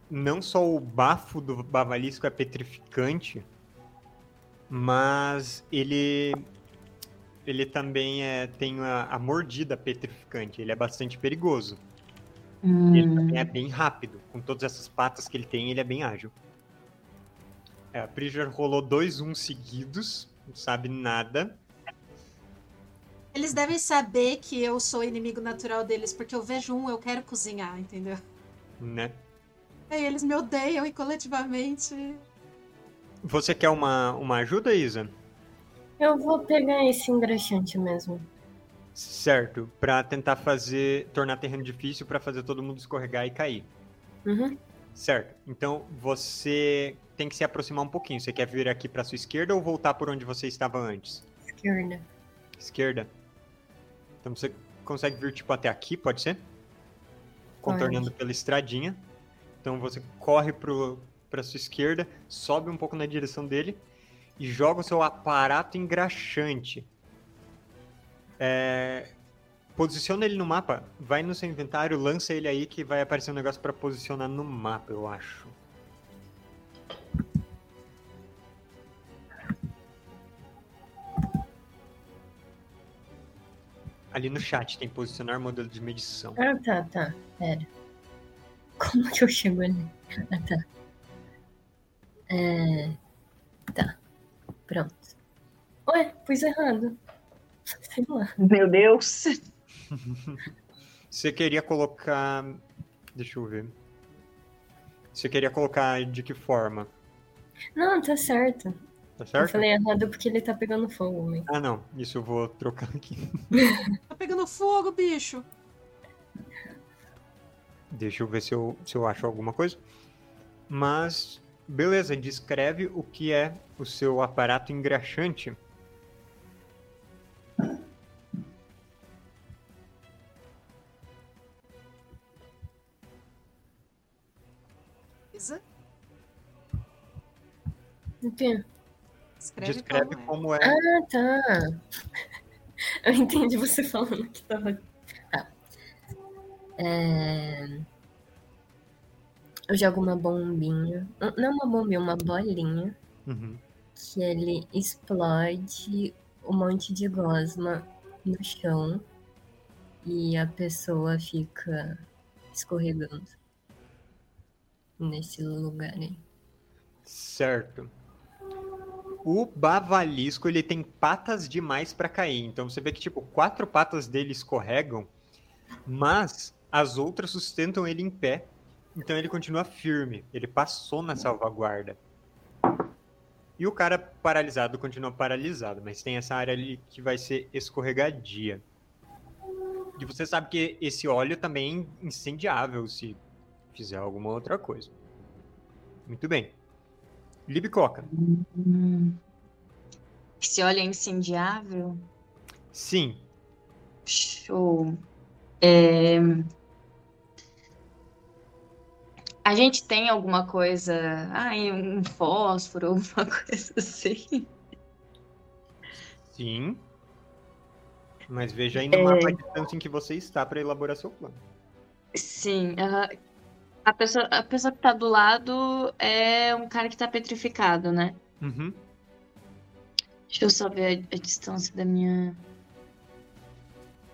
não só o bafo do bavalisco é petrificante, mas ele ele também é, tem a, a mordida petrificante. Ele é bastante perigoso. Ele Hum. também é bem rápido. Com todas essas patas que ele tem, ele é bem ágil. É, a Priger rolou dois um seguidos, não sabe nada. Eles devem saber que eu sou inimigo natural deles, porque eu vejo um, eu quero cozinhar, entendeu? Né? Aí eles me odeiam e coletivamente. Você quer uma, uma ajuda, Isa? Eu vou pegar esse engraxante mesmo. Certo, pra tentar fazer tornar terreno difícil pra fazer todo mundo escorregar e cair. Uhum. Certo. Então você tem que se aproximar um pouquinho. Você quer vir aqui pra sua esquerda ou voltar por onde você estava antes? Esquerda. Esquerda. Então você consegue vir tipo até aqui, pode ser? Contornando pela estradinha. Então você corre pro para sua esquerda, sobe um pouco na direção dele e joga o seu aparato engraxante. É, Posiciona ele no mapa, vai no seu inventário, lança ele aí que vai aparecer um negócio pra posicionar no mapa, eu acho. Ali no chat tem posicionar modelo de medição. Ah, tá, tá. Pera. Como que eu chego ali? Ah, tá. É... Tá. Pronto. Ué, pus errado. Sei lá. Meu Deus. Você queria colocar. Deixa eu ver. Você queria colocar de que forma? Não, tá certo. Tá Eu certo? falei errado porque ele tá pegando fogo, mas... Ah, não. Isso eu vou trocar aqui. Tá pegando fogo, bicho. Deixa eu ver se eu, se eu acho alguma coisa. Mas, beleza, descreve o que é o seu aparato engraxante. Escreve, Descreve como é. como é. Ah, tá. *laughs* Eu entendi você falando que tava. Tá. É... Eu jogo uma bombinha. Não uma bombinha, uma bolinha. Uhum. Que ele explode um monte de gosma no chão. E a pessoa fica escorregando. Nesse lugar aí. Certo. O bavalisco, ele tem patas demais pra cair. Então você vê que, tipo, quatro patas dele escorregam, mas as outras sustentam ele em pé. Então ele continua firme. Ele passou na salvaguarda. E o cara paralisado continua paralisado, mas tem essa área ali que vai ser escorregadia. E você sabe que esse óleo também é incendiável se fizer alguma outra coisa. Muito bem. Libicoca. Esse óleo é incendiável? Sim. Show. É, A gente tem alguma coisa. Ai, um fósforo, *laughs* alguma coisa assim. Sim. Mas veja aí no mapa a distância em que você está para elaborar seu plano. Sim. aham. A pessoa, a pessoa que tá do lado é um cara que tá petrificado, né? Uhum. Deixa eu só ver a, a distância da minha.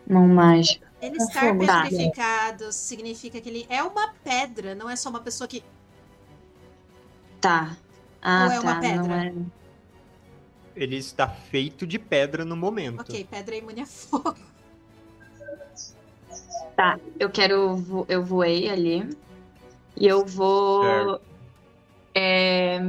Mão mágica. Ele Tá estar fogo. Tá. petrificado significa que ele é uma pedra, não é só uma pessoa que. Tá. Ah, Ou é uma tá. pedra? Não é... Ele está feito de pedra no momento. Ok, pedra é imune a fogo. Tá, eu quero. Eu voei ali. E eu vou. É,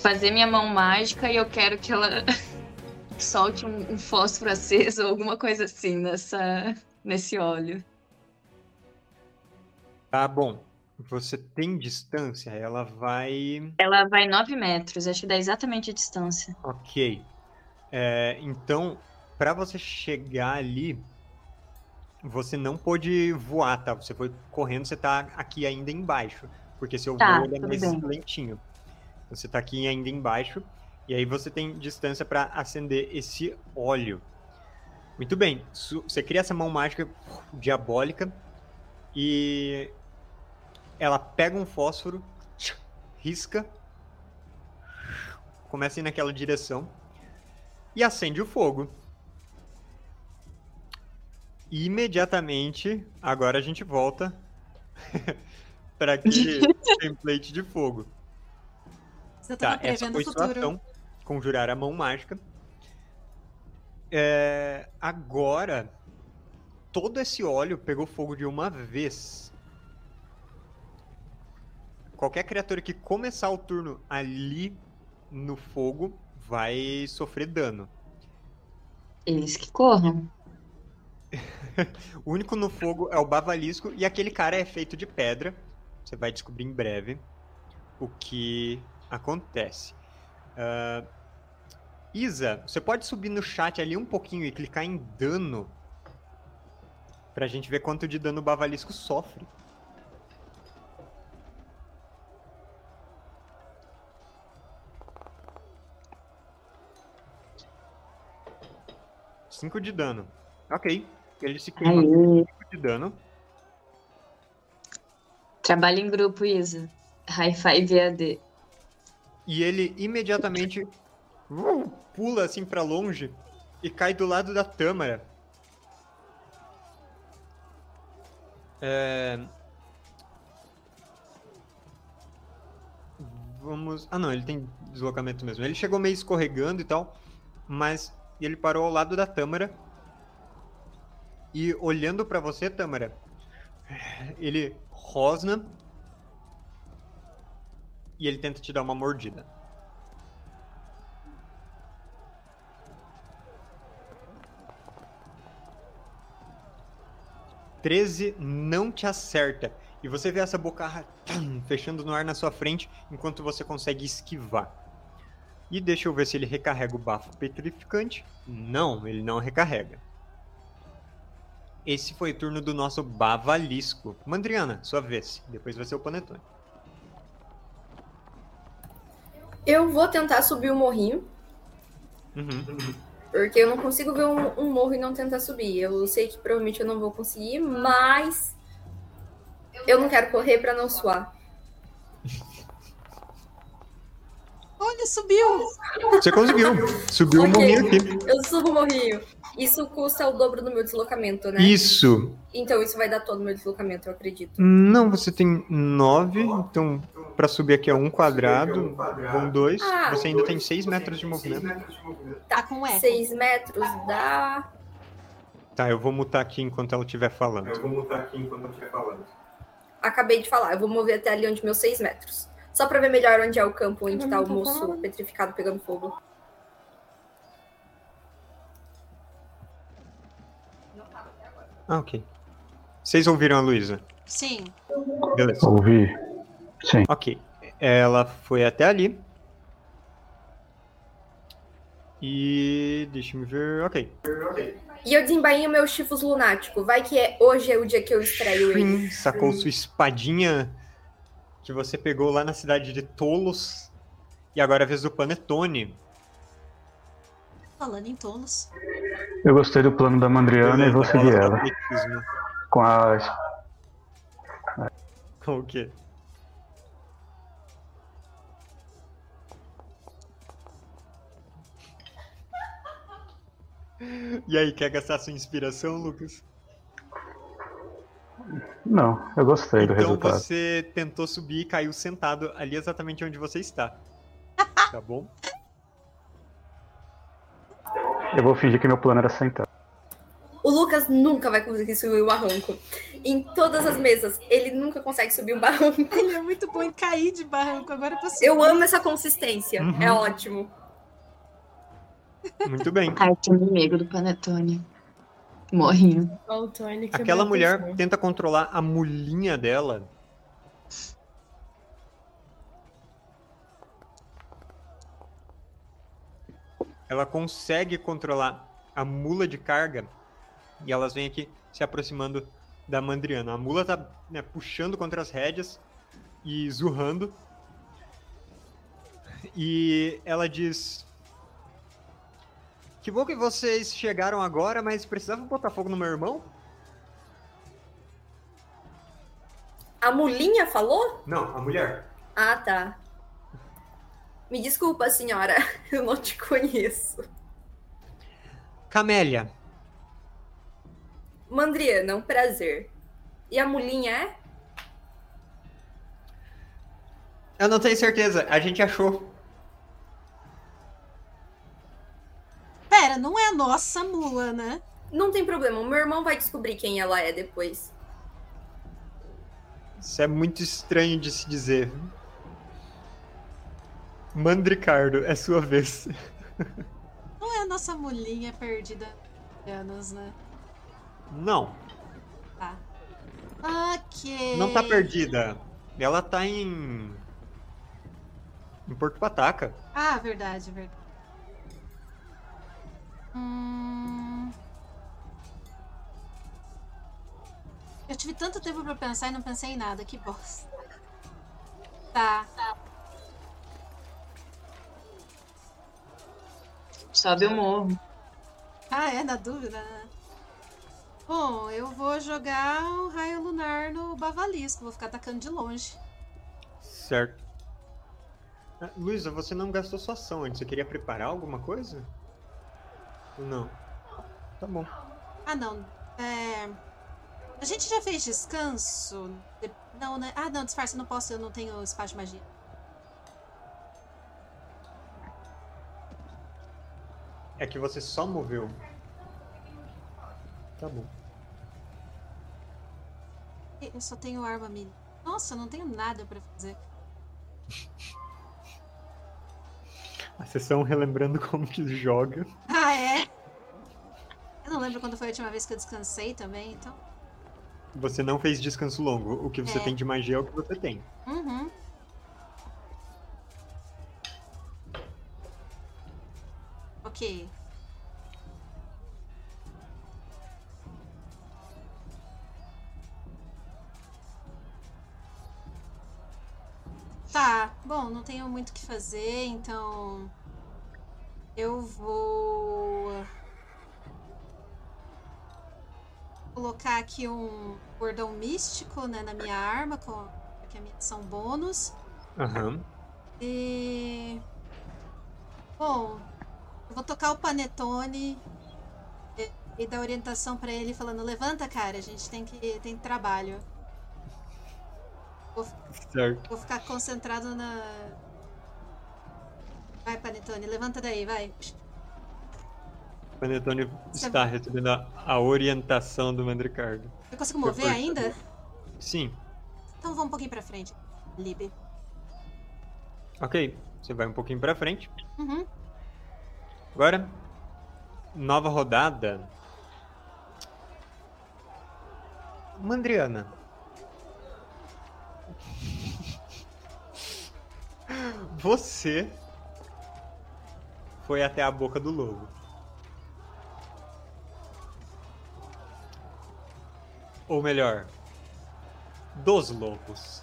fazer minha mão mágica e eu quero que ela *laughs* solte um, um fósforo aceso ou alguma coisa assim nessa, nesse óleo. Tá bom. Você tem distância, ela vai. Ela vai 9 metros, acho que dá exatamente a distância. Ok. É, então, para você chegar ali, você não pôde voar, tá? Você foi correndo, você tá aqui ainda embaixo. Porque seu Tá, voo ele é mais bem. lentinho. Você tá aqui ainda embaixo. E aí você tem distância para acender esse óleo. Muito bem. Você cria essa mão mágica diabólica. E ela pega um fósforo, risca, começa a ir naquela direção e acende o fogo. E imediatamente, agora a gente volta *laughs* para aquele *laughs* template de fogo. Você Tá, essa foi sua ação. Conjurar a mão mágica. É, agora, todo esse óleo pegou fogo de uma vez. Qualquer criatura que começar o turno ali no fogo vai sofrer dano. Eles que corram. *laughs* O único no fogo é o bavalisco e aquele cara é feito de pedra. Você vai descobrir em breve o que acontece. Ah, Isa, você pode subir no chat ali um pouquinho e clicar em dano pra gente ver quanto de dano o bavalisco sofre. Cinco de dano. Ok. Ele se queima Aí. 5 de dano. Trabalho em grupo, Isa. High five EAD. E ele imediatamente uh, pula assim pra longe e cai do lado da Tâmara. É... Vamos. Ah, não, ele tem deslocamento mesmo. Ele chegou meio escorregando e tal, mas ele parou ao lado da Tâmara. E olhando pra você, Tâmara, ele rosna e ele tenta te dar uma mordida. Treze não te acerta. E você vê essa bocarra fechando no ar na sua frente enquanto você consegue esquivar. E deixa eu ver se ele recarrega o bafo petrificante. Não, ele não recarrega. Esse foi o turno do nosso Bavalisco. Mandriana, sua vez. Depois vai ser o Panetone. Eu vou tentar subir o morrinho, Uhum. porque eu não consigo ver um, um morro e não tentar subir. Eu sei que provavelmente eu não vou conseguir, mas eu não quero correr pra não suar. Olha, subiu! Você conseguiu. Subiu o Ok. morrinho aqui. Eu subo o morrinho. Isso custa o dobro do meu deslocamento, né? Isso. Então isso vai dar todo o meu deslocamento, eu acredito. Não, você tem nove, então pra subir aqui é um quadrado, vão dois. Ah. Você ainda tem seis metros de movimento. Tá com eco. 6 metros dá. Tá, eu vou mutar aqui enquanto ela estiver falando. Acabei de falar, eu vou mover até ali onde meus 6 metros. Só pra ver melhor onde é o campo onde tá o moço petrificado pegando fogo. Ah, ok. Vocês ouviram a Luísa? Sim. Beleza. Ouvi. Sim. Ok. Ela foi até ali. E. Deixa eu ver. Ok. E eu desembainho meu chifos lunático. Vai que é hoje é o dia que eu estreio ele. Sacou sua espadinha que você pegou lá na cidade de Tolos. E agora é a vez do Panetone. Falando em tolos. Eu gostei do plano da Mandriana e vou seguir ela. atletismo. Com a. Com o quê? E aí, quer gastar sua inspiração, Lucas? Não, eu gostei do Então resultado. você tentou subir e caiu sentado ali exatamente onde você está. *laughs* Tá bom? Eu vou fingir que meu plano era sentar. O Lucas nunca vai conseguir subir o barranco. Em todas as mesas, ele nunca consegue subir um barranco. Ele é muito bom em cair de barranco. Agora pra subir. Eu amo essa consistência. Uhum. É ótimo. Muito bem. Arte inimigo do Panetone. Morrinho. Que Aquela mulher certo. tenta controlar a mulinha dela. Ela consegue controlar a mula de carga e elas vêm aqui se aproximando da Mandriana. A mula tá né, puxando contra as rédeas e zurrando. E ela diz: Que bom que vocês chegaram agora, mas precisavam botar fogo no meu irmão? A mulinha falou? Não, a mulher. Ah, tá. Me desculpa, senhora. *laughs* Eu não te conheço. Camélia. Mandriana, um prazer. E a mulinha é? Eu não tenho certeza, a gente achou. Pera, não é a nossa mula, né? Não tem problema, o meu irmão vai descobrir quem ela é depois. Isso é muito estranho de se dizer. Mandricardo, é sua vez. Não é a nossa mulinha perdida há anos, né? Não, Tá. Ok. não tá perdida. Ela tá em. em Porto Pataca. Ah, verdade, verdade. Hum... Eu tive tanto tempo pra pensar e não pensei em nada, que bosta. Tá. Sobe o morro. Ah, é, na dúvida, né? Bom, eu vou jogar o raio lunar no bavalisco, vou ficar atacando de longe. Certo. Ah, Luísa, você não gastou sua ação antes. Você queria preparar alguma coisa? Não. Tá bom. Ah, não. É... A gente já fez descanso? De- Não, né? Ah, não, disfarce, eu não posso, eu não tenho espaço de magia. É que você só moveu. Tá bom. Eu só tenho arma mini. Nossa, eu não tenho nada pra fazer. *laughs* A sessão relembrando *laughs* como que joga. Ah, é? Eu não lembro quando foi a última vez que eu descansei também, então. Você não fez descanso longo. O que você É. tem de magia é o que você tem. Uhum. Ok. Bom, não tenho muito o que fazer, então. Eu vou. Colocar aqui um bordão místico né, na minha arma, com... porque a minha são bônus. Aham. E. Bom, eu vou tocar o panetone e, e dar orientação pra ele falando: levanta, cara, a gente tem que tem trabalho. Certo. Vou ficar concentrado na. Vai, panetone, levanta daí, vai. Panetone está recebendo a, orientação do Mandricardo. Eu consigo mover Depois- ainda? Sim. Então vamos um pouquinho pra frente. Lib. Ok. Você vai um pouquinho pra frente. Uhum. Agora, nova rodada. Mandriana. *laughs* Você foi até a boca do lobo. Ou melhor, dos lobos.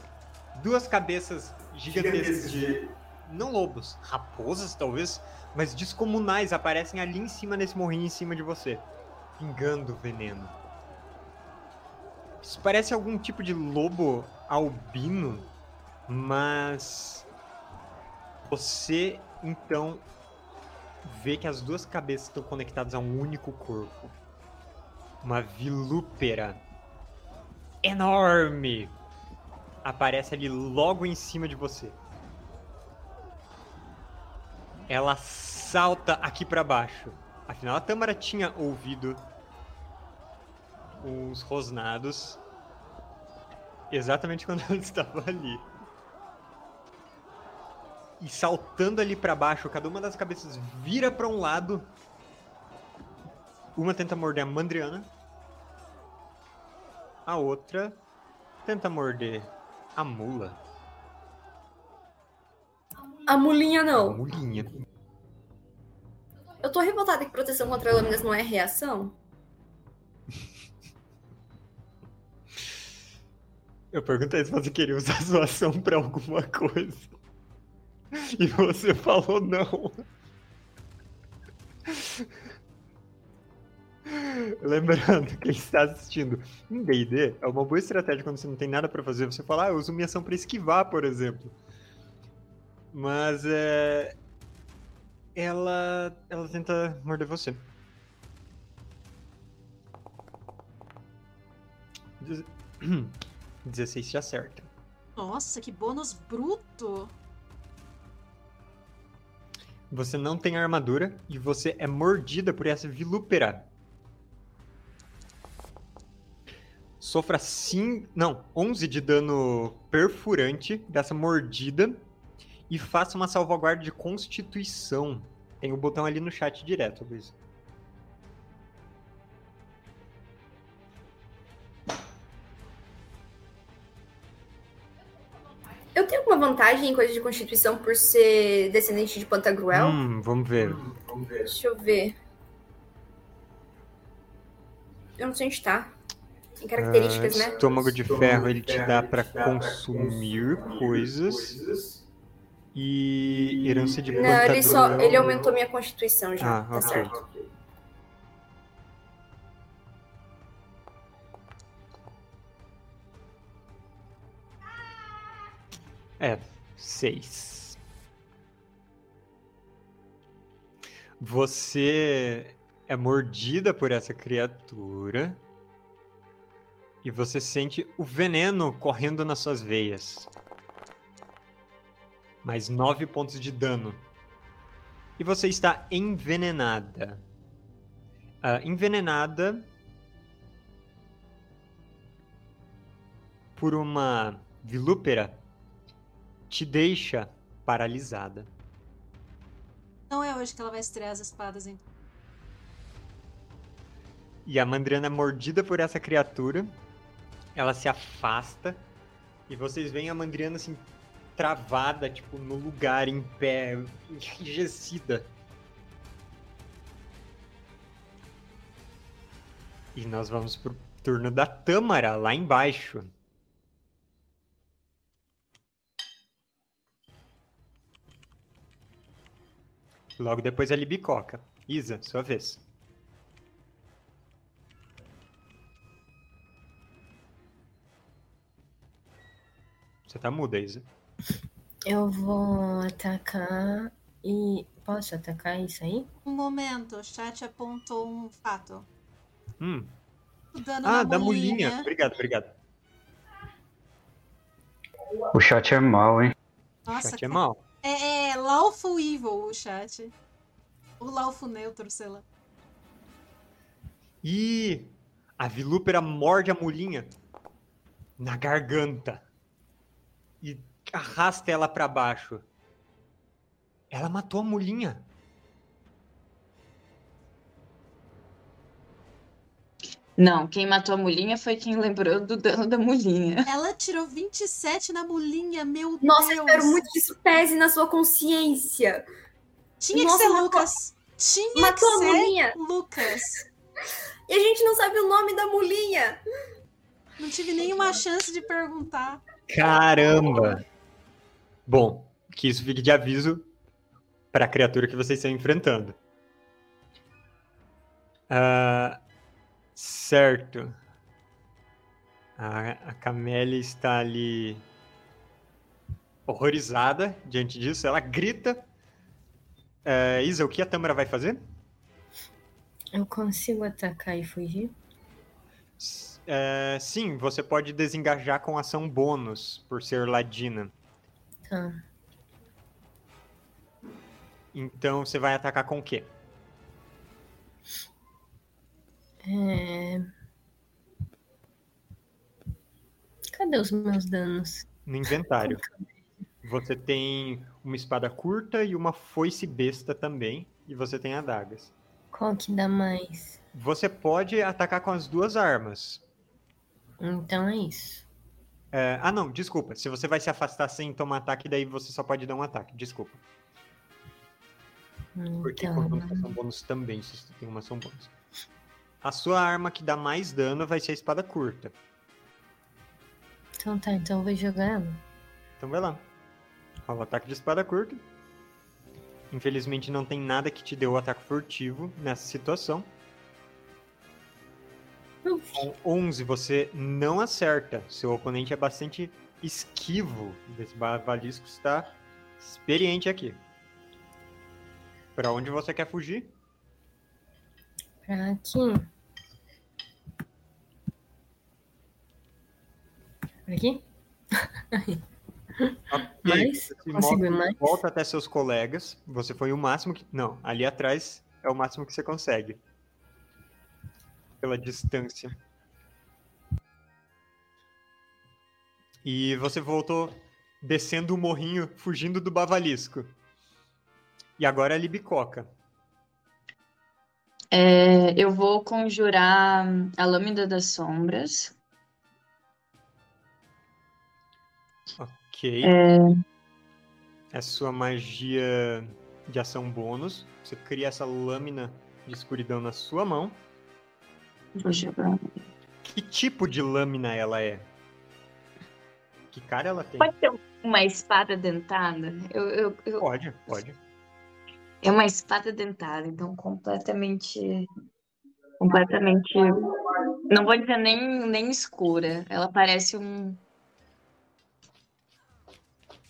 Duas cabeças gigantescas de. Não lobos, raposas talvez, mas descomunais aparecem ali em cima nesse morrinho em cima de você, pingando veneno. Isso parece algum tipo de lobo albino, mas você então vê que as duas cabeças estão conectadas a um único corpo. Uma vilúpera enorme aparece ali logo em cima de você. Ela salta aqui pra baixo. Afinal, a Tâmara tinha ouvido os rosnados exatamente quando ela *laughs* estava ali. E saltando ali pra baixo, cada uma das cabeças vira pra um lado. Uma tenta morder a Mandriana. A outra tenta morder a mula. A mulinha A não. mulinha. Eu tô revoltada que proteção contra lâminas não é reação. *laughs* Eu perguntei se você queria usar *laughs* sua ação pra alguma coisa. E você falou não. Lembrando, quem está assistindo em D&D, é uma boa estratégia quando você não tem nada pra fazer. Você fala, ah, eu uso minha ação pra esquivar, por exemplo. Mas é... Ela, ela tenta morder você. *clears throat* 16 te acerta. Nossa, que bônus bruto. Você não tem armadura e você é mordida por essa vilúpera. Sofra sim, não, 11 de dano perfurante dessa mordida e faça uma salvaguarda de constituição. Tem o botão ali no chat direto, Luiz. Alguma vantagem em coisa de constituição por ser descendente de Pantagruel? Hum, vamos ver. Deixa eu ver. Eu não sei onde tá. Tem características, Ah, né? Estômago de ferro ele te dá pra consumir coisas. E herança de Não, ele só. Ele aumentou minha constituição já. Ah, tá certo. É, seis. Você é mordida por essa criatura. E você sente o veneno correndo nas suas veias. Mais nove pontos de dano. E você está envenenada. Ah, envenenada por uma vilúpera te deixa paralisada. Não é hoje que ela vai estrear as espadas, então. E a Mandriana é mordida por essa criatura. Ela se afasta. E vocês veem a Mandriana assim, travada, tipo, no lugar, em pé, enrijecida. E nós vamos pro turno da Tâmara, lá embaixo. Logo depois a Libicoca. Isa, sua vez. Você tá muda, Isa. Eu vou atacar e. Posso atacar isso aí? Um momento, o chat apontou um fato. Hum. O dano Ah, da mulinha. mulinha. Obrigado, obrigado. O chat é mal, hein? Nossa, Chat é mal. É, é Lawful Evil o chat. O Lawful Neutro, sei lá. E a vilúpera morde a mulinha na garganta e arrasta ela pra baixo. Ela matou a mulinha. Não, quem matou a mulinha foi quem lembrou do dano da mulinha. Ela tirou 27 na mulinha, meu Nossa, Deus. eu espero muito que isso pese na sua consciência. Tinha Nossa, que ser matou- Lucas. Tinha Matou a que ser mulinha. Lucas. E a gente não sabe o nome da mulinha. Não tive nenhuma chance de perguntar. Caramba! Bom, que isso fique de aviso para a criatura que vocês estão enfrentando. Ah, certo. A, a Camélia está ali horrorizada diante disso. Ela grita É, Isa, o que a Tâmara vai fazer? Eu consigo atacar e fugir? É, sim, você pode desengajar com ação bônus por ser ladina. Tá. Então você vai atacar com o quê? É... Cadê os meus danos? No inventário. Você tem uma espada curta e uma foice besta também. E você tem adagas. Qual que dá mais? Você pode atacar com as duas armas. Então é isso. É, ah, não, desculpa. Se você vai se afastar sem tomar ataque, daí você só pode dar um ataque. Desculpa. Porque Então, com uma ação bônus também, se você tem uma ação bônus. A sua arma que dá mais dano vai ser a espada curta. então tá, então eu vou jogar ela. Então vai lá. Rola o ataque de espada curta. Infelizmente não tem nada que te dê o ataque furtivo nessa situação. Com 11 você não acerta. Seu oponente é bastante esquivo. Esse bavalisco está experiente aqui. Pra onde você quer fugir? Aqui. *laughs* Por aqui? Se Consigo mais? Volta até seus colegas. Você foi o máximo que. Não, ali atrás é o máximo que você consegue. Pela distância. E você voltou descendo o morrinho, fugindo do bavalisco. E agora é a Libicoca. É, eu vou conjurar a Lâmina das Sombras. Ok. É, É sua magia de ação bônus. Você cria essa lâmina de escuridão na sua mão. vou jogar. Que tipo de lâmina ela é? Que cara ela tem? Pode ser uma espada dentada? Eu, eu, eu- Pode, pode. É uma espada dentada, então completamente. Completamente. Não vou dizer nem, nem escura. Ela parece um.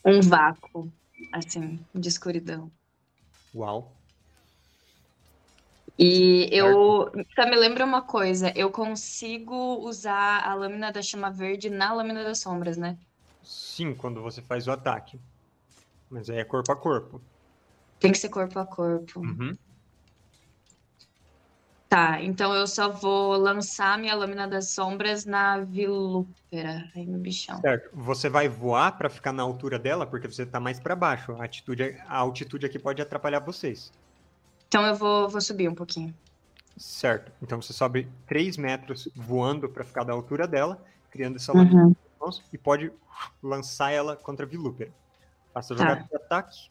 Um vácuo, assim, de escuridão. Uau. E eu. Só me lembra uma coisa: eu consigo usar a lâmina da chama verde na lâmina das sombras, né? Sim, quando você faz o ataque. Mas aí é corpo a corpo. Tem que ser corpo a corpo. Uhum. Tá, então eu só vou lançar minha lâmina das sombras na vilúpera, aí no bichão. Certo. Você vai voar pra ficar na altura dela, porque você tá mais pra baixo. A, atitude, a altitude aqui pode atrapalhar vocês. Então eu vou, vou subir um pouquinho. Certo. Então você sobe 3 metros voando pra ficar da altura dela, criando essa lâmina Uhum. nas mãos, e pode lançar ela contra a vilúpera. Faça a jogada de ataque.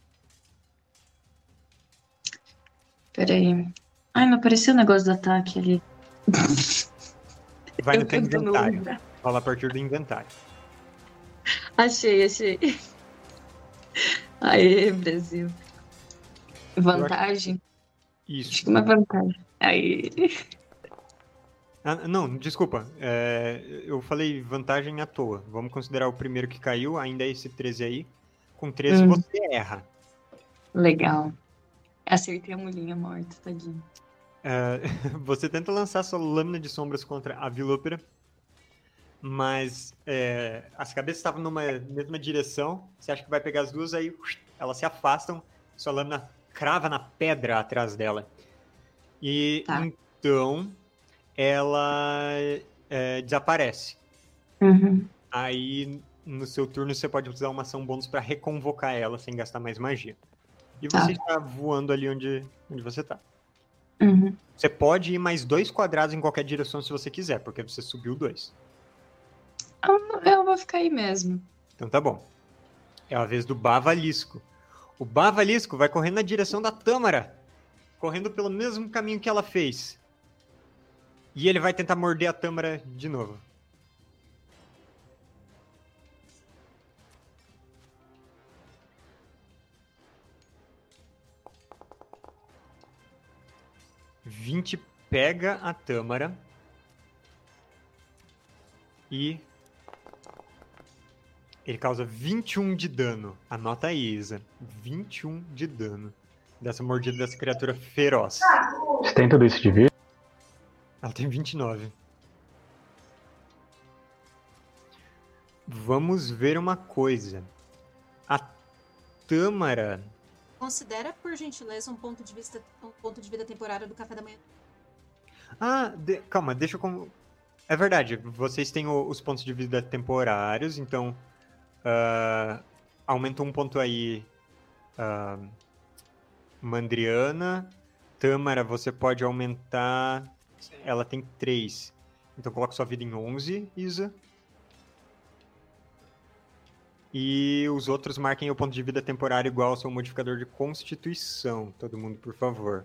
Peraí. Ai, não apareceu o negócio do ataque ali. Vai no Eu teu inventário. Rola a partir do inventário. Achei, achei. Aê, Brasil. Vantagem? Acho Isso. que uma vantagem. Aí. Ah, não, desculpa. É, eu falei vantagem à toa. Vamos considerar o primeiro que caiu, ainda é esse 13 aí. Com 13 Hum. você erra. Legal. Acertei a mulhinha morta, tadinho. É, *laughs* você tenta lançar sua lâmina de sombras contra a vilúpera, mas é, as cabeças estavam numa mesma direção. Você acha que vai pegar as duas, aí elas se afastam, sua lâmina crava na pedra atrás dela. E Tá. então ela é, desaparece. Uhum. Aí no seu turno você pode usar uma ação bônus para reconvocar ela sem gastar mais magia. E Tá. você está voando ali onde, onde você tá. Uhum. Você pode ir mais dois quadrados em qualquer direção se você quiser, porque você subiu dois. Eu, eu vou ficar aí mesmo. Então tá bom. É a vez do Bavalisco. O Bavalisco vai correndo na direção da Tâmara. Correndo pelo mesmo caminho que ela fez. E ele vai tentar morder a Tâmara de novo. Vinte pega a Tâmara. E ele causa 21 de dano. Anota aí, Isa. 21 de dano. Dessa mordida dessa criatura feroz. Você tem tudo isso de vida? Ela tem 29. Vamos ver uma coisa. A Tâmara. Considera, por gentileza, um ponto de vista, um ponto de vida temporário do café da manhã. Ah, de- calma, deixa eu. com- É verdade, vocês têm o- os pontos de vida temporários, então. ah, aumenta um ponto aí. ah, Mandriana. Tâmara, você pode aumentar. Ela tem 3. Então coloca sua vida em 11, Isa. E os outros marquem o ponto de vida temporário igual ao seu modificador de constituição. Todo mundo, por favor.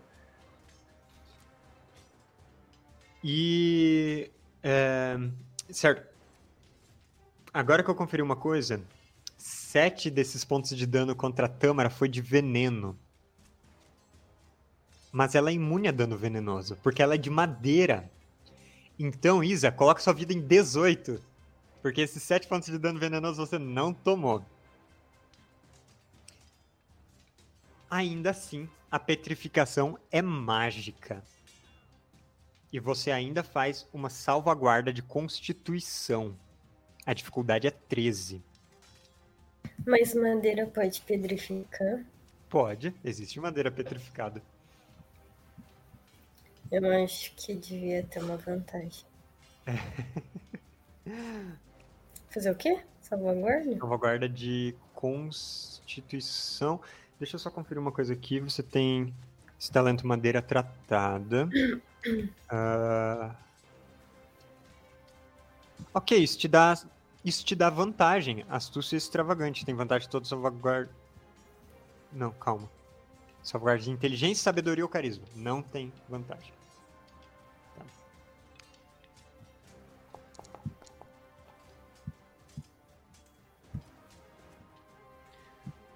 E. é, certo. Agora que eu conferi uma coisa, sete desses pontos de dano contra a Tâmara foi de veneno. Mas ela é imune a dano venenoso, porque ela é de madeira. Então, Isa, coloca sua vida em 18. Porque esses 7 pontos de dano venenoso você não tomou. Ainda assim, a petrificação é mágica. E você ainda faz uma salvaguarda de constituição. A dificuldade é 13. Mas madeira pode pedrificar. Pode, existe madeira petrificada. Eu acho que devia ter uma vantagem. *laughs* Fazer o quê? Salvaguarda? Salvaguarda de constituição. Deixa eu só conferir uma coisa aqui. Você tem esse talento madeira tratada. *coughs* Ah, Ok, isso te dá. Isso te dá vantagem. Astúcia extravagante. Tem vantagem de todo salvaguarda. Não, calma. Salvaguarda de inteligência, sabedoria ou carisma. Não tem vantagem.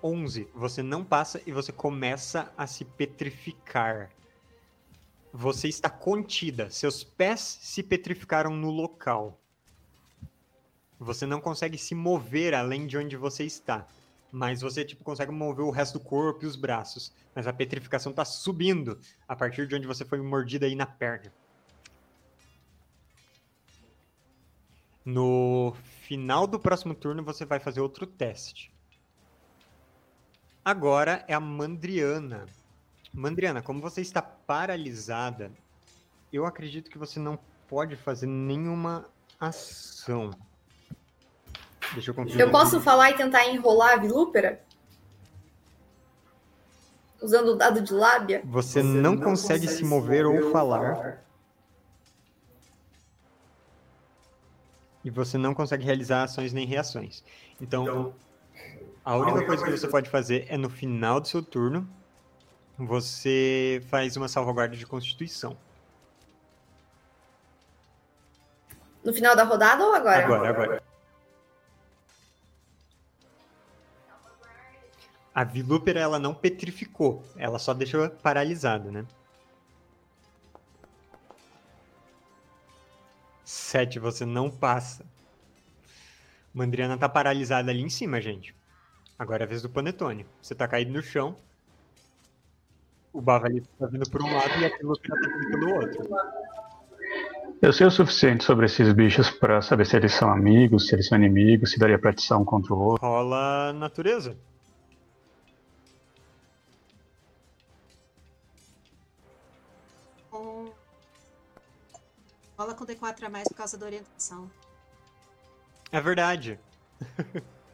11, você não passa e você começa a se petrificar. Você está contida, seus pés se petrificaram no local. Você não consegue se mover além de onde você está. Mas você tipo consegue mover o resto do corpo e os braços. Mas a petrificação está subindo a partir de onde você foi mordida aí na perna. No final do próximo turno você vai fazer outro teste. Agora é a Mandriana. Mandriana, como você está paralisada, eu acredito que você não pode fazer nenhuma ação. Deixa eu conferir. Eu posso falar e tentar enrolar a vilúpera? Usando o dado de lábia? Você, não, consegue, se mover ou falar. E você não consegue realizar ações nem reações. Então, a única coisa que você pode fazer é no final do seu turno, você faz uma salvaguarda de constituição. No final da rodada ou agora? Agora, agora. A vilúpera, ela não petrificou. Ela só deixou paralisada, né? Sete, você não passa. Mandriana tá paralisada ali em cima, gente. Agora é a vez do Panetone. Você tá caído no chão. O Bavalito tá vindo por um lado e a vilúpera tá vindo pelo outro. Eu sei o suficiente sobre esses bichos pra saber se eles são amigos, se eles são inimigos, se daria pra atiçar um contra o outro. Rola natureza. Com... Rola com D4 a mais por causa da orientação. É verdade. *laughs*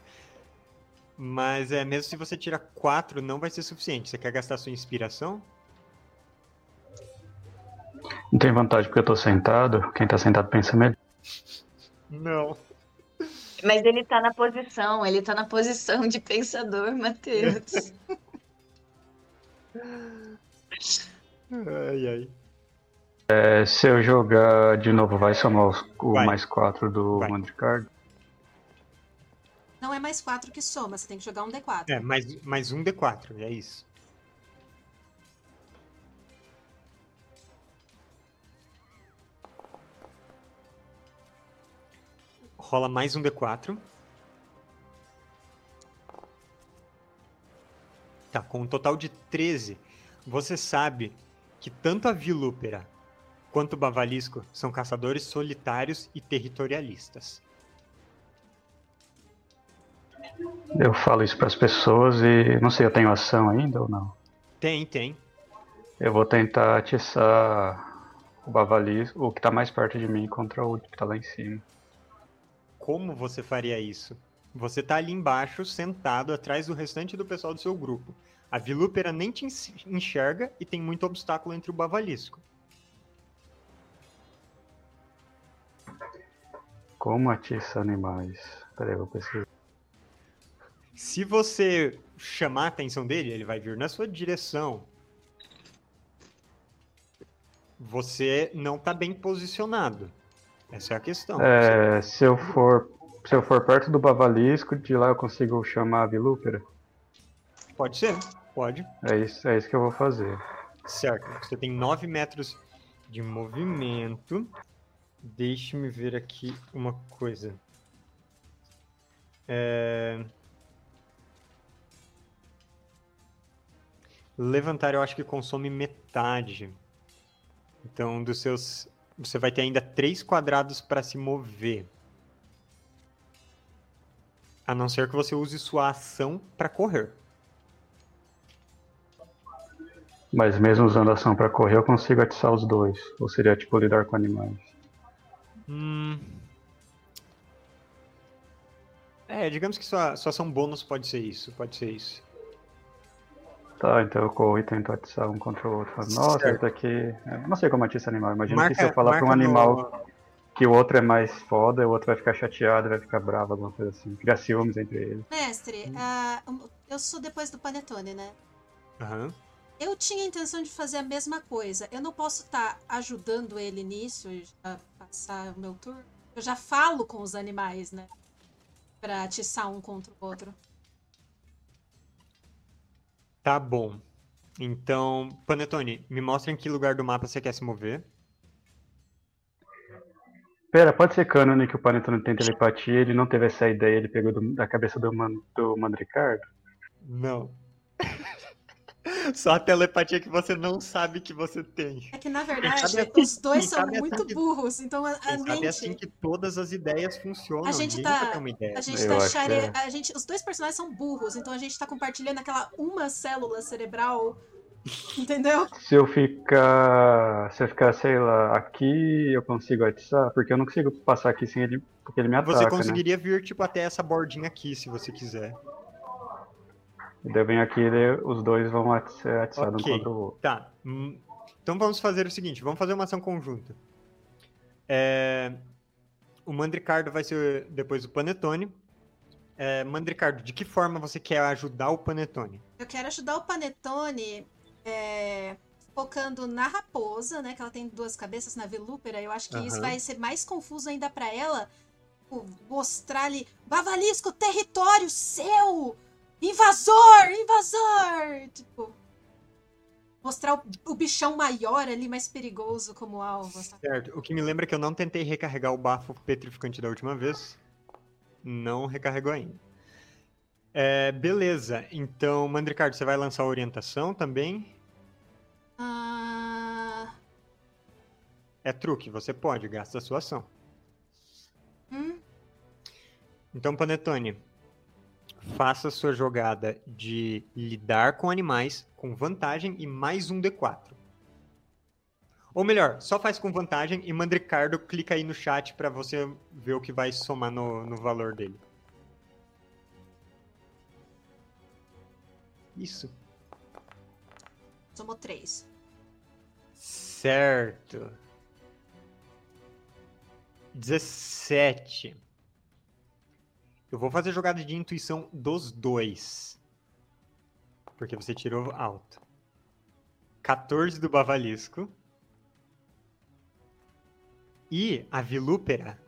Mas é, mesmo se você tirar 4, não vai ser suficiente. Você quer gastar sua inspiração? Não tem vantagem porque eu tô sentado. Quem tá sentado pensa melhor. Não. Mas ele tá na posição, ele tá na posição de pensador, Matheus. *laughs* Ai, ai. É, se eu jogar de novo, vai somar o Vai. mais 4 do Vai. Mandricardo? Não é mais 4 que soma, você tem que jogar um D4. É, mais, mais um D4, é isso. Rola mais um D4. Tá, com um total de 13, você sabe que tanto a Vilúpera quanto o Bavalisco são caçadores solitários e territorialistas. Eu falo isso para as pessoas e não sei, eu tenho ação ainda ou não? Tem, tem. Eu vou tentar atiçar o Bavalisco, o que tá mais perto de mim contra o que tá lá em cima. Como você faria isso? Você tá ali embaixo, sentado, atrás do restante do pessoal do seu grupo. A Vilúpera nem te enx- enxerga e tem muito obstáculo entre o Bavalisco. Como atiça animais? Peraí, eu vou pesquisar. Se você chamar a atenção dele, ele vai vir na sua direção. Você não tá bem posicionado. Essa é a questão. É, se eu for se eu for perto do Bavalisco, de lá eu consigo chamar a Vilúpera? Pode ser, pode. É isso, é isso que eu vou fazer. Certo. Você tem 9 metros de movimento. Deixe-me ver aqui uma coisa. É... Levantar eu acho que consome metade. Então, dos seus. Você vai ter ainda 3 quadrados para se mover. A não ser que você use sua ação para correr. Mas mesmo usando a ação pra correr, eu consigo atiçar os dois. Ou seria tipo lidar com animais. Hum. É, digamos que sua, sua ação bônus pode ser isso, pode ser isso. Tá, então eu corro e tento atiçar um contra o outro. Nossa, Certo. esse daqui. Eu não sei como atiça animal. Imagina que se Marca- eu falar pra um marca no- animal que o outro é mais foda, o outro vai ficar chateado, vai ficar bravo, alguma coisa assim. Criar ciúmes entre eles. Mestre, ah, um- eu sou depois do Panetone, né? Aham. Eu tinha a intenção de fazer a mesma coisa. Eu não posso estar ajudando ele nisso, a passar o meu turno. Eu já falo com os animais, né? Pra atiçar um contra o outro. Tá bom. Então, Panetone, me mostra em que lugar do mapa você quer se mover. Pera, pode ser cânone que o Panetone tem telepatia ele não teve essa ideia, ele pegou do- da cabeça do, man, do Mandricardo? Não. *laughs* Só a telepatia que você não sabe que você tem. É que, na verdade, assim- os dois são sabe assim muito que- burros. Então, a, a sabe é mente... assim que todas as ideias funcionam. A gente tá-. A gente Eu tá chare... é. a gente Os dois personagens são burros, então a gente tá compartilhando aquela uma célula cerebral. Entendeu? Se eu ficar. Se eu ficar, sei lá, aqui eu consigo atiçar, porque eu não consigo passar aqui sem ele. Porque ele me ataca, Você né? conseguiria vir, tipo, até essa bordinha aqui, se você quiser. E daí eu venho aqui e os dois vão ati- ser atiçados Ok. um contra o outro. Tá. hum, Então vamos fazer o seguinte, vamos fazer uma ação conjunta. É, O Mandricardo vai ser depois o Panetone. É, Mandricardo, de que forma você quer ajudar o Panetone? Eu quero ajudar o Panetone é, focando na raposa, né? Que ela tem duas cabeças na Velúpera. Eu acho que isso Aham. vai ser mais confuso ainda pra ela. tipo, Mostrar ali, Bavalisco, território seu! Invasor! Invasor! Tipo. Mostrar o, o bichão maior ali, mais perigoso como alvo. sabe? Certo. O que me lembra é que eu não tentei recarregar o bafo petrificante da última vez. Não recarregou ainda. É, beleza. Então, Mandricardo, você vai lançar a orientação também? Ah, É truque, você pode, gasta a sua ação. hum, Então, Panetone, faça sua jogada de lidar com animais com vantagem e mais um D4. Ou melhor, só faz com vantagem e Mandricardo clica aí no chat pra você ver o que vai somar no, no valor dele. Isso. somou três. Certo. 17. Eu vou fazer jogada de intuição dos dois. Porque você tirou alto. 14 do Bavalisco. E a Vilúpera,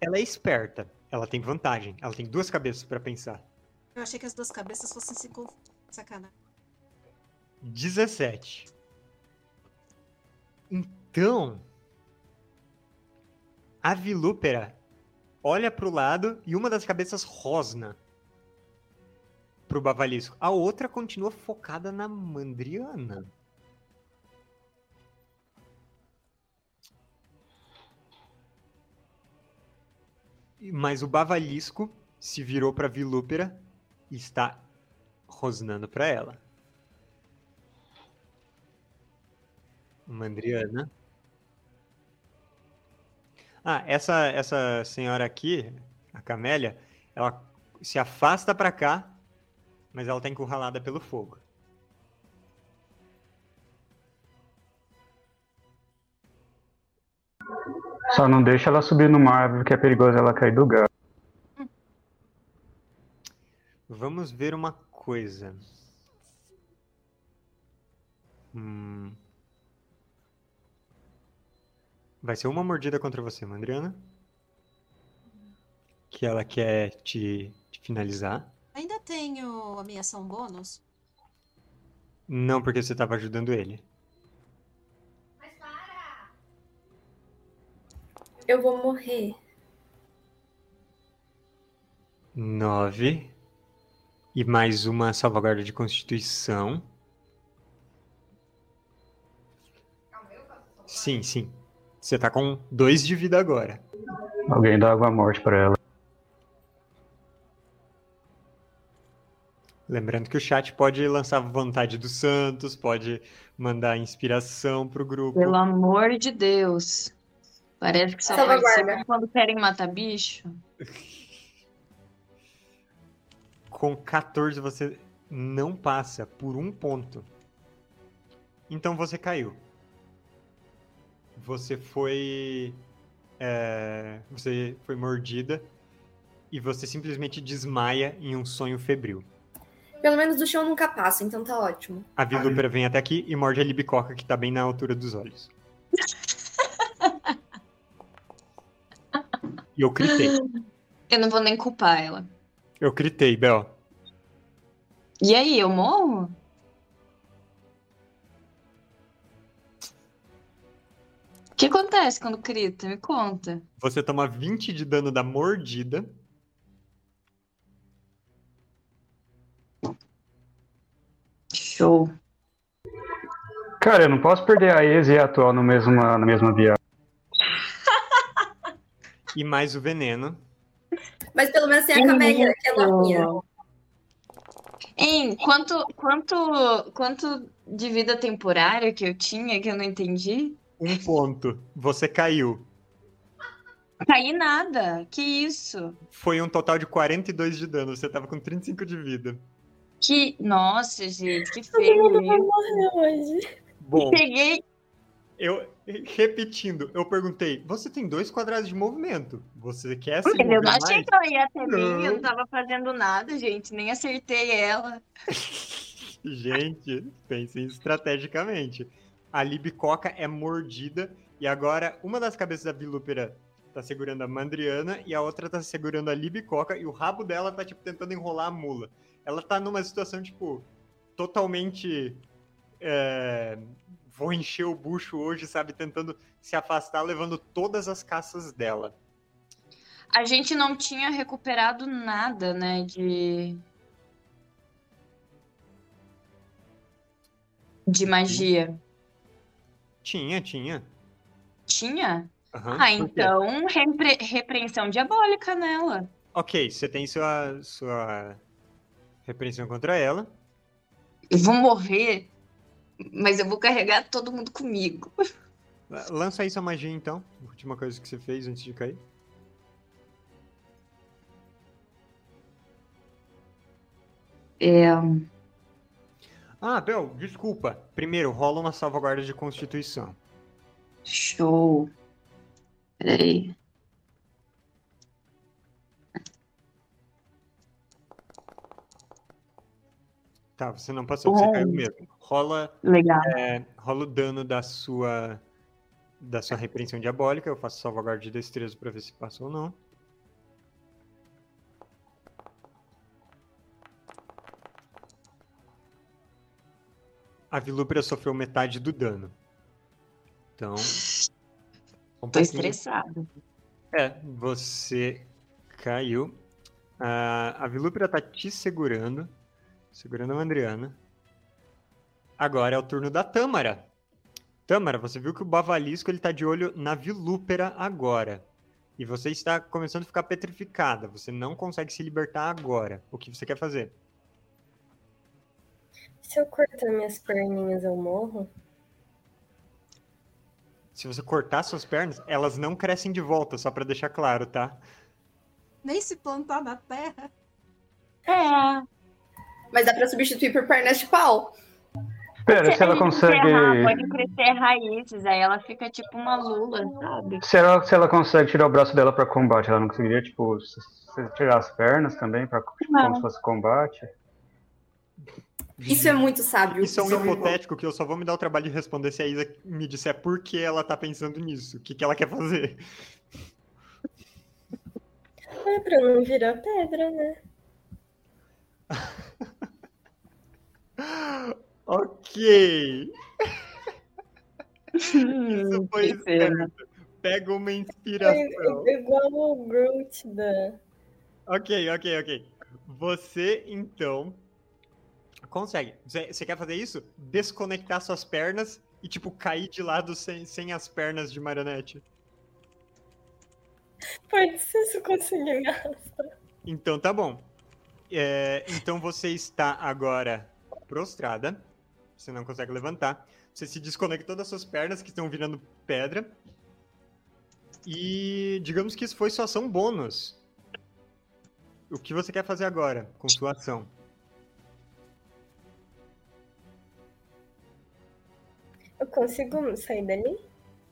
ela é esperta. Ela tem vantagem. Ela tem duas cabeças pra pensar. Eu achei que as duas cabeças fossem se. Sacanagem. 17. Então, a Vilúpera olha pro lado e uma das cabeças rosna. pro Bavalisco. A outra continua focada na Mandriana. Mas o Bavalisco se virou pra Vilúpera e está rosnando pra ela. Mandriana. Ah, essa, essa senhora aqui, a Camélia, ela se afasta pra cá, mas ela tá encurralada pelo fogo. Só não deixa ela subir numa árvore que é perigoso ela cair do galho. Vamos ver uma coisa. Hum. Vai ser uma mordida contra você, Mandriana. Que ela quer te, te finalizar. Ainda tenho a minha ação bônus? Não, porque você estava ajudando ele. Eu vou morrer. Nove. E mais uma salvaguarda de constituição. Sim, sim. Você tá com dois de vida agora. Alguém dá água morte pra ela. Lembrando que o chat pode lançar vontade do Santos, pode mandar inspiração pro grupo. Pelo amor de Deus. Parece que só Salvaguarda. participa quando querem matar bicho. *laughs* Com 14 você não passa por um ponto. Então você caiu. Você foi. é, você foi mordida e você simplesmente desmaia em um sonho febril. Pelo menos do chão nunca passa, então tá ótimo. A vilúpera vem até aqui e morde a libicoca que tá bem na altura dos olhos. *laughs* E eu critei. Eu não vou nem culpar ela. Eu critei, Bel. E aí, eu morro? Que acontece quando crita? Me conta. Você toma 20 de dano da mordida. Show. Cara, eu não posso perder a ex e a atual no mesmo, na mesma viagem. *laughs* E mais o veneno. Mas pelo menos tem a Camélia, que é novinha. Hein, quanto, quanto, quanto de vida temporária que eu tinha que eu não entendi? Um ponto. Você caiu. Caí nada. Que isso? Foi um total de 42 de dano. Você tava com 35 de vida. Que. Nossa, gente, que *laughs* feio. Todo mundo morrer hoje. Bom, Peguei. eu repetindo, eu perguntei: você tem dois quadrados de movimento. Você quer se eu não achei mais? que ela ia até mim, eu Não. não tava fazendo nada, gente. Nem acertei ela. *laughs* Gente, pensem estrategicamente. A Libicoca é mordida e agora uma das cabeças da Vilúpera tá segurando a Mandriana e a outra tá segurando a Libicoca e o rabo dela tá, tipo, tentando enrolar a mula. Ela tá numa situação, tipo, totalmente... é, Vou encher o bucho hoje, sabe? Tentando se afastar, levando todas as caças dela. A gente não tinha recuperado nada, né? De. De magia. Tinha, tinha. Tinha? Aham, Ah, então repre- repreensão diabólica nela. Ok, você tem sua, sua repreensão contra ela. Eu vou morrer, mas eu vou carregar todo mundo comigo. *laughs* Lança aí sua magia então. Última coisa que você fez antes de cair. É, Ah, Bel, desculpa. Primeiro, rola uma salvaguarda de constituição. show. Peraí. Tá, você não passou, você caiu mesmo. Rola, Legal. é, rola o dano da sua da sua repreensão diabólica. Eu faço salvaguarda de destreza pra ver se passa ou não. A Vilúpera sofreu metade do dano. Então. um Tô pouquinho- estressada. É, você caiu. Ah, a Vilúpera tá te segurando. Segurando a Mandriana. Agora é o turno da Tâmara. Tâmara, você viu que o Bavalisco ele tá de olho na Vilúpera agora. E você está começando a ficar petrificada. Você não consegue se libertar agora. O que você quer fazer? Se eu cortar minhas perninhas, eu morro? Se você cortar suas pernas, elas não crescem de volta, só pra deixar claro, tá? Nem se plantar na terra. É. Mas dá pra substituir por pernas de pau. Espera, se ela consegue. enterrar, pode crescer raízes, aí ela fica tipo uma lula, sabe? Se ela, se ela consegue tirar o braço dela pra combate, ela não conseguiria, tipo, se- se tirar as pernas também, pra, tipo, como se fosse combate? Isso é muito sábio. Isso é um hipotético que eu só vou me dar o trabalho de responder se a Isa me disser por que ela tá pensando nisso. O que, que ela quer fazer. É pra não virar pedra, né? *laughs* Ok. Isso Hum, foi certo. Pega uma É inspiração. igual o Groot da. Ok, ok, ok. Você, então, consegue. Você, quer fazer isso? Desconectar suas pernas e, tipo, cair de lado sem, sem as pernas de marionete. Pode ser se eu conseguir arrastar. Então tá bom. É, então você está agora prostrada. Você não consegue levantar. Você se desconectou das suas pernas que estão virando pedra. E digamos que isso foi sua ação bônus. O que você quer fazer agora com sua ação? Eu consigo sair dali?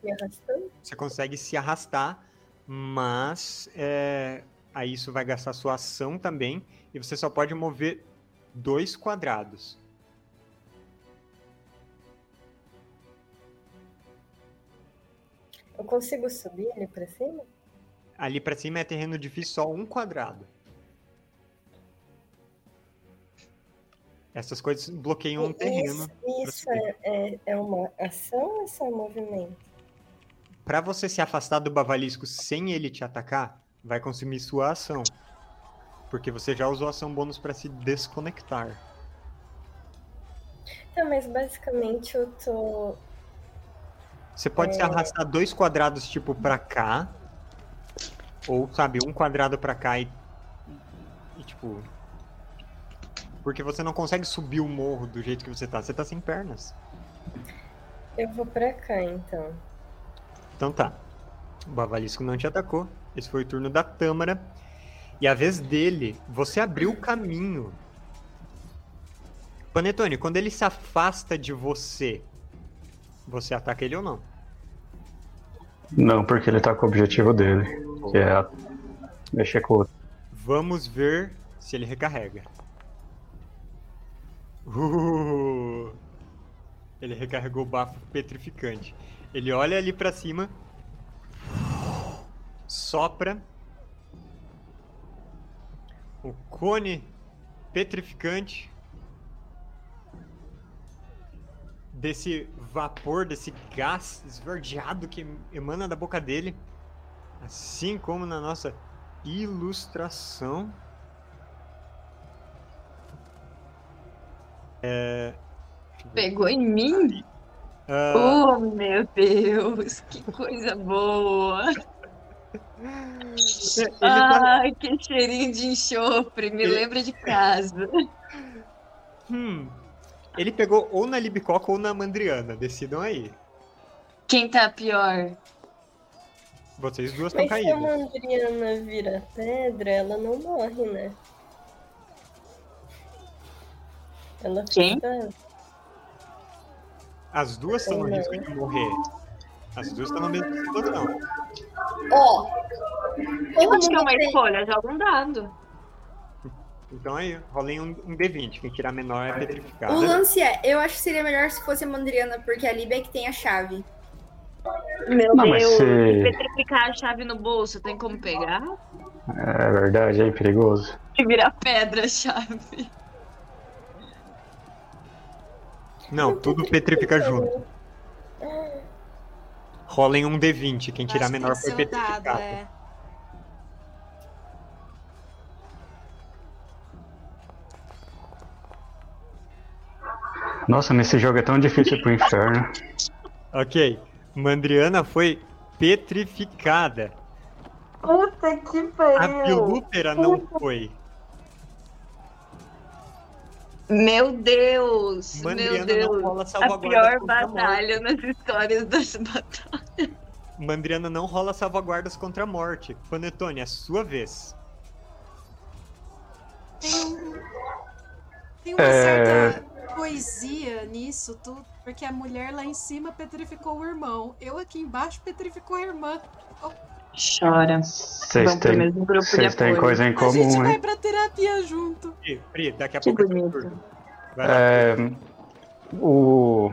Me arrastando? Você consegue se arrastar, mas é, aí isso vai gastar sua ação também. E você só pode mover dois quadrados. Eu consigo subir ali pra cima? Ali pra cima é terreno difícil só um quadrado. Essas coisas bloqueiam um terreno. Isso, isso é, é, é uma ação ou é só movimento? Pra você se afastar do bavalisco sem ele te atacar, vai consumir sua ação. Porque você já usou ação bônus pra se desconectar. Tá, mas basicamente eu tô. Você pode se arrastar dois quadrados tipo pra cá, ou sabe, um quadrado pra cá e, e tipo porque você não consegue subir o morro do jeito que você tá. Você tá sem pernas. Eu vou pra cá então. Então tá. O Bavalisco não te atacou. Esse foi o turno da Tâmara. E a vez dele, você abriu o caminho. Panetone, quando ele se afasta de você, você ataca ele ou não? Não, porque ele tá com o objetivo dele, que é mexer com o outro. Vamos ver se ele recarrega. Uh, ele recarregou o bafo petrificante. Ele olha ali pra cima, sopra. O cone petrificante desse vapor, desse gás esverdeado que emana da boca dele, assim como na nossa ilustração. É... Pegou em mim? Ah, Oh, meu Deus, que coisa boa! tá- Ai, que cheirinho de enxofre, me Ele- lembra de casa. Hum, ele pegou ou na Libicoca ou na Mandriana, decidam aí. Quem tá pior? Vocês duas estão Mas se a caídas. Mandriana vira pedra, ela não morre, né? Ela Quem? fica. As duas estão no risco de morrer. As duas estão na mesma situação. Ó. Eu todo acho que é uma escolha, joga um dado. Então aí, rolem um, um D20. Quem tirar menor é O petrificada. lance é, eu acho que seria melhor se fosse a Mandriana, porque a Libia é que tem a chave. Meu Não, Deus, se- petrificar a chave no bolso, tem como pegar? É verdade, é perigoso. E virar pedra a chave. Não, tudo petrifica junto. Rolem um D20. Quem tirar menor foi que ser o dado, petrificado. é. Nossa, nesse jogo é tão difícil pro inferno. Ok. Mandriana foi petrificada. Puta que A pariu! Pilúpera não foi. Meu Deus! Mandriana meu não Deus! rola A pior batalha nas histórias das batalhas. Mandriana não rola salvaguardas contra a morte. Panetone, é sua vez. Tem, tem uma É. certa poesia nisso tudo, porque a mulher lá em cima petrificou o irmão. Eu aqui embaixo petrificou a irmã. Chora. Vocês têm, mesmo grupo de vocês têm coisa em a gente comum, vai hein? pra terapia junto. Pri, Pri, daqui a Que pouco é bonito. É, o,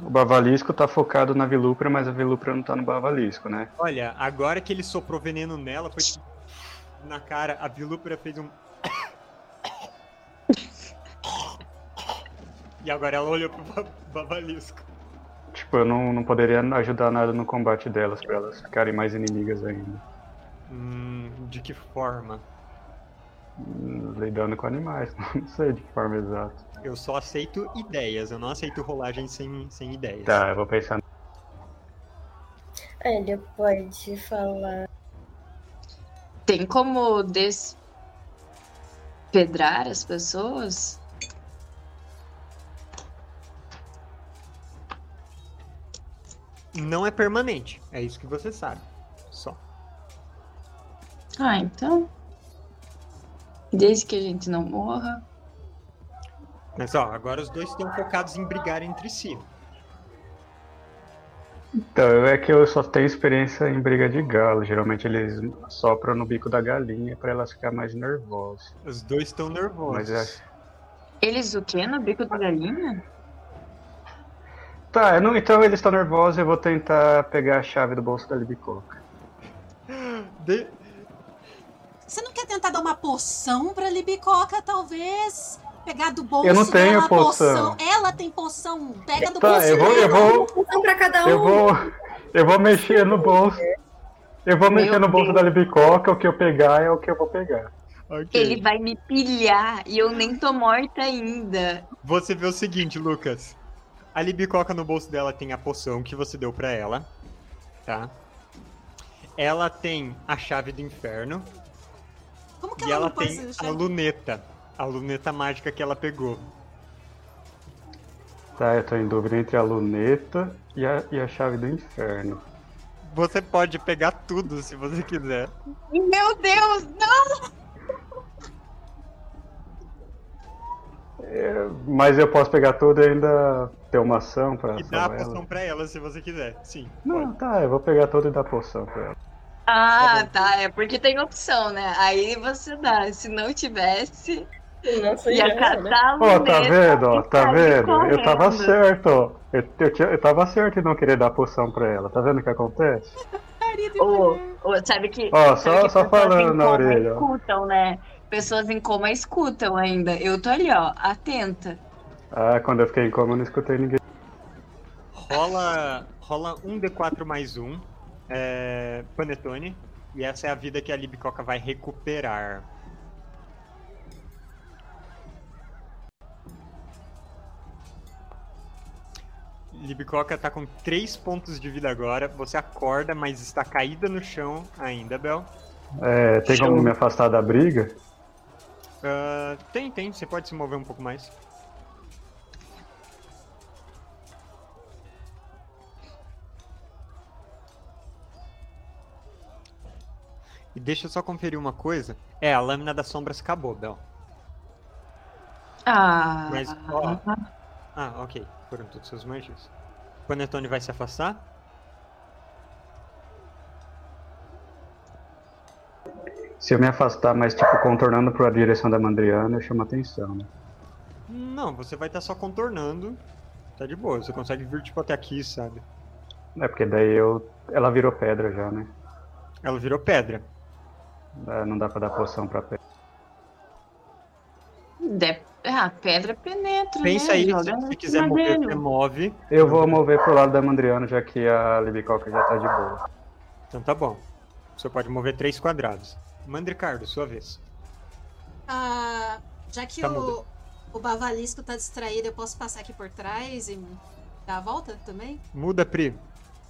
o Bavalisco tá focado na Vilupra, mas a Vilupra não tá no Bavalisco, né? Olha, agora que ele soprou veneno nela, foi tipo, na cara, a Vilúpera fez um. *coughs* E agora ela olhou pro ba- Bavalisco. Tipo, eu não, não poderia ajudar nada no combate delas, pra elas ficarem mais inimigas ainda. Hum, de que forma? Hum, Lidando com animais, *laughs* não sei de que forma exata. Eu só aceito ideias, eu não aceito rolagem sem, sem ideias. Tá, eu vou pensar. Ele pode falar. Tem como despedrar as pessoas? Não é permanente, é isso que você sabe. Só. Ah, então. Desde que a gente não morra. Mas ó, agora os dois estão focados em brigar entre si. Então, é que eu só tenho experiência em briga de galo. Geralmente eles sopram no bico da galinha pra elas ficarem mais nervosas. Os dois estão nervosos. Mas é. Eles o quê? No bico da galinha? Tá, eu não- então eles estão nervosos, eu vou tentar pegar a chave do bolso da Libicoca. De- Você não quer tentar dar uma poção pra Libicoca, talvez? Pegar do bolso Eu não tenho dela a poção. Ela tem poção. Pega do Tá, bolso eu vou, eu dela. vou, Então, pra cada um. eu vou, eu vou mexer no bolso. Eu vou Meu mexer no bolso Deus. da Libicoca, o que eu pegar é o que eu vou pegar. Ok. Ele vai me pilhar e eu nem tô morta ainda. Você vê o seguinte, Lucas. A Libicoca no bolso dela tem a poção que você deu pra ela, tá? Ela tem a chave do inferno Como que e ela ela não pode tem a luneta, a luneta mágica que ela pegou. Tá, eu tô em dúvida entre a luneta e a, e a chave do inferno. Você pode pegar tudo se você quiser. Meu Deus, não! É, mas eu posso pegar tudo e ainda ter uma ação pra E dá a poção ela? pra ela se você quiser. Sim. Não, pode. tá, eu vou pegar tudo e dar poção pra ela. Ah, tá. É porque tem opção, né? Aí você dá. Se não tivesse, Nossa, ia era. catar a Ó, tá vendo, ó, tá vendo? Eu tava certo, ó. Eu, eu, eu tava certo em não querer dar poção pra ela. Tá vendo o que acontece? Mulher. ô, sabe que. Ó, sabe só, que só falando na orelha. Escutam, né? Pessoas em coma escutam ainda. Eu tô ali, ó, atenta. Ah, quando eu fiquei em coma eu não escutei ninguém. Rola, rola um D4 mais um, é, Panetone. E essa é a vida que a Libicoca vai recuperar. Libicoca tá com 3 pontos de vida agora. Você acorda, mas está caída no chão ainda, Bel. É, tem como me afastar da briga? Ah, tem, tem. Você pode se mover um pouco mais. E deixa eu só conferir uma coisa. É, a lâmina das sombras acabou, Bel. Ah. Mas, ó. Ah, ok. Foram todos seus magias. Panetone vai se afastar? Se eu me afastar, mas tipo, contornando pra direção da Mandriana, eu chamo atenção, né? Não, você vai estar só contornando. Tá de boa, você consegue vir tipo até aqui, sabe? É porque daí eu. Ela virou pedra já, né? Ela virou pedra. É, não dá pra dar poção pra pedra. De... Ah, pedra penetra. Pensa né? aí, Joga se em você quiser mover, dele. você move. Eu vou mover pro lado da Mandriana, já que a Libicoca já tá de boa. Então tá bom. Você pode mover três quadrados. Mandricardo, sua vez. Ah, já que Tá o. O bavalisco tá distraído, eu posso passar aqui por trás e dar a volta também? Muda, Pri.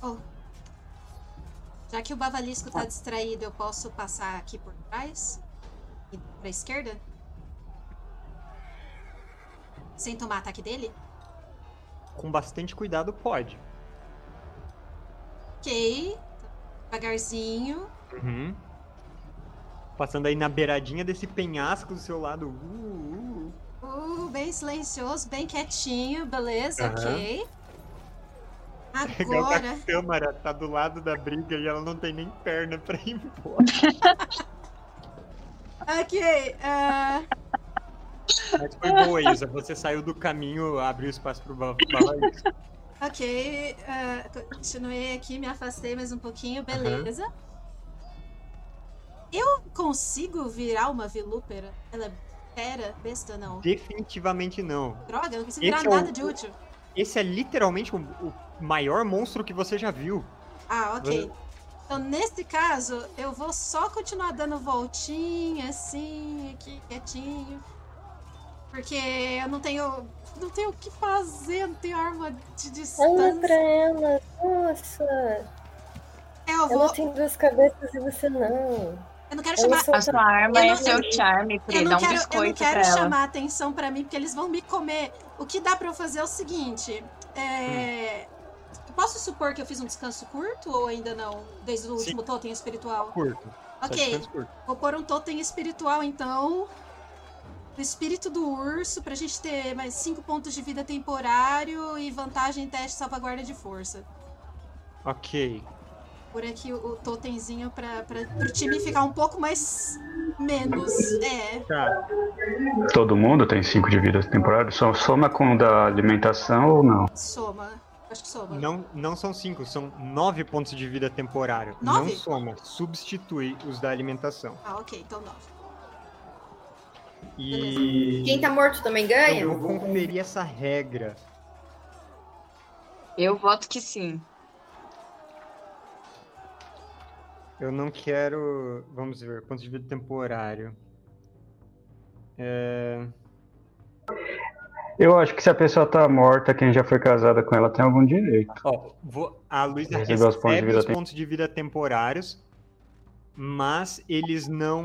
Oh. Já que o bavalisco tá distraído, eu posso passar aqui por trás? E pra esquerda? Sem tomar ataque dele? Com bastante cuidado, pode. Ok. Devagarzinho. Uhum. Passando aí na beiradinha desse penhasco do seu lado. Uh, uh. Uh, bem silencioso, bem quietinho, beleza, Aham. ok. Agora. a câmara tá do lado da briga e ela não tem nem perna pra ir embora. *laughs* Ok. ah, Mas foi boa, Isa. Você saiu do caminho, abriu espaço pro ba- bavalisco. ok. ah, continuei aqui, me afastei mais um pouquinho, beleza. Eu consigo virar uma vilúpera? Ela é fera, besta, não. Definitivamente não. Droga, eu não consigo Esse virar é o- nada de útil. Esse é literalmente o, o maior monstro que você já viu. Ah, ok. Então, nesse caso, eu vou só continuar dando voltinha, assim, aqui, quietinho. Porque eu não tenho. Não tenho o que fazer, não tenho arma de Olha distância. pra ela. Nossa. É, eu vou. Ela tem duas cabeças e você não. Eu não quero chamar. só A sua arma Eu é não- seu eu- charme, Pri. Eu Dá não um quero, eu não biscoito quero pra ela. chamar atenção pra mim, porque eles vão me comer. O que dá pra eu fazer é o seguinte: é, eu posso supor que eu fiz um descanso curto ou ainda não? Desde o Sim. último totem espiritual? Curto. Ok. curto. Vou pôr um totem espiritual, então. Do espírito do urso, pra gente ter mais 5 pontos de vida temporário e vantagem em teste de salvaguarda de força. Ok. Por aqui o, o totemzinho pra, pra, pro time ficar um pouco mais. menos. É. Tá. Todo mundo tem 5 de vida temporária? Só soma com o da alimentação ou não? Soma. Acho que soma. Não, não são cinco, são nove pontos de vida temporário. Nove? Não soma, substitui os da alimentação. Ah, ok, então 9. E Quem tá morto também ganha? eu vou conferir essa regra. Eu voto que sim. Eu não quero. Vamos ver, pontos de vida temporário. É... Eu acho que se a pessoa tá morta, quem já foi casada com ela tem algum direito. Ó, vou- a Luísa Recebeu os pontos de recebe vida os tem- pontos de vida temporários, mas eles não,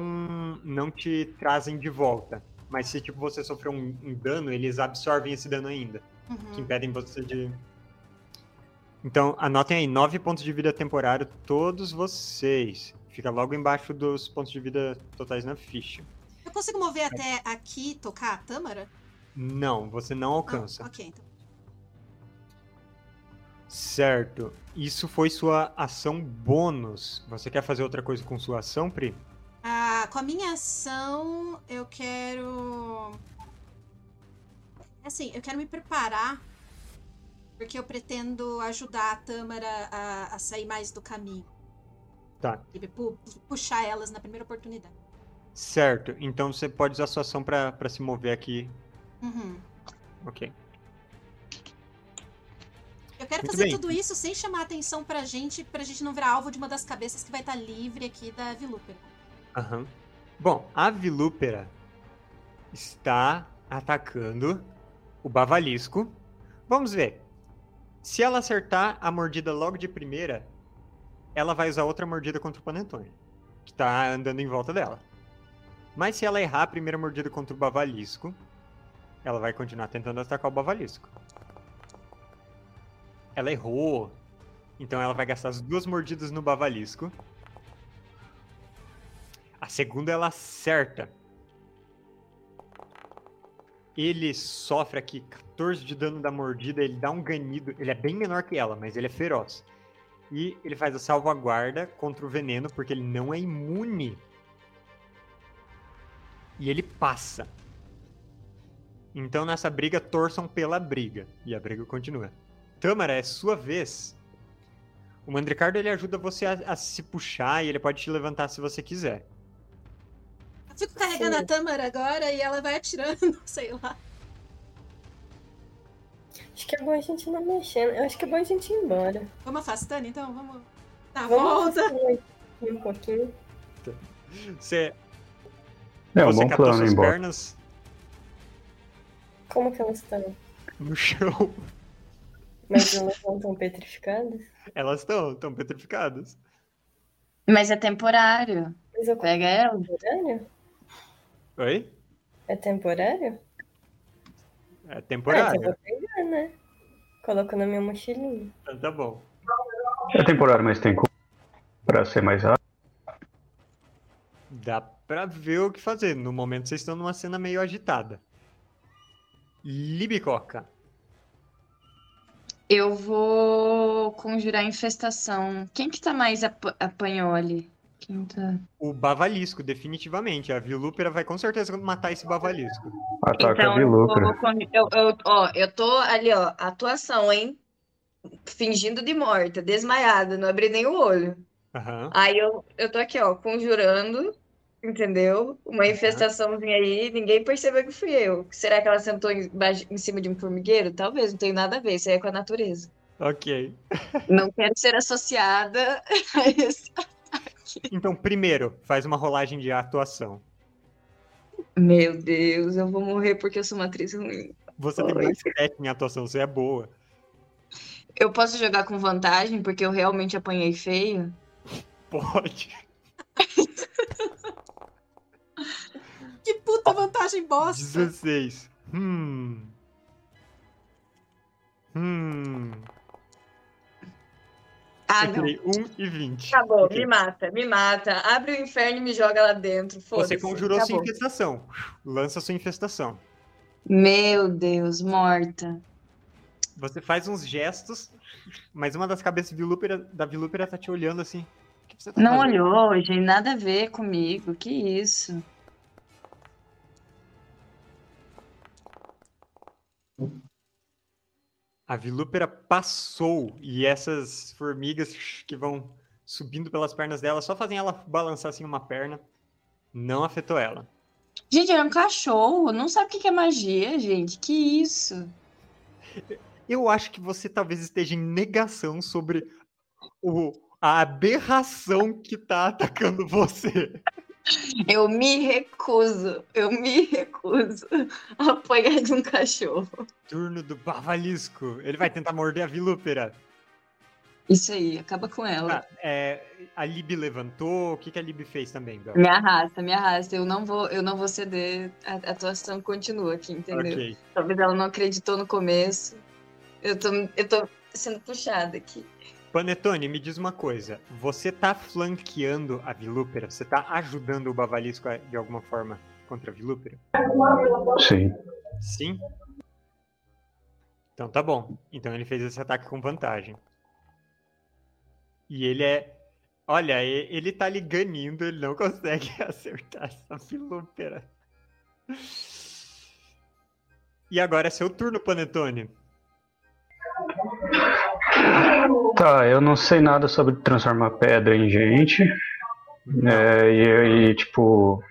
não te trazem de volta. Mas se tipo, você sofreu um, um dano, eles absorvem esse dano ainda. que Uhum. impedem você de. Então, anotem aí, 9 pontos de vida temporário, todos vocês. Fica logo embaixo dos pontos de vida totais na ficha. Eu consigo mover até aqui e tocar a Tâmara? Não, você não Ah, alcança. ok, então. Certo. Isso foi sua ação bônus. Você quer fazer outra coisa com sua ação, Pri? Ah, com a minha ação, eu quero. Assim, eu quero me preparar. Porque eu pretendo ajudar a Tâmara a, a sair mais do caminho. Tá. E pu- puxar elas na primeira oportunidade. Certo. Então você pode usar sua ação pra, pra se mover aqui. Uhum. Ok. Eu quero Muito fazer bem. tudo isso sem chamar atenção pra gente, pra gente não virar alvo de uma das cabeças que vai estar livre aqui da Vilúpera. Aham. Bom, a Vilúpera está atacando o Bavalisco. Vamos ver. Se ela acertar a mordida logo de primeira, ela vai usar outra mordida contra o Panetone, que tá andando em volta dela. Mas se ela errar a primeira mordida contra o Bavalisco, ela vai continuar tentando atacar o Bavalisco. Ela errou. Então ela vai gastar as duas mordidas no Bavalisco. A segunda ela acerta. Ele sofre aqui 14 de dano da mordida, ele dá um ganido. Ele é bem menor que ela, mas ele é feroz. E ele faz a salvaguarda contra o veneno, porque ele não é imune. E ele passa. Então nessa briga, torçam pela briga. E a briga continua. Tâmara, é sua vez. O Mandricardo ele ajuda você a, a se puxar e ele pode te levantar se você quiser. Fico carregando Sim. a Tâmara agora e ela vai atirando, *laughs* sei lá. Acho que é bom a gente não mexer. Eu acho que é bom a gente ir embora. Vamos afastando então? Vamos dar a Vamos volta. um pouquinho. Você, É um você bom catou plano suas embora. pernas. Como que elas estão? no chão. Mas elas não estão petrificadas? Elas estão, estão petrificadas. Mas é temporário. Mas eu Pega ela. temporário? Oi? É temporário? É Ah, então eu temporário. vou pegar, né? Coloco na minha mochilinha. Então tá bom. É temporário, mas tem como pra ser mais rápido. Dá pra ver o que fazer. No momento vocês estão numa cena meio agitada. Libicoca. Eu vou conjurar infestação. Quem que tá mais apa apanhou ali? Quem tá... O bavalisco, definitivamente. A vilúpera vai com certeza matar esse bavalisco. Ataca a Então, eu, vilúpera. vou con- eu, eu, ó, eu tô ali, ó, atuação, hein? Fingindo de morta, desmaiada, não abri nem o olho. Aham. Aí eu, eu tô aqui, ó, conjurando, entendeu? Uma infestaçãozinha aí, ninguém percebeu que fui eu. Será que ela sentou embaixo- em cima de um formigueiro? Talvez, não tem nada a ver, isso aí é com a natureza. Ok. Não quero ser associada *laughs* a esse. Então, primeiro, faz uma rolagem de atuação. Meu Deus, eu vou morrer porque eu sou uma atriz ruim. Você tem Oi. mais 7 em atuação, você é boa. Eu posso jogar com vantagem porque eu realmente apanhei feio? Pode. *laughs* Que puta vantagem bosta! 16. Hum. Hum. Ah, eu não. tirei 1 e 20. Tá bom, Ok. me mata, me mata. Abre o inferno e me joga lá dentro. Você conjurou sua Acabou. infestação. Lança sua infestação. Meu Deus, morta. Você faz uns gestos, mas uma das cabeças vilúpera, da vilúpera tá te olhando assim. O que você tá Não fazendo? olhou, gente, nada a ver comigo. Que isso? A vilúpera passou e essas formigas que vão subindo pelas pernas dela só fazem ela balançar assim uma perna. Não afetou ela. Gente, era um cachorro. Não sabe o que que é magia, gente. Que isso? Eu acho que você talvez esteja em negação sobre o, a aberração que tá atacando você. Eu me recuso. Eu me recuso a apanhar de um cachorro. Turno do bavalisco. Ele vai tentar morder a vilúpera. Isso aí, acaba com ela. Ah, é, a Lib levantou. O que, que a Lib fez também, Bel? Me arrasta, me arrasta. Eu não vou, eu não vou ceder. A a atuação continua aqui, entendeu? Ok. Talvez ela não acreditou no começo. Eu tô, eu tô sendo puxada aqui. Panetone, me diz uma coisa. Você tá flanqueando a vilúpera? Você tá ajudando o bavalisco de alguma forma contra a vilúpera? Sim. Sim? Então tá bom. Então ele fez esse ataque com vantagem. E ele é. Olha, ele tá ali ganindo, ele não consegue *laughs* acertar essa vilúpera. E agora é seu turno, Panetone. Tá, eu não sei nada sobre transformar pedra em gente. É, e, e, tipo,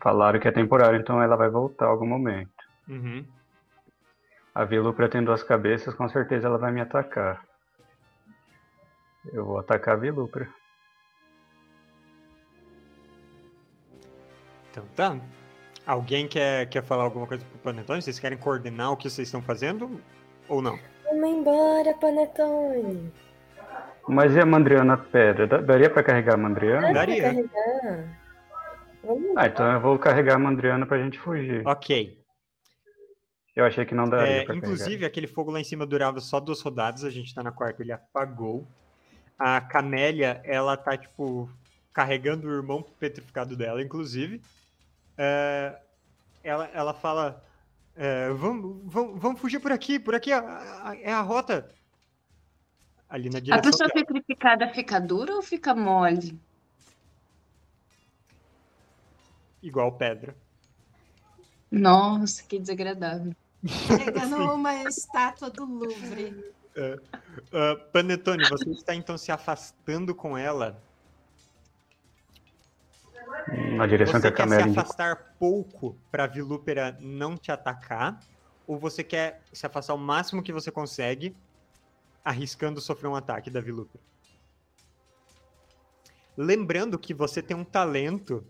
falaram que é temporário, então ela vai voltar em algum momento. Uhum. A Vilupra tem duas cabeças, com certeza ela vai me atacar. Eu vou atacar a Vilupra. Então tá. Alguém quer, quer falar alguma coisa pro Panetone? Vocês querem coordenar o que vocês estão fazendo? Ou não? Vamos embora, Panetone. Mas e a Mandriana pedra? Dá- Daria pra carregar a Mandriana? Daria. carregar. Ah, então eu vou carregar a Mandriana pra gente fugir. Ok. Eu achei que não daria É, pra inclusive, aquele fogo lá em cima durava só duas rodadas, a gente tá na quarta, ele apagou. A Camélia, ela tá, tipo, carregando o irmão petrificado dela, inclusive. É, ela, ela fala: é, vamos, vamos, vamos fugir por aqui, por aqui a- a- é a rota. Ali na A direção pessoa dela. petrificada fica dura ou fica mole? Igual pedra. Nossa, que desagradável. Pegando *laughs* uma estátua do Louvre. Ah, Panetone, você está então se afastando com ela. Na direção Você que a quer se afastar pouco para a Vilúpera não te atacar? Ou você quer se afastar o máximo que você consegue, arriscando sofrer um ataque da Vilúpera? Lembrando que você tem um talento.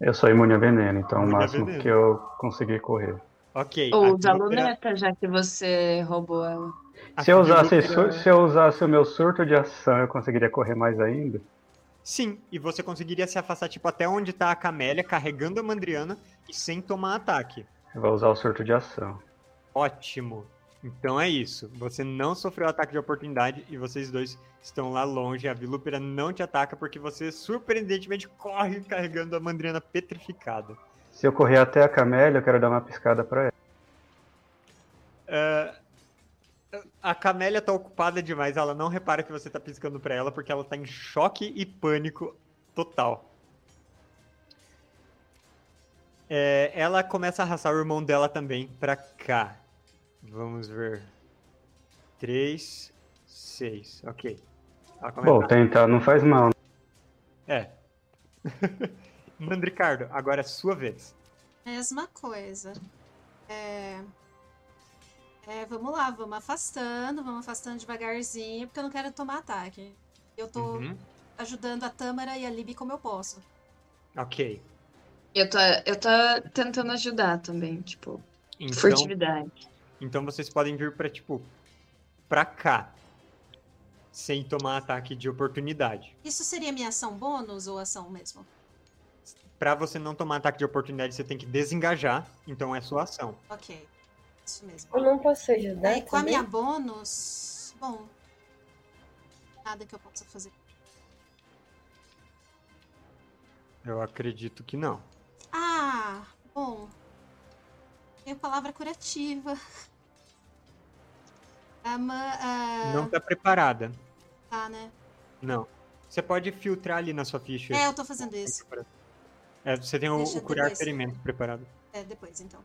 Eu sou imune a veneno, então o Imune a máximo que eu conseguir correr. Ok. Ou usa a Vilúpera- luneta, já que você roubou ela. Se eu, usasse, Vilúpera- se eu usasse o meu surto de ação, eu conseguiria correr mais ainda? Sim, e você conseguiria se afastar, tipo, até onde tá a Camélia, carregando a Mandriana e sem tomar ataque. Eu vou usar o surto de ação. Ótimo. Então é isso. Você não sofreu ataque de oportunidade e vocês dois estão lá longe. A Vilúpera não te ataca porque você surpreendentemente corre carregando a Mandriana petrificada. Se eu correr até a Camélia, eu quero dar uma piscada pra ela. Ah, a Camélia tá ocupada demais, ela não repara que você tá piscando pra ela porque ela tá em choque e pânico total. É, ela começa a arrastar o irmão dela também pra cá. Vamos ver. 3, 6, ok. Ela começa Bom, tentar não faz mal. né? É. *laughs* Mandricardo, agora é sua vez. Mesma coisa. É... é, vamos lá, vamos afastando, vamos afastando devagarzinho, porque eu não quero tomar ataque. Eu tô Uhum. ajudando a Tâmara e a Libby como eu posso. Ok. Eu tô, eu tô tentando ajudar também, tipo, Então, furtividade. então vocês podem vir pra, tipo, pra cá. Sem tomar ataque de oportunidade. Isso seria minha ação bônus ou ação mesmo? Pra você não tomar ataque de oportunidade, você tem que desengajar. Então é sua ação. Ok. Isso mesmo. Eu não posso ajudar Aí, com a minha bônus. Bom. Nada que eu possa fazer. Eu acredito que não. Ah, bom. Tenho palavra curativa. *laughs* A ma- a- Não tá preparada. Tá, né? Não. Você pode filtrar ali na sua ficha. É, eu tô fazendo isso. É, você tem o, Deixa o curar depois. ferimento preparado. É, depois então.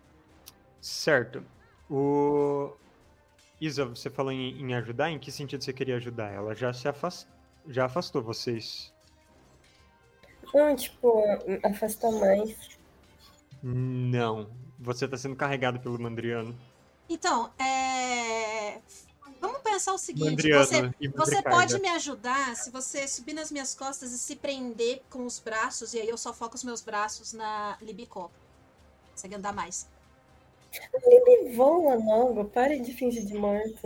Certo. O. Isa, você falou em, em ajudar? Em que sentido você queria ajudar? Ela já se afastou. Já afastou vocês. Não, tipo, afastar mais. Não. Você tá sendo carregado pelo Mandriano. Então, é. Vamos pensar o seguinte: Mandriano você, você pode me ajudar se você subir nas minhas costas e se prender com os braços, e aí eu só foco os meus braços na Libicó. Consegue andar mais. Ele voa logo, pare de fingir de morto.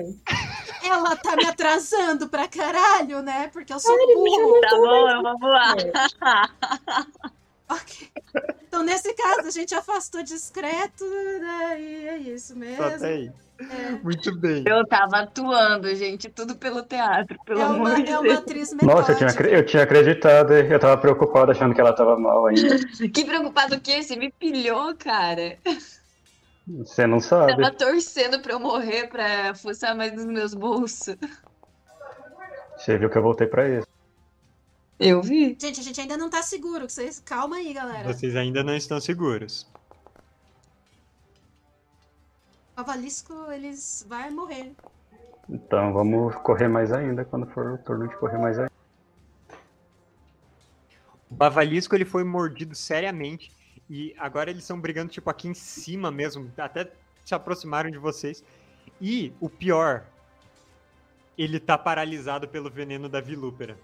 Ela tá me atrasando pra caralho, né? Porque eu sou Pare, burro. Tá bom, eu vou voar. Ok. Então, nesse caso, a gente afastou discreto, né? E é isso mesmo. É, Muito bem. Eu tava atuando, gente, tudo pelo teatro, pelo é amor uma, de é uma Deus. atriz metódica. Nossa, eu tinha, eu tinha acreditado, eu tava preocupado achando que ela tava mal ainda. Que preocupado que Você me pilhou, cara. Você não sabe. Tava torcendo pra eu morrer, pra fuçar mais nos meus bolsos. Você viu que eu voltei pra isso. Eu vi. Gente, a gente ainda não tá seguro. que Vocês... Calma aí, galera. Vocês ainda não estão seguros. O Avalisco, eles vai morrer. Então vamos correr mais ainda quando for o turno de correr mais ainda. O Bavalisco ele foi mordido seriamente e agora eles estão brigando tipo aqui em cima mesmo, até se aproximaram de vocês. E o pior, ele tá paralisado pelo veneno da vilúpera.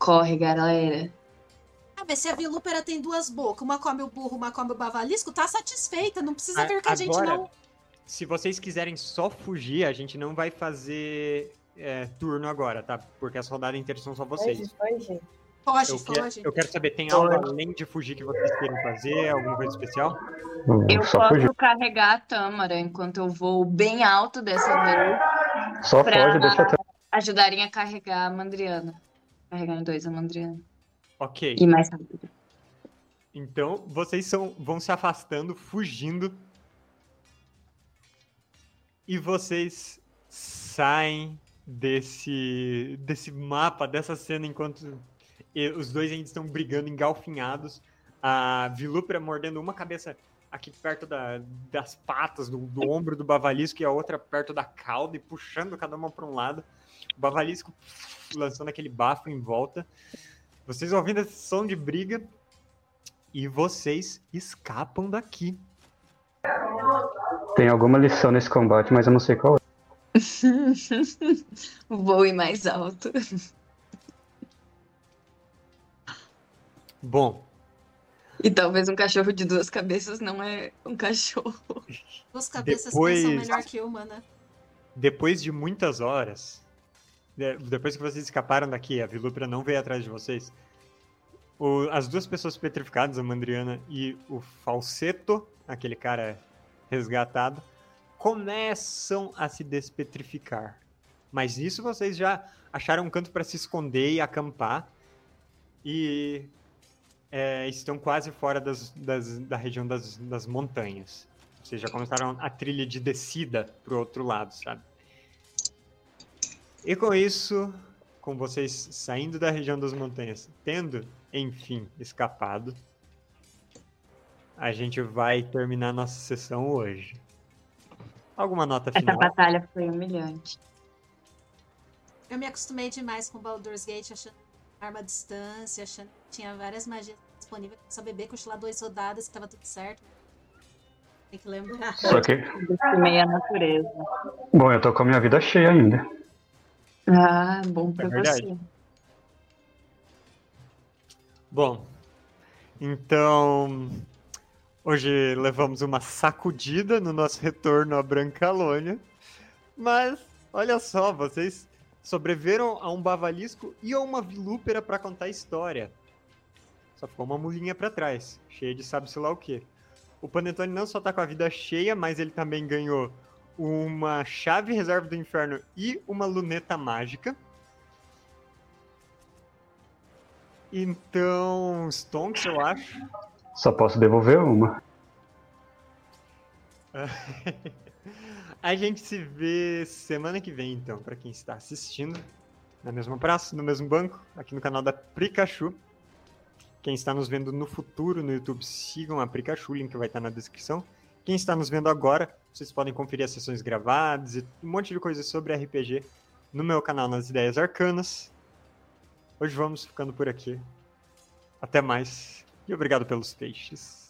Corre, galera. Ah, mas se a Vilúpera tem duas bocas, uma come o burro, uma come o bavalisco, tá satisfeita. Não precisa A- vir com a gente, não. Se vocês quiserem só fugir, a gente não vai fazer é, turno agora, tá? Porque essa rodada inteira são só vocês. Pode, pode. Foge, Eu, que- foge. eu quero saber, tem algo além de fugir que vocês queiram fazer? Alguma coisa especial? Eu Só posso fugir. carregar a Tâmara enquanto eu vou bem alto dessa vez. Só pra- foge, deixa até. Ajudarem a carregar a Mandriana. Carregar em dois a Mandriana. Ok. E mais rápido. Então, vocês são, vão se afastando, fugindo. E vocês saem desse, desse mapa, dessa cena, enquanto e- os dois ainda estão brigando, engalfinhados. A Vilúpera mordendo uma cabeça aqui perto da- das patas, do, do ombro do Bavalisco, e a outra perto da cauda, e puxando cada uma para um lado. O Bavalisco lançando aquele bafo em volta. Vocês ouvindo esse som de briga, e vocês escapam daqui. Tem alguma lição nesse combate, mas eu não sei qual é. *laughs* Voe mais alto. Bom, E talvez um cachorro de duas cabeças não é um cachorro. *laughs* Duas cabeças Depois- pensam melhor que uma, né? Depois de muitas horas, de- depois que vocês escaparam daqui, a Vilupra não veio atrás de vocês. o- as duas pessoas petrificadas, a Mandriana e o Falseto, aquele cara resgatado, começam a se despetrificar. Mas isso vocês já acharam um canto para se esconder e acampar. E é, estão quase fora das- das- da região das, das montanhas. Vocês já começaram a trilha de descida pro outro lado, sabe? E com isso, com vocês saindo da região das montanhas, tendo, enfim, escapado, a gente vai terminar nossa sessão hoje. Alguma nota Essa final? batalha foi humilhante. Eu me acostumei demais com Baldur's Gate, achando arma à distância, achando tinha várias magias disponíveis. Só beber, cochilar duas rodadas, que tava tudo certo. Tem que lembrar. Só que, Meia natureza. bom, eu tô com a minha vida cheia ainda. Ah, bom pra É verdade. você. Bom, então hoje levamos uma sacudida no nosso retorno à Brancalônia, mas olha só, vocês sobreviveram a um bavalisco e a uma vilúpera para contar a história. Só ficou uma mulinha para trás, cheia de sabe-se lá o quê. O Panetone não só tá com a vida cheia, mas ele também ganhou uma chave reserva do inferno e uma luneta mágica. Então, Stonks, eu acho. Só posso devolver uma. *laughs* A gente se vê semana que vem, então, para quem está assistindo. Na mesma praça, no mesmo banco, aqui no canal da Pikachu. Quem está nos vendo no futuro no YouTube, sigam a Pikachu, link vai estar na descrição. Quem está nos vendo agora, vocês podem conferir as sessões gravadas e um monte de coisas sobre RPG no meu canal nas Ideias Arcanas. Hoje vamos ficando por aqui. Até mais e obrigado pelos peixes.